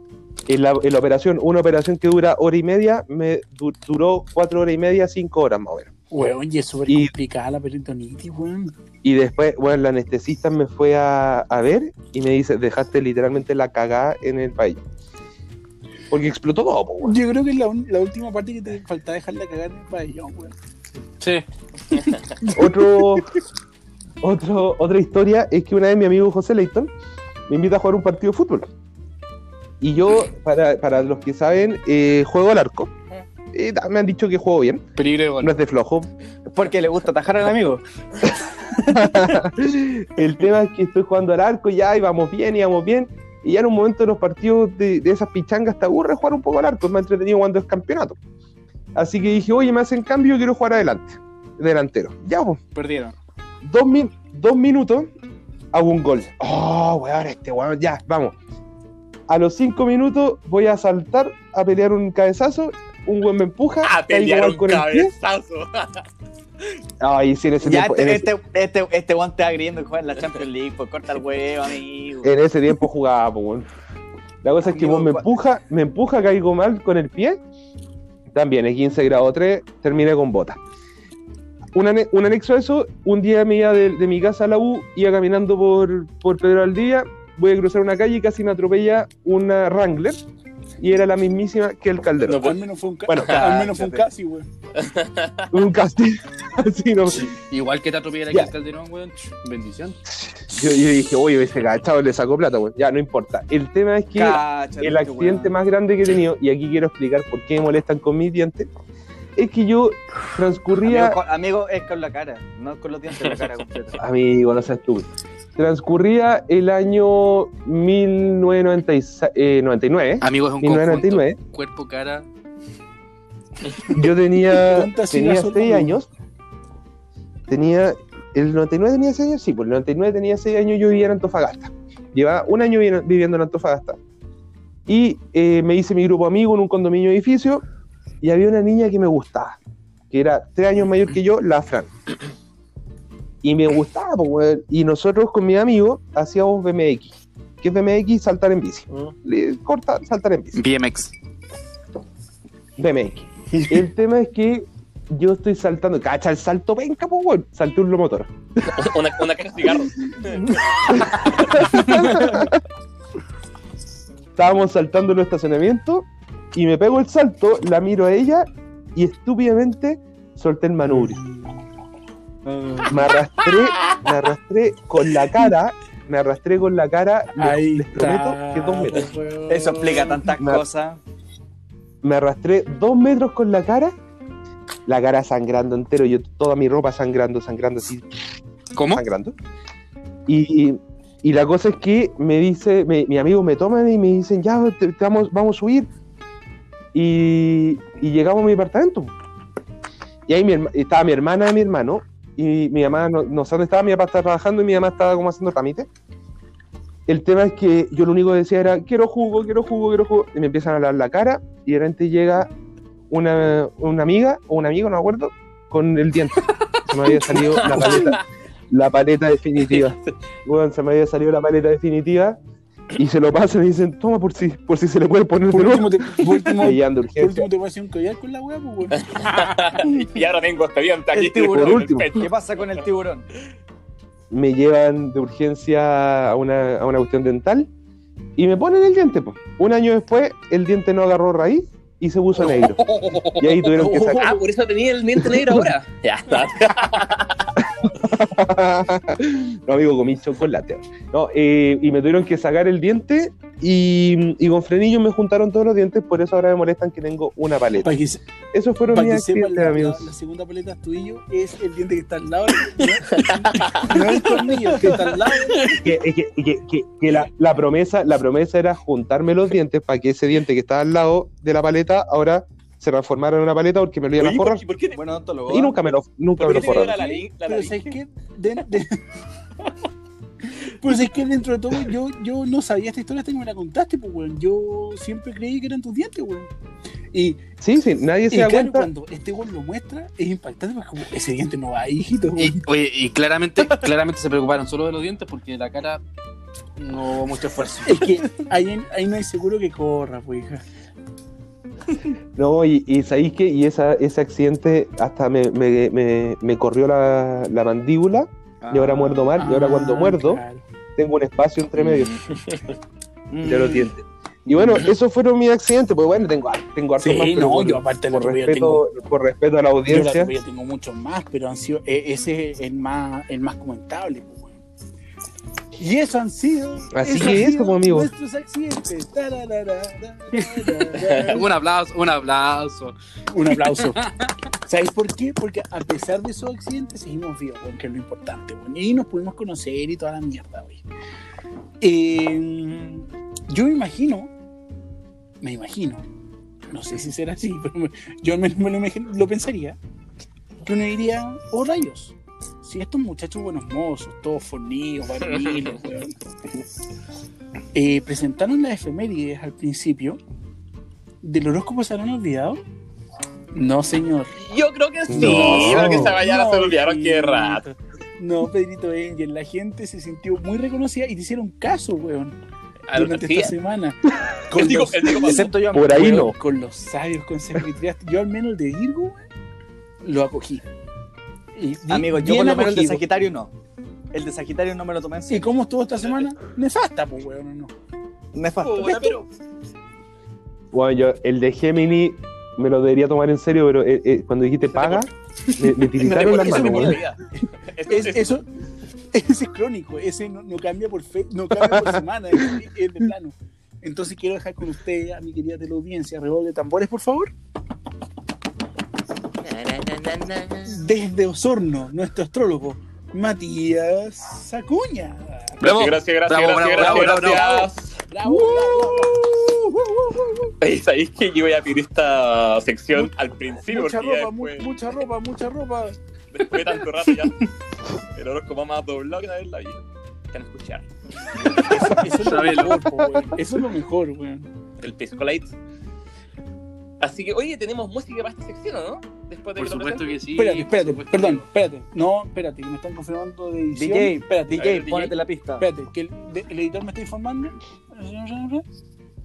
Speaker 3: en, la, en la operación. Una operación que dura hora y media, me du- duró cuatro horas y media, cinco horas más o menos.
Speaker 1: Weón, y es súper complicada la peritonitis, weón.
Speaker 3: Y después, bueno, la anestesista me fue a, a ver y me dice, dejaste literalmente la cagada en el país. Porque explotó todo, po, weón.
Speaker 1: Yo creo que es la, un- la última parte que te faltaba dejarla cagar en el pabellón, weón.
Speaker 2: Sí.
Speaker 3: Otro, otro, otra historia es que una vez mi amigo José Leighton me invita a jugar un partido de fútbol. Y yo, para, para los que saben, eh, juego al arco. Eh, me han dicho que juego bien,
Speaker 2: Peligro
Speaker 3: no es de flojo.
Speaker 5: Porque le gusta atajar al amigo.
Speaker 3: El tema es que estoy jugando al arco ya y vamos bien y vamos bien. Y ya en un momento de los partidos de, de esas pichangas te aburre jugar un poco al arco, es más entretenido cuando es campeonato. Así que dije, oye, me hacen cambio, quiero jugar adelante, delantero. Ya, pues,
Speaker 5: Perdieron.
Speaker 3: dos, min- dos minutos, hago un gol. Oh, weón, este weón, ya, vamos. A los cinco minutos voy a saltar a pelear un cabezazo, un weón me empuja,
Speaker 4: A pelear un
Speaker 3: con el pie. Ay, sí, en ese
Speaker 5: Ya
Speaker 3: tiempo,
Speaker 5: este,
Speaker 3: en ese-
Speaker 5: este, este, este weón te va creyendo que juega en la Champions League, pues corta el huevo, amigo.
Speaker 3: en ese tiempo jugaba, weón. La cosa es que weón, me empuja, me empuja, caigo mal con el pie. También, en 15 grado 3, terminé con bota. Un, ane- un anexo a eso, un día me iba de, de mi casa a la U, iba caminando por, por Pedro Aldía, voy a cruzar una calle y casi me atropella una Wrangler, y era la mismísima que el Calderón.
Speaker 4: No,
Speaker 1: Al menos fue un, ca-
Speaker 3: Bueno,
Speaker 1: al menos fue un casi, weón.
Speaker 3: Un. Así, no.
Speaker 2: Igual que te atropellara aquí
Speaker 3: Ya.
Speaker 2: el Calderón, weón. Bendición.
Speaker 3: Yo, yo dije, oye, ese cachado le sacó plata, weón. Ya, no importa. El tema es que
Speaker 5: Cáchate,
Speaker 3: el accidente
Speaker 5: weón.
Speaker 3: más grande que he tenido, y aquí quiero explicar por qué me molestan con mis dientes, es que yo transcurría.
Speaker 5: Amigo, es con la cara, no con los dientes, la cara completa.
Speaker 3: Amigo, no seas estúpido. Transcurría el año 1999.
Speaker 2: Amigo, es un
Speaker 3: 1999.
Speaker 2: conjunto. Cuerpo, cara.
Speaker 3: Yo tenía,
Speaker 1: ¿Cuántas
Speaker 3: tenía
Speaker 1: siglas son,
Speaker 3: 6
Speaker 1: amigo?
Speaker 3: años. Tenía. El 99 tenía 6 años, sí, pues el 99 tenía 6 años yo vivía en Antofagasta. Llevaba un año vi- viviendo en Antofagasta. Y eh, me hice mi grupo amigo en un condominio edificio y había una niña que me gustaba, que era 3 años mayor que yo, la Fran. Y me gustaba, pues, weón. Y nosotros con mis amigos hacíamos BMX. ¿Qué es BMX? Saltar en bici. Le- Corta, saltar en bici.
Speaker 2: BMX.
Speaker 3: BMX. El tema es que yo estoy saltando, cacha el salto penca, pues weón. Salté un lomotor.
Speaker 4: Una, una caja de cigarros.
Speaker 3: Estábamos saltando en el estacionamiento y me pego el salto, la miro a ella y estúpidamente solté el manubrio. Me arrastré, me arrastré con la cara, me arrastré con la cara, les-
Speaker 1: Ahí
Speaker 3: les prometo que dos metros.
Speaker 1: weón.
Speaker 5: Eso explica tantas
Speaker 3: Me-
Speaker 5: cosas.
Speaker 3: Me arrastré dos metros con la cara, la cara sangrando entero, yo toda mi ropa sangrando, sangrando así,
Speaker 2: ¿Cómo?
Speaker 3: sangrando. Y, y la cosa es que me dice, me- mi amigo me toman y me dicen, ya, te- te vamos, vamos a subir. Y, y llegamos a mi apartamento. Y ahí mi estaba mi hermana y mi hermano. Y mi mamá, no, no sé dónde estaba, mi papá estaba trabajando y mi mamá estaba como haciendo trámite. El tema es que yo lo único que decía era, quiero jugo, quiero jugo, quiero jugo. Y me empiezan a hablar la cara y de repente llega una, una amiga o un amigo, no me acuerdo, con el diente. Se me había salido la paleta, la paleta definitiva. Se me había salido la paleta definitiva y se lo pasan y dicen, toma por si, por si se le puede poner
Speaker 1: Por último, te, por último, por
Speaker 3: urgencia.
Speaker 1: último te pasé un collar con la weá, pues, weón.
Speaker 4: y ahora tengo este diente aquí.
Speaker 5: El tiburón.
Speaker 3: último.
Speaker 5: ¿Qué pasa con el tiburón?
Speaker 3: Me llevan de urgencia a una, a una cuestión dental y me ponen el diente. po. Un año después, el diente no agarró raíz y se puso negro. Y ahí tuvieron que sacar.
Speaker 4: Ah, por eso tenía el diente negro ahora. Ya está.
Speaker 3: no, amigo, comí chocolate. No, eh, y me tuvieron que sacar el diente y, y con frenillos me juntaron todos los dientes, por eso ahora me molestan que tengo una paleta.
Speaker 1: Que,
Speaker 3: Esos fueron mis accidentes,
Speaker 1: la,
Speaker 3: amigos.
Speaker 1: la- la segunda paleta tuyo es el diente que está al lado. No, el tornillo, que está al lado.
Speaker 3: que, que- que- que- que la, la promesa, la promesa era juntarme los dientes para que ese diente que estaba al lado de la paleta ahora se transformara en una paleta porque me lo iban a forrar.
Speaker 4: ¿por, por qué,
Speaker 5: Bueno, odontólogo.
Speaker 3: Y nunca me lo, nunca me lo forraron.
Speaker 4: la nariz? La
Speaker 1: Pero
Speaker 4: nariz?
Speaker 1: ¿sabes qué? De- de- Pues es que dentro de todo yo, yo no sabía esta historia hasta que me la contaste, pues, weón. Yo siempre creí que eran tus dientes, weón. Y,
Speaker 3: Sí, sí, nadie
Speaker 1: y
Speaker 3: se da
Speaker 1: claro,
Speaker 3: cuenta.
Speaker 1: cuando este weón lo muestra, es impactante porque como, ese diente no va ahí, hijito,
Speaker 2: Y, oye, y claramente, claramente se preocuparon solo de los dientes porque la cara no hubo mucho esfuerzo.
Speaker 1: Es que ahí, ahí no hay seguro que corra, pues, hija.
Speaker 3: No, y, y ¿sabéis qué? Y esa, ese accidente hasta me, me, me, me corrió la, la mandíbula y ahora muerdo mal. y ahora cuando
Speaker 1: Ah,
Speaker 3: muerdo,
Speaker 1: claro.
Speaker 3: tengo un espacio entre medio
Speaker 5: Mm.
Speaker 3: de los dientes. Y bueno, esos fueron mis accidentes, pues bueno, tengo, tengo hartos
Speaker 1: Sí,
Speaker 3: más,
Speaker 1: no,
Speaker 3: por,
Speaker 1: yo aparte
Speaker 3: por respeto, por respeto a la
Speaker 1: Yo, la
Speaker 3: audiencia.
Speaker 1: tuya tengo muchos más, pero han sido, e- ese es el más, el más comentable. Y eso han sido.
Speaker 3: Así que
Speaker 1: sido
Speaker 3: pues, amigo.
Speaker 1: Nuestros accidentes.
Speaker 2: Un aplauso, un aplauso.
Speaker 1: Un aplauso. ¿Sabéis por qué? Porque a pesar de esos accidentes seguimos vivos, que es lo importante. Y nos pudimos conocer y toda la mierda, güey. Eh, yo me imagino, me imagino, no sé si será así, pero me- yo al menos me lo, imagino- lo pensaría, que uno diría, oh rayos, si estos muchachos buenos mozos, todos fornidos, varoniles, weón, eh, presentaron las efemérides al principio, ¿del horóscopo se habrán olvidado? No, señor.
Speaker 4: Yo creo que sí.
Speaker 3: No.
Speaker 4: Creo que esa mañana
Speaker 1: No,
Speaker 4: se olvidaron qué rato.
Speaker 1: No, Pedrito Angel, la gente se sintió muy reconocida y te hicieron caso, weón,
Speaker 4: A
Speaker 1: durante esta semana. Con los,
Speaker 5: Excepto yo.
Speaker 3: Por ahí
Speaker 1: weón,
Speaker 3: no.
Speaker 1: con los sabios consejos que tiraste. Yo al menos el de Virgo, weón, lo acogí. Y
Speaker 5: Amigo, yo por lo menos el de. Sagitario no. El de Sagitario no me lo tomé en
Speaker 1: ¿Y
Speaker 5: serio.
Speaker 1: cómo estuvo esta semana? Nefasta, pues, weón, ¿o no?
Speaker 5: Nefasto.
Speaker 4: Puta, pero
Speaker 3: Bueno, yo, el de Gemini me lo debería tomar en serio, pero eh, eh, cuando dijiste paga, me, me tiritaron las manos.
Speaker 4: vida.
Speaker 1: Es- eso, ese es crónico, ese no, no cambia por fe, no cambia por semana, es, es de plano. Entonces quiero dejar con usted, a mi querida teleaudiencia, redoble de tambores, por favor. Desde Osorno, nuestro astrólogo, Matías Acuña.
Speaker 2: Bravo.
Speaker 4: Gracias, gracias,
Speaker 2: Bravo,
Speaker 4: gracias,
Speaker 2: bravo,
Speaker 4: gracias,
Speaker 2: bravo,
Speaker 4: gracias.
Speaker 1: Bravo, bravo, bravo.
Speaker 4: Oye, ¿Sabéis que yo voy a pedir esta sección al principio?
Speaker 1: Mucha ropa, mu- mucha ropa, mucha ropa.
Speaker 4: después de tanto rato ya, el horóscopo más doblado que una vez en la vida. Que no escuchar.
Speaker 1: Eso es lo
Speaker 2: Sabelo.
Speaker 1: mejor, po, weón. Eso es lo mejor, weón.
Speaker 4: El Pisco Light. Así que, oye, tenemos música para esta sección, ¿o no? Después de
Speaker 2: Por
Speaker 4: que
Speaker 2: supuesto que sí.
Speaker 1: Espérate, espérate, perdón, espérate. No, espérate, que me están confirmando de edición.
Speaker 5: DJ,
Speaker 1: espérate,
Speaker 5: DJ,
Speaker 4: DJ.
Speaker 5: ponete la pista.
Speaker 1: espérate, que el, de- el editor me está informando.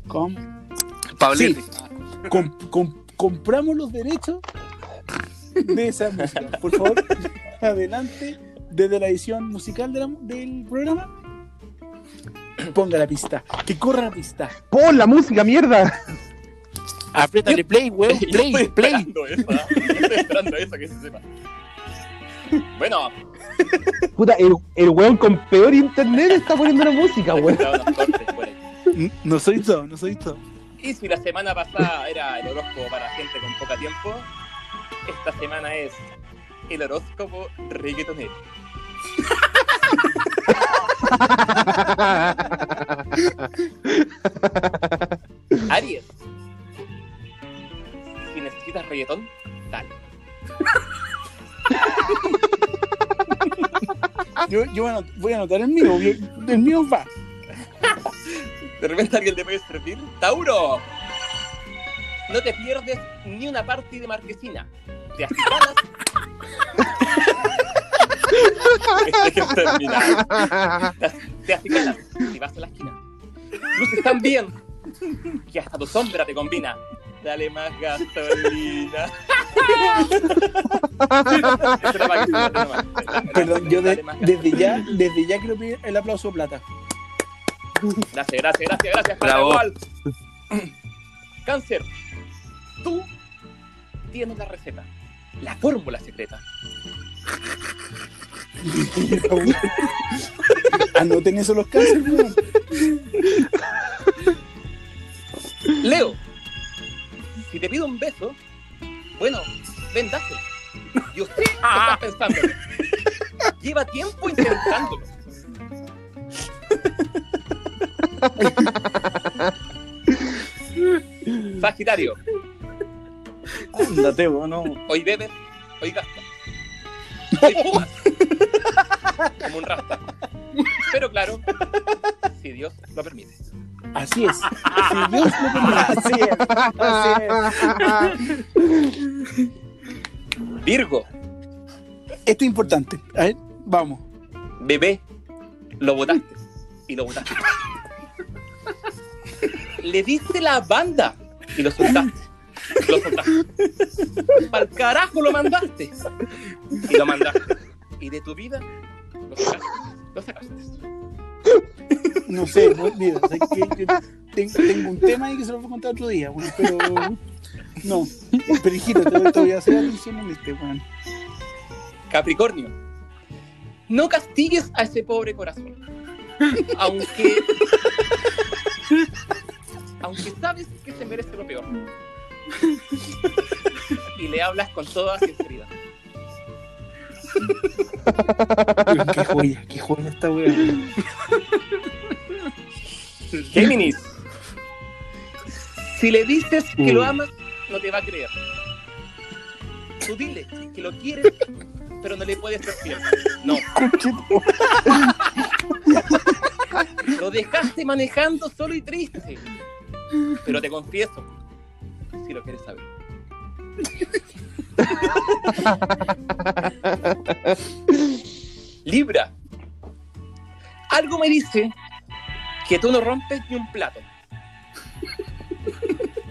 Speaker 1: Com-
Speaker 2: Pablete.
Speaker 1: com- com- compramos los derechos de esa música. Por favor, adelante, desde la edición musical de la- del programa. Ponga la pista, que corra la pista.
Speaker 3: ¡Pon la música, mierda!
Speaker 1: Apriétale play, weón,
Speaker 4: Yo
Speaker 1: play,
Speaker 4: estoy
Speaker 1: play.
Speaker 4: esperando eso, ¿ah? Yo estoy esperando eso, que se sepa. Bueno,
Speaker 3: Puta, el, el weón con peor internet está poniendo la música, weón.
Speaker 1: No soy todo, no soy todo.
Speaker 4: Y si la semana pasada era el horóscopo para gente con poca tiempo, esta semana es el horóscopo reggaetonero. Aries. Si necesitas reggaetón, dale.
Speaker 1: Yo, yo voy, a anot- voy a anotar el mío, el mío va.
Speaker 4: De repente alguien le puede servir. Tauro. No te pierdes ni una parte de marquesina. Te terminar. Te Te acicalas y vas a la esquina. Luces tan bien que hasta tu sombra te combina. Dale más gasolina.
Speaker 1: Perdón, yo de- desde ya, desde ya quiero pedir el aplauso plata.
Speaker 4: Gracias, gracias, gracias, gracias.
Speaker 2: Bravo.
Speaker 4: Cáncer, tú tienes la receta, la fórmula secreta.
Speaker 1: Anoten eso los cánceres, weón.
Speaker 4: Leo, si te pido un beso, bueno, ven, dáselo. Yo sé que estás pensando. Lleva tiempo intentándolo. Sagitario,
Speaker 5: Ándate, vos, no.
Speaker 4: hoy bebes, hoy gastas. Hoy fumas. Como un rasta. Pero claro, si Dios lo permite.
Speaker 1: Así es. Si Dios lo permite.
Speaker 5: Así es, así es.
Speaker 4: Virgo,
Speaker 1: Esto es importante. A ver, vamos.
Speaker 4: bebé, lo botaste. Y lo botaste. Le diste la banda y lo soltaste. Lo soltaste. Pa'l carajo lo mandaste. Y lo mandaste. Y de tu vida lo sacaste. Lo sacaste.
Speaker 1: no sé, tengo un tema ahí que se lo voy a contar otro día, weón, pero no, pero hijito, te, te voy a hacer atención en este, weón.
Speaker 4: Capricornio, no castigues a ese pobre corazón. Aunque. aunque sabes que se merece lo peor. Y le hablas con toda sinceridad.
Speaker 1: Qué joya, qué joya esta weón.
Speaker 4: Géminis, si le dices que lo
Speaker 3: Mm.
Speaker 4: amas, no te va a creer. Tú dile que lo quieres, pero no le puedes ser fiel. No. Lo dejaste manejando solo y triste. Pero te confieso, si lo quieres saber. Libra. Algo me dice que tú no rompes ni un plato.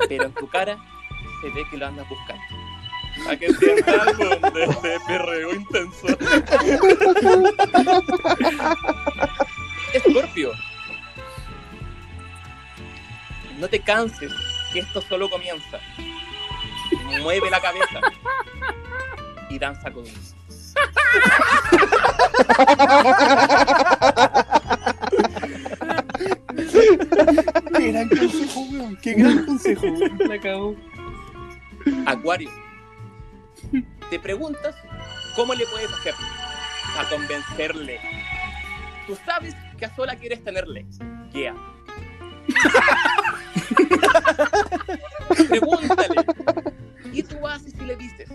Speaker 4: Pero en tu cara se ve que lo andas buscando. A que sienta de, de perreo intenso. Escorpio. No te canses, que esto solo comienza. Mueve la cabeza y danza conmigo.
Speaker 1: Qué gran consejo, weón, qué gran consejo.
Speaker 2: La cagó.
Speaker 4: Acuario. Te preguntas cómo le puedes hacer a convencerle. Tú sabes que a sola quieres tenerle. Yeah. Pregúntale. Y tú haces y le dices.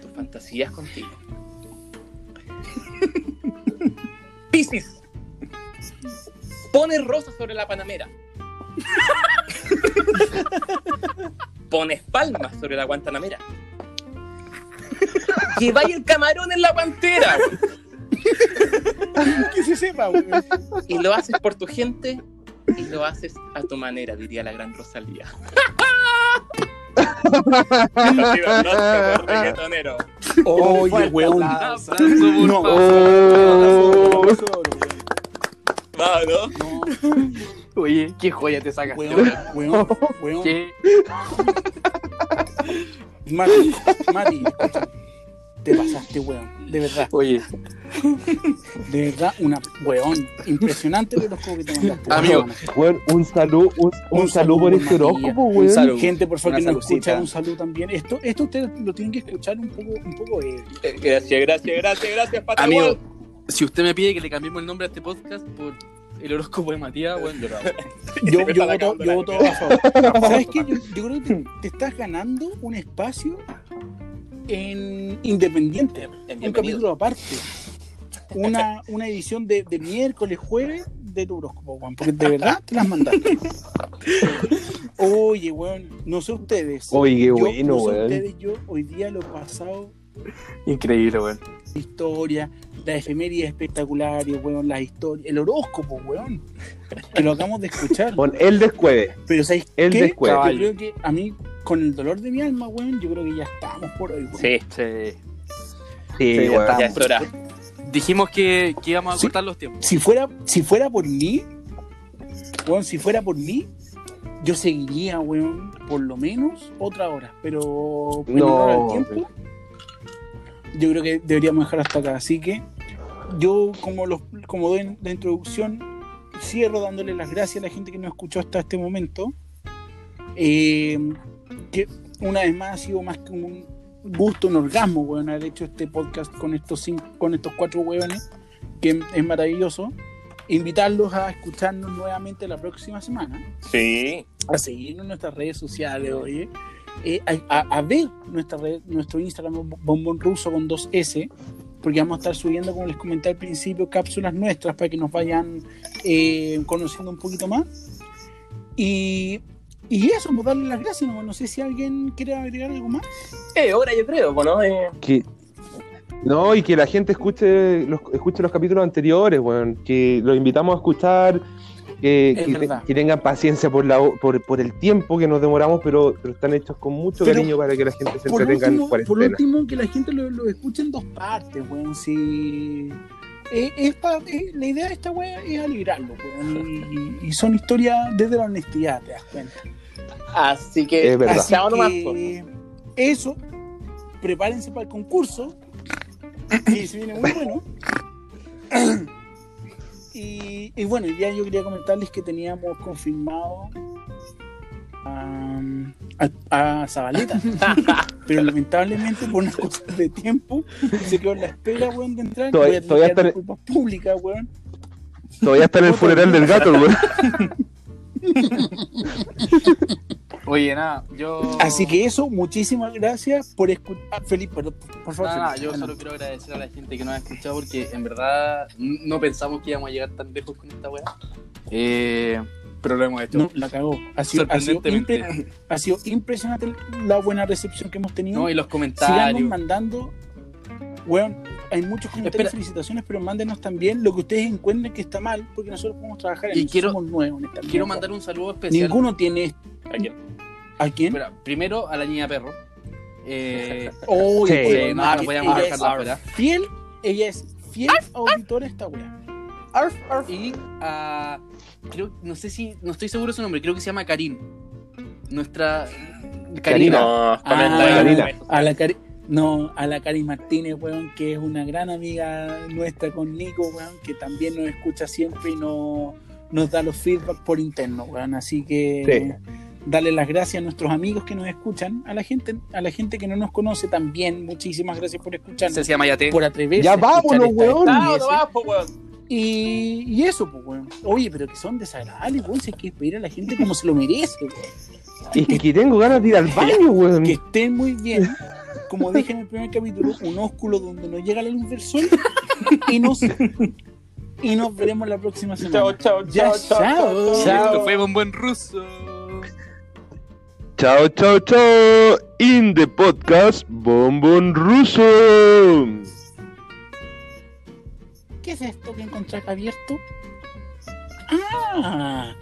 Speaker 4: Tu fantasía es contigo. Piscis. Pones rosas sobre la panamera. Pones palmas sobre la guantanamera. Lleváis el camarón en la guantera.
Speaker 1: Que se sepa, weón.
Speaker 4: Y lo haces por tu gente y lo haces a tu manera, diría la gran Rosalía. reggaetonero.
Speaker 1: Oye, weón. No.
Speaker 3: Oh.
Speaker 4: Va, ¿no?
Speaker 1: No,
Speaker 2: Oye, qué joya te sacas.
Speaker 1: weón, weón, weón.
Speaker 2: ¿Qué?
Speaker 1: Mati, Mati, escucha. Te pasaste, weón. De verdad,
Speaker 2: Oye,
Speaker 1: de verdad, una weón. Impresionante de los juegos que te mandaste.
Speaker 2: Amigo.
Speaker 1: weón.
Speaker 3: Un saludo, un, un
Speaker 1: Un
Speaker 3: saludo por este horóscopo,
Speaker 5: Un
Speaker 3: weón.
Speaker 5: saludo.
Speaker 1: Gente, por favor, que nos escucha, un saludo también. Esto, esto ustedes lo tienen que escuchar un poco, un poco, eh,
Speaker 4: Gracias, gracias, gracias, gracias, Patagual.
Speaker 2: amigo, si usted me pide que le cambiemos el nombre a este podcast por el horóscopo de Matías, bueno, yo lo hago.
Speaker 1: Yo, yo, voto, yo voto a favor. ¿Sabes qué? Yo, yo creo que te, te estás ganando un espacio en Independiente,
Speaker 4: En
Speaker 1: un capítulo aparte. Una, una edición de, de miércoles, jueves de tu horóscopo, Juan, porque de verdad te las mandaste. Oye, weón, no sé ustedes.
Speaker 3: Oye, qué
Speaker 1: Yo,
Speaker 3: bueno,
Speaker 1: no sé
Speaker 3: weón.
Speaker 1: ustedes, yo hoy día lo he pasado
Speaker 2: Increíble, weón.
Speaker 1: historia, las efemérides espectaculares, weón, las historias, el horóscopo, weón, que lo acabamos de escuchar.
Speaker 3: Con el descueve.
Speaker 1: Pero ¿sabes
Speaker 3: El
Speaker 1: qué?
Speaker 3: descueve.
Speaker 1: Yo creo que a mí, con el dolor de mi alma, weón, yo creo que ya estamos por hoy, weón.
Speaker 4: Sí,
Speaker 2: Sí.
Speaker 3: Sí,
Speaker 2: Sí, ya
Speaker 3: weón.
Speaker 2: está.
Speaker 4: ya es hora.
Speaker 2: Dijimos que, que íbamos a
Speaker 1: Sí.
Speaker 2: cortar los tiempos.
Speaker 1: Si fuera, si fuera por mí, weón, si fuera por mí, yo seguiría, weón, por lo menos otra hora. Pero
Speaker 3: No,
Speaker 1: al tiempo, yo creo que deberíamos dejar hasta acá. Así que yo, como, los, como doy la introducción, cierro dándole las gracias a la gente que nos escuchó hasta este momento. Eh, que una vez más ha sido más que un gusto, un orgasmo, weón, haber hecho este podcast con estos, cinco, con estos cuatro weones, que es maravilloso. Invitarlos a escucharnos nuevamente la próxima semana
Speaker 4: Sí.
Speaker 1: a seguirnos en nuestras redes sociales, oye. Eh, a, a- ver nuestra red, nuestro Instagram Bombón Ruso con dos S, porque vamos a estar subiendo, como les comenté al principio, cápsulas nuestras para que nos vayan eh, conociendo un poquito más. Y, y eso, pues darle las gracias. No, No sé si alguien quiere agregar algo más.
Speaker 4: Eh, hora yo creo, bueno, eh,
Speaker 3: Que- No, y que la gente escuche los, escuche los capítulos anteriores, weón. Que los invitamos a escuchar. Que,
Speaker 1: Es
Speaker 3: que, te-
Speaker 1: verdad.
Speaker 3: que tengan paciencia por, la, por, por el tiempo que nos demoramos, pero, pero están hechos con mucho
Speaker 1: Pero,
Speaker 3: cariño para que la gente se entretenga en
Speaker 1: último, por
Speaker 3: cuarentena.
Speaker 1: último, que la gente lo, lo escuche en dos partes, weón. Si eh, es pa- eh, la idea de esta wea es alegrarlo, weón. Y, y son historias desde la honestidad, te das cuenta.
Speaker 4: Así que,
Speaker 3: Es verdad.
Speaker 1: Así
Speaker 4: chao nomás, po.
Speaker 1: que eso, prepárense para el concurso, que se viene muy bueno. Y, y bueno, ya yo quería comentarles que teníamos confirmado a, a, a Zabaleta, pero lamentablemente por unas cosas de tiempo se quedó en la espera, weón, de entrar.
Speaker 3: Todavía-
Speaker 1: Voy a
Speaker 3: todavía está-
Speaker 1: disculpas públicas, weón.
Speaker 3: Todavía está en el funeral del gato, weón.
Speaker 2: Oye, nada, yo.
Speaker 1: Así que eso, muchísimas gracias por escuchar. Felipe, por, por favor.
Speaker 2: Nada,
Speaker 1: Felipe,
Speaker 2: yo solo quiero agradecer a la gente que nos ha escuchado porque en verdad no pensamos que íbamos a llegar tan lejos con esta weá. Eh, pero lo hemos hecho.
Speaker 1: No, la cagó. Ha sido, ha, sido
Speaker 2: sorprendentemente.
Speaker 1: impre- ha sido impresionante la buena recepción que hemos tenido.
Speaker 2: No, y los
Speaker 1: Sigamos
Speaker 2: comentarios.
Speaker 1: mandando. Weón, hay muchos comentarios,
Speaker 2: Espera.
Speaker 1: felicitaciones, pero mándenos también lo que ustedes encuentren que está mal, porque nosotros podemos trabajar en
Speaker 2: Y
Speaker 1: eso.
Speaker 2: quiero-
Speaker 1: Somos nuevos en esta
Speaker 2: Quiero mandar un saludo especial.
Speaker 1: Ninguno tiene.
Speaker 4: ¿A quién?
Speaker 1: ¿A quién?
Speaker 2: Espera, primero a la niña perro. Eh,
Speaker 1: Oh,
Speaker 3: Sí,
Speaker 2: eh, no,
Speaker 1: ah,
Speaker 2: podíamos
Speaker 1: ella
Speaker 2: dejarla.
Speaker 1: Fiel, ella es fiel auditora de esta weá.
Speaker 2: Y a. Creo, no sé si. No estoy seguro de su nombre, creo que se llama Karim. Nuestra.
Speaker 3: Karina.
Speaker 2: Karina.
Speaker 1: Ah,
Speaker 4: ahí.
Speaker 3: Karina.
Speaker 1: A la Cari- no, a la Cari Martínez, weón, que es una gran amiga nuestra con Nico, weón, que también nos escucha siempre y no, nos da los feedback por interno, weón. Así que darle las gracias a nuestros amigos que nos escuchan, a la gente, a la gente que no nos conoce también, muchísimas gracias por escucharnos,
Speaker 2: Cecilia Mayate.
Speaker 1: por atreverse
Speaker 3: Ya vámonos,
Speaker 1: esta
Speaker 3: weón.
Speaker 1: Y, y eso, pues, weón. Oye, pero que son desagradables, weón. Si hay que pedir a la gente como se lo merece, weón.
Speaker 3: Es que tengo ganas de ir al baño, weón.
Speaker 1: que estén muy bien. Como dije en el primer capítulo, un ósculo donde no llega la luz del sol y nos, y nos veremos la próxima semana.
Speaker 4: Chao, chao,
Speaker 1: Ya,
Speaker 4: chao, chao,
Speaker 1: chao.
Speaker 4: Chao.
Speaker 2: Esto fue Bombón Ruso.
Speaker 3: Chao, chao, chao. In the podcast Bombón Ruso.
Speaker 1: ¿Qué es esto que encontré acá abierto? Ah,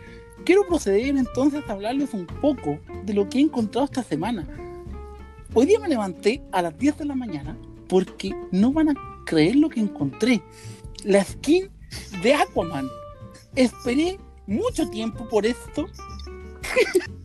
Speaker 1: quiero proceder entonces a hablarles un poco de lo que he encontrado esta semana. Hoy día me levanté a las 10 de la mañana porque no van a creer lo que encontré. La skin de Aquaman. Esperé mucho tiempo por esto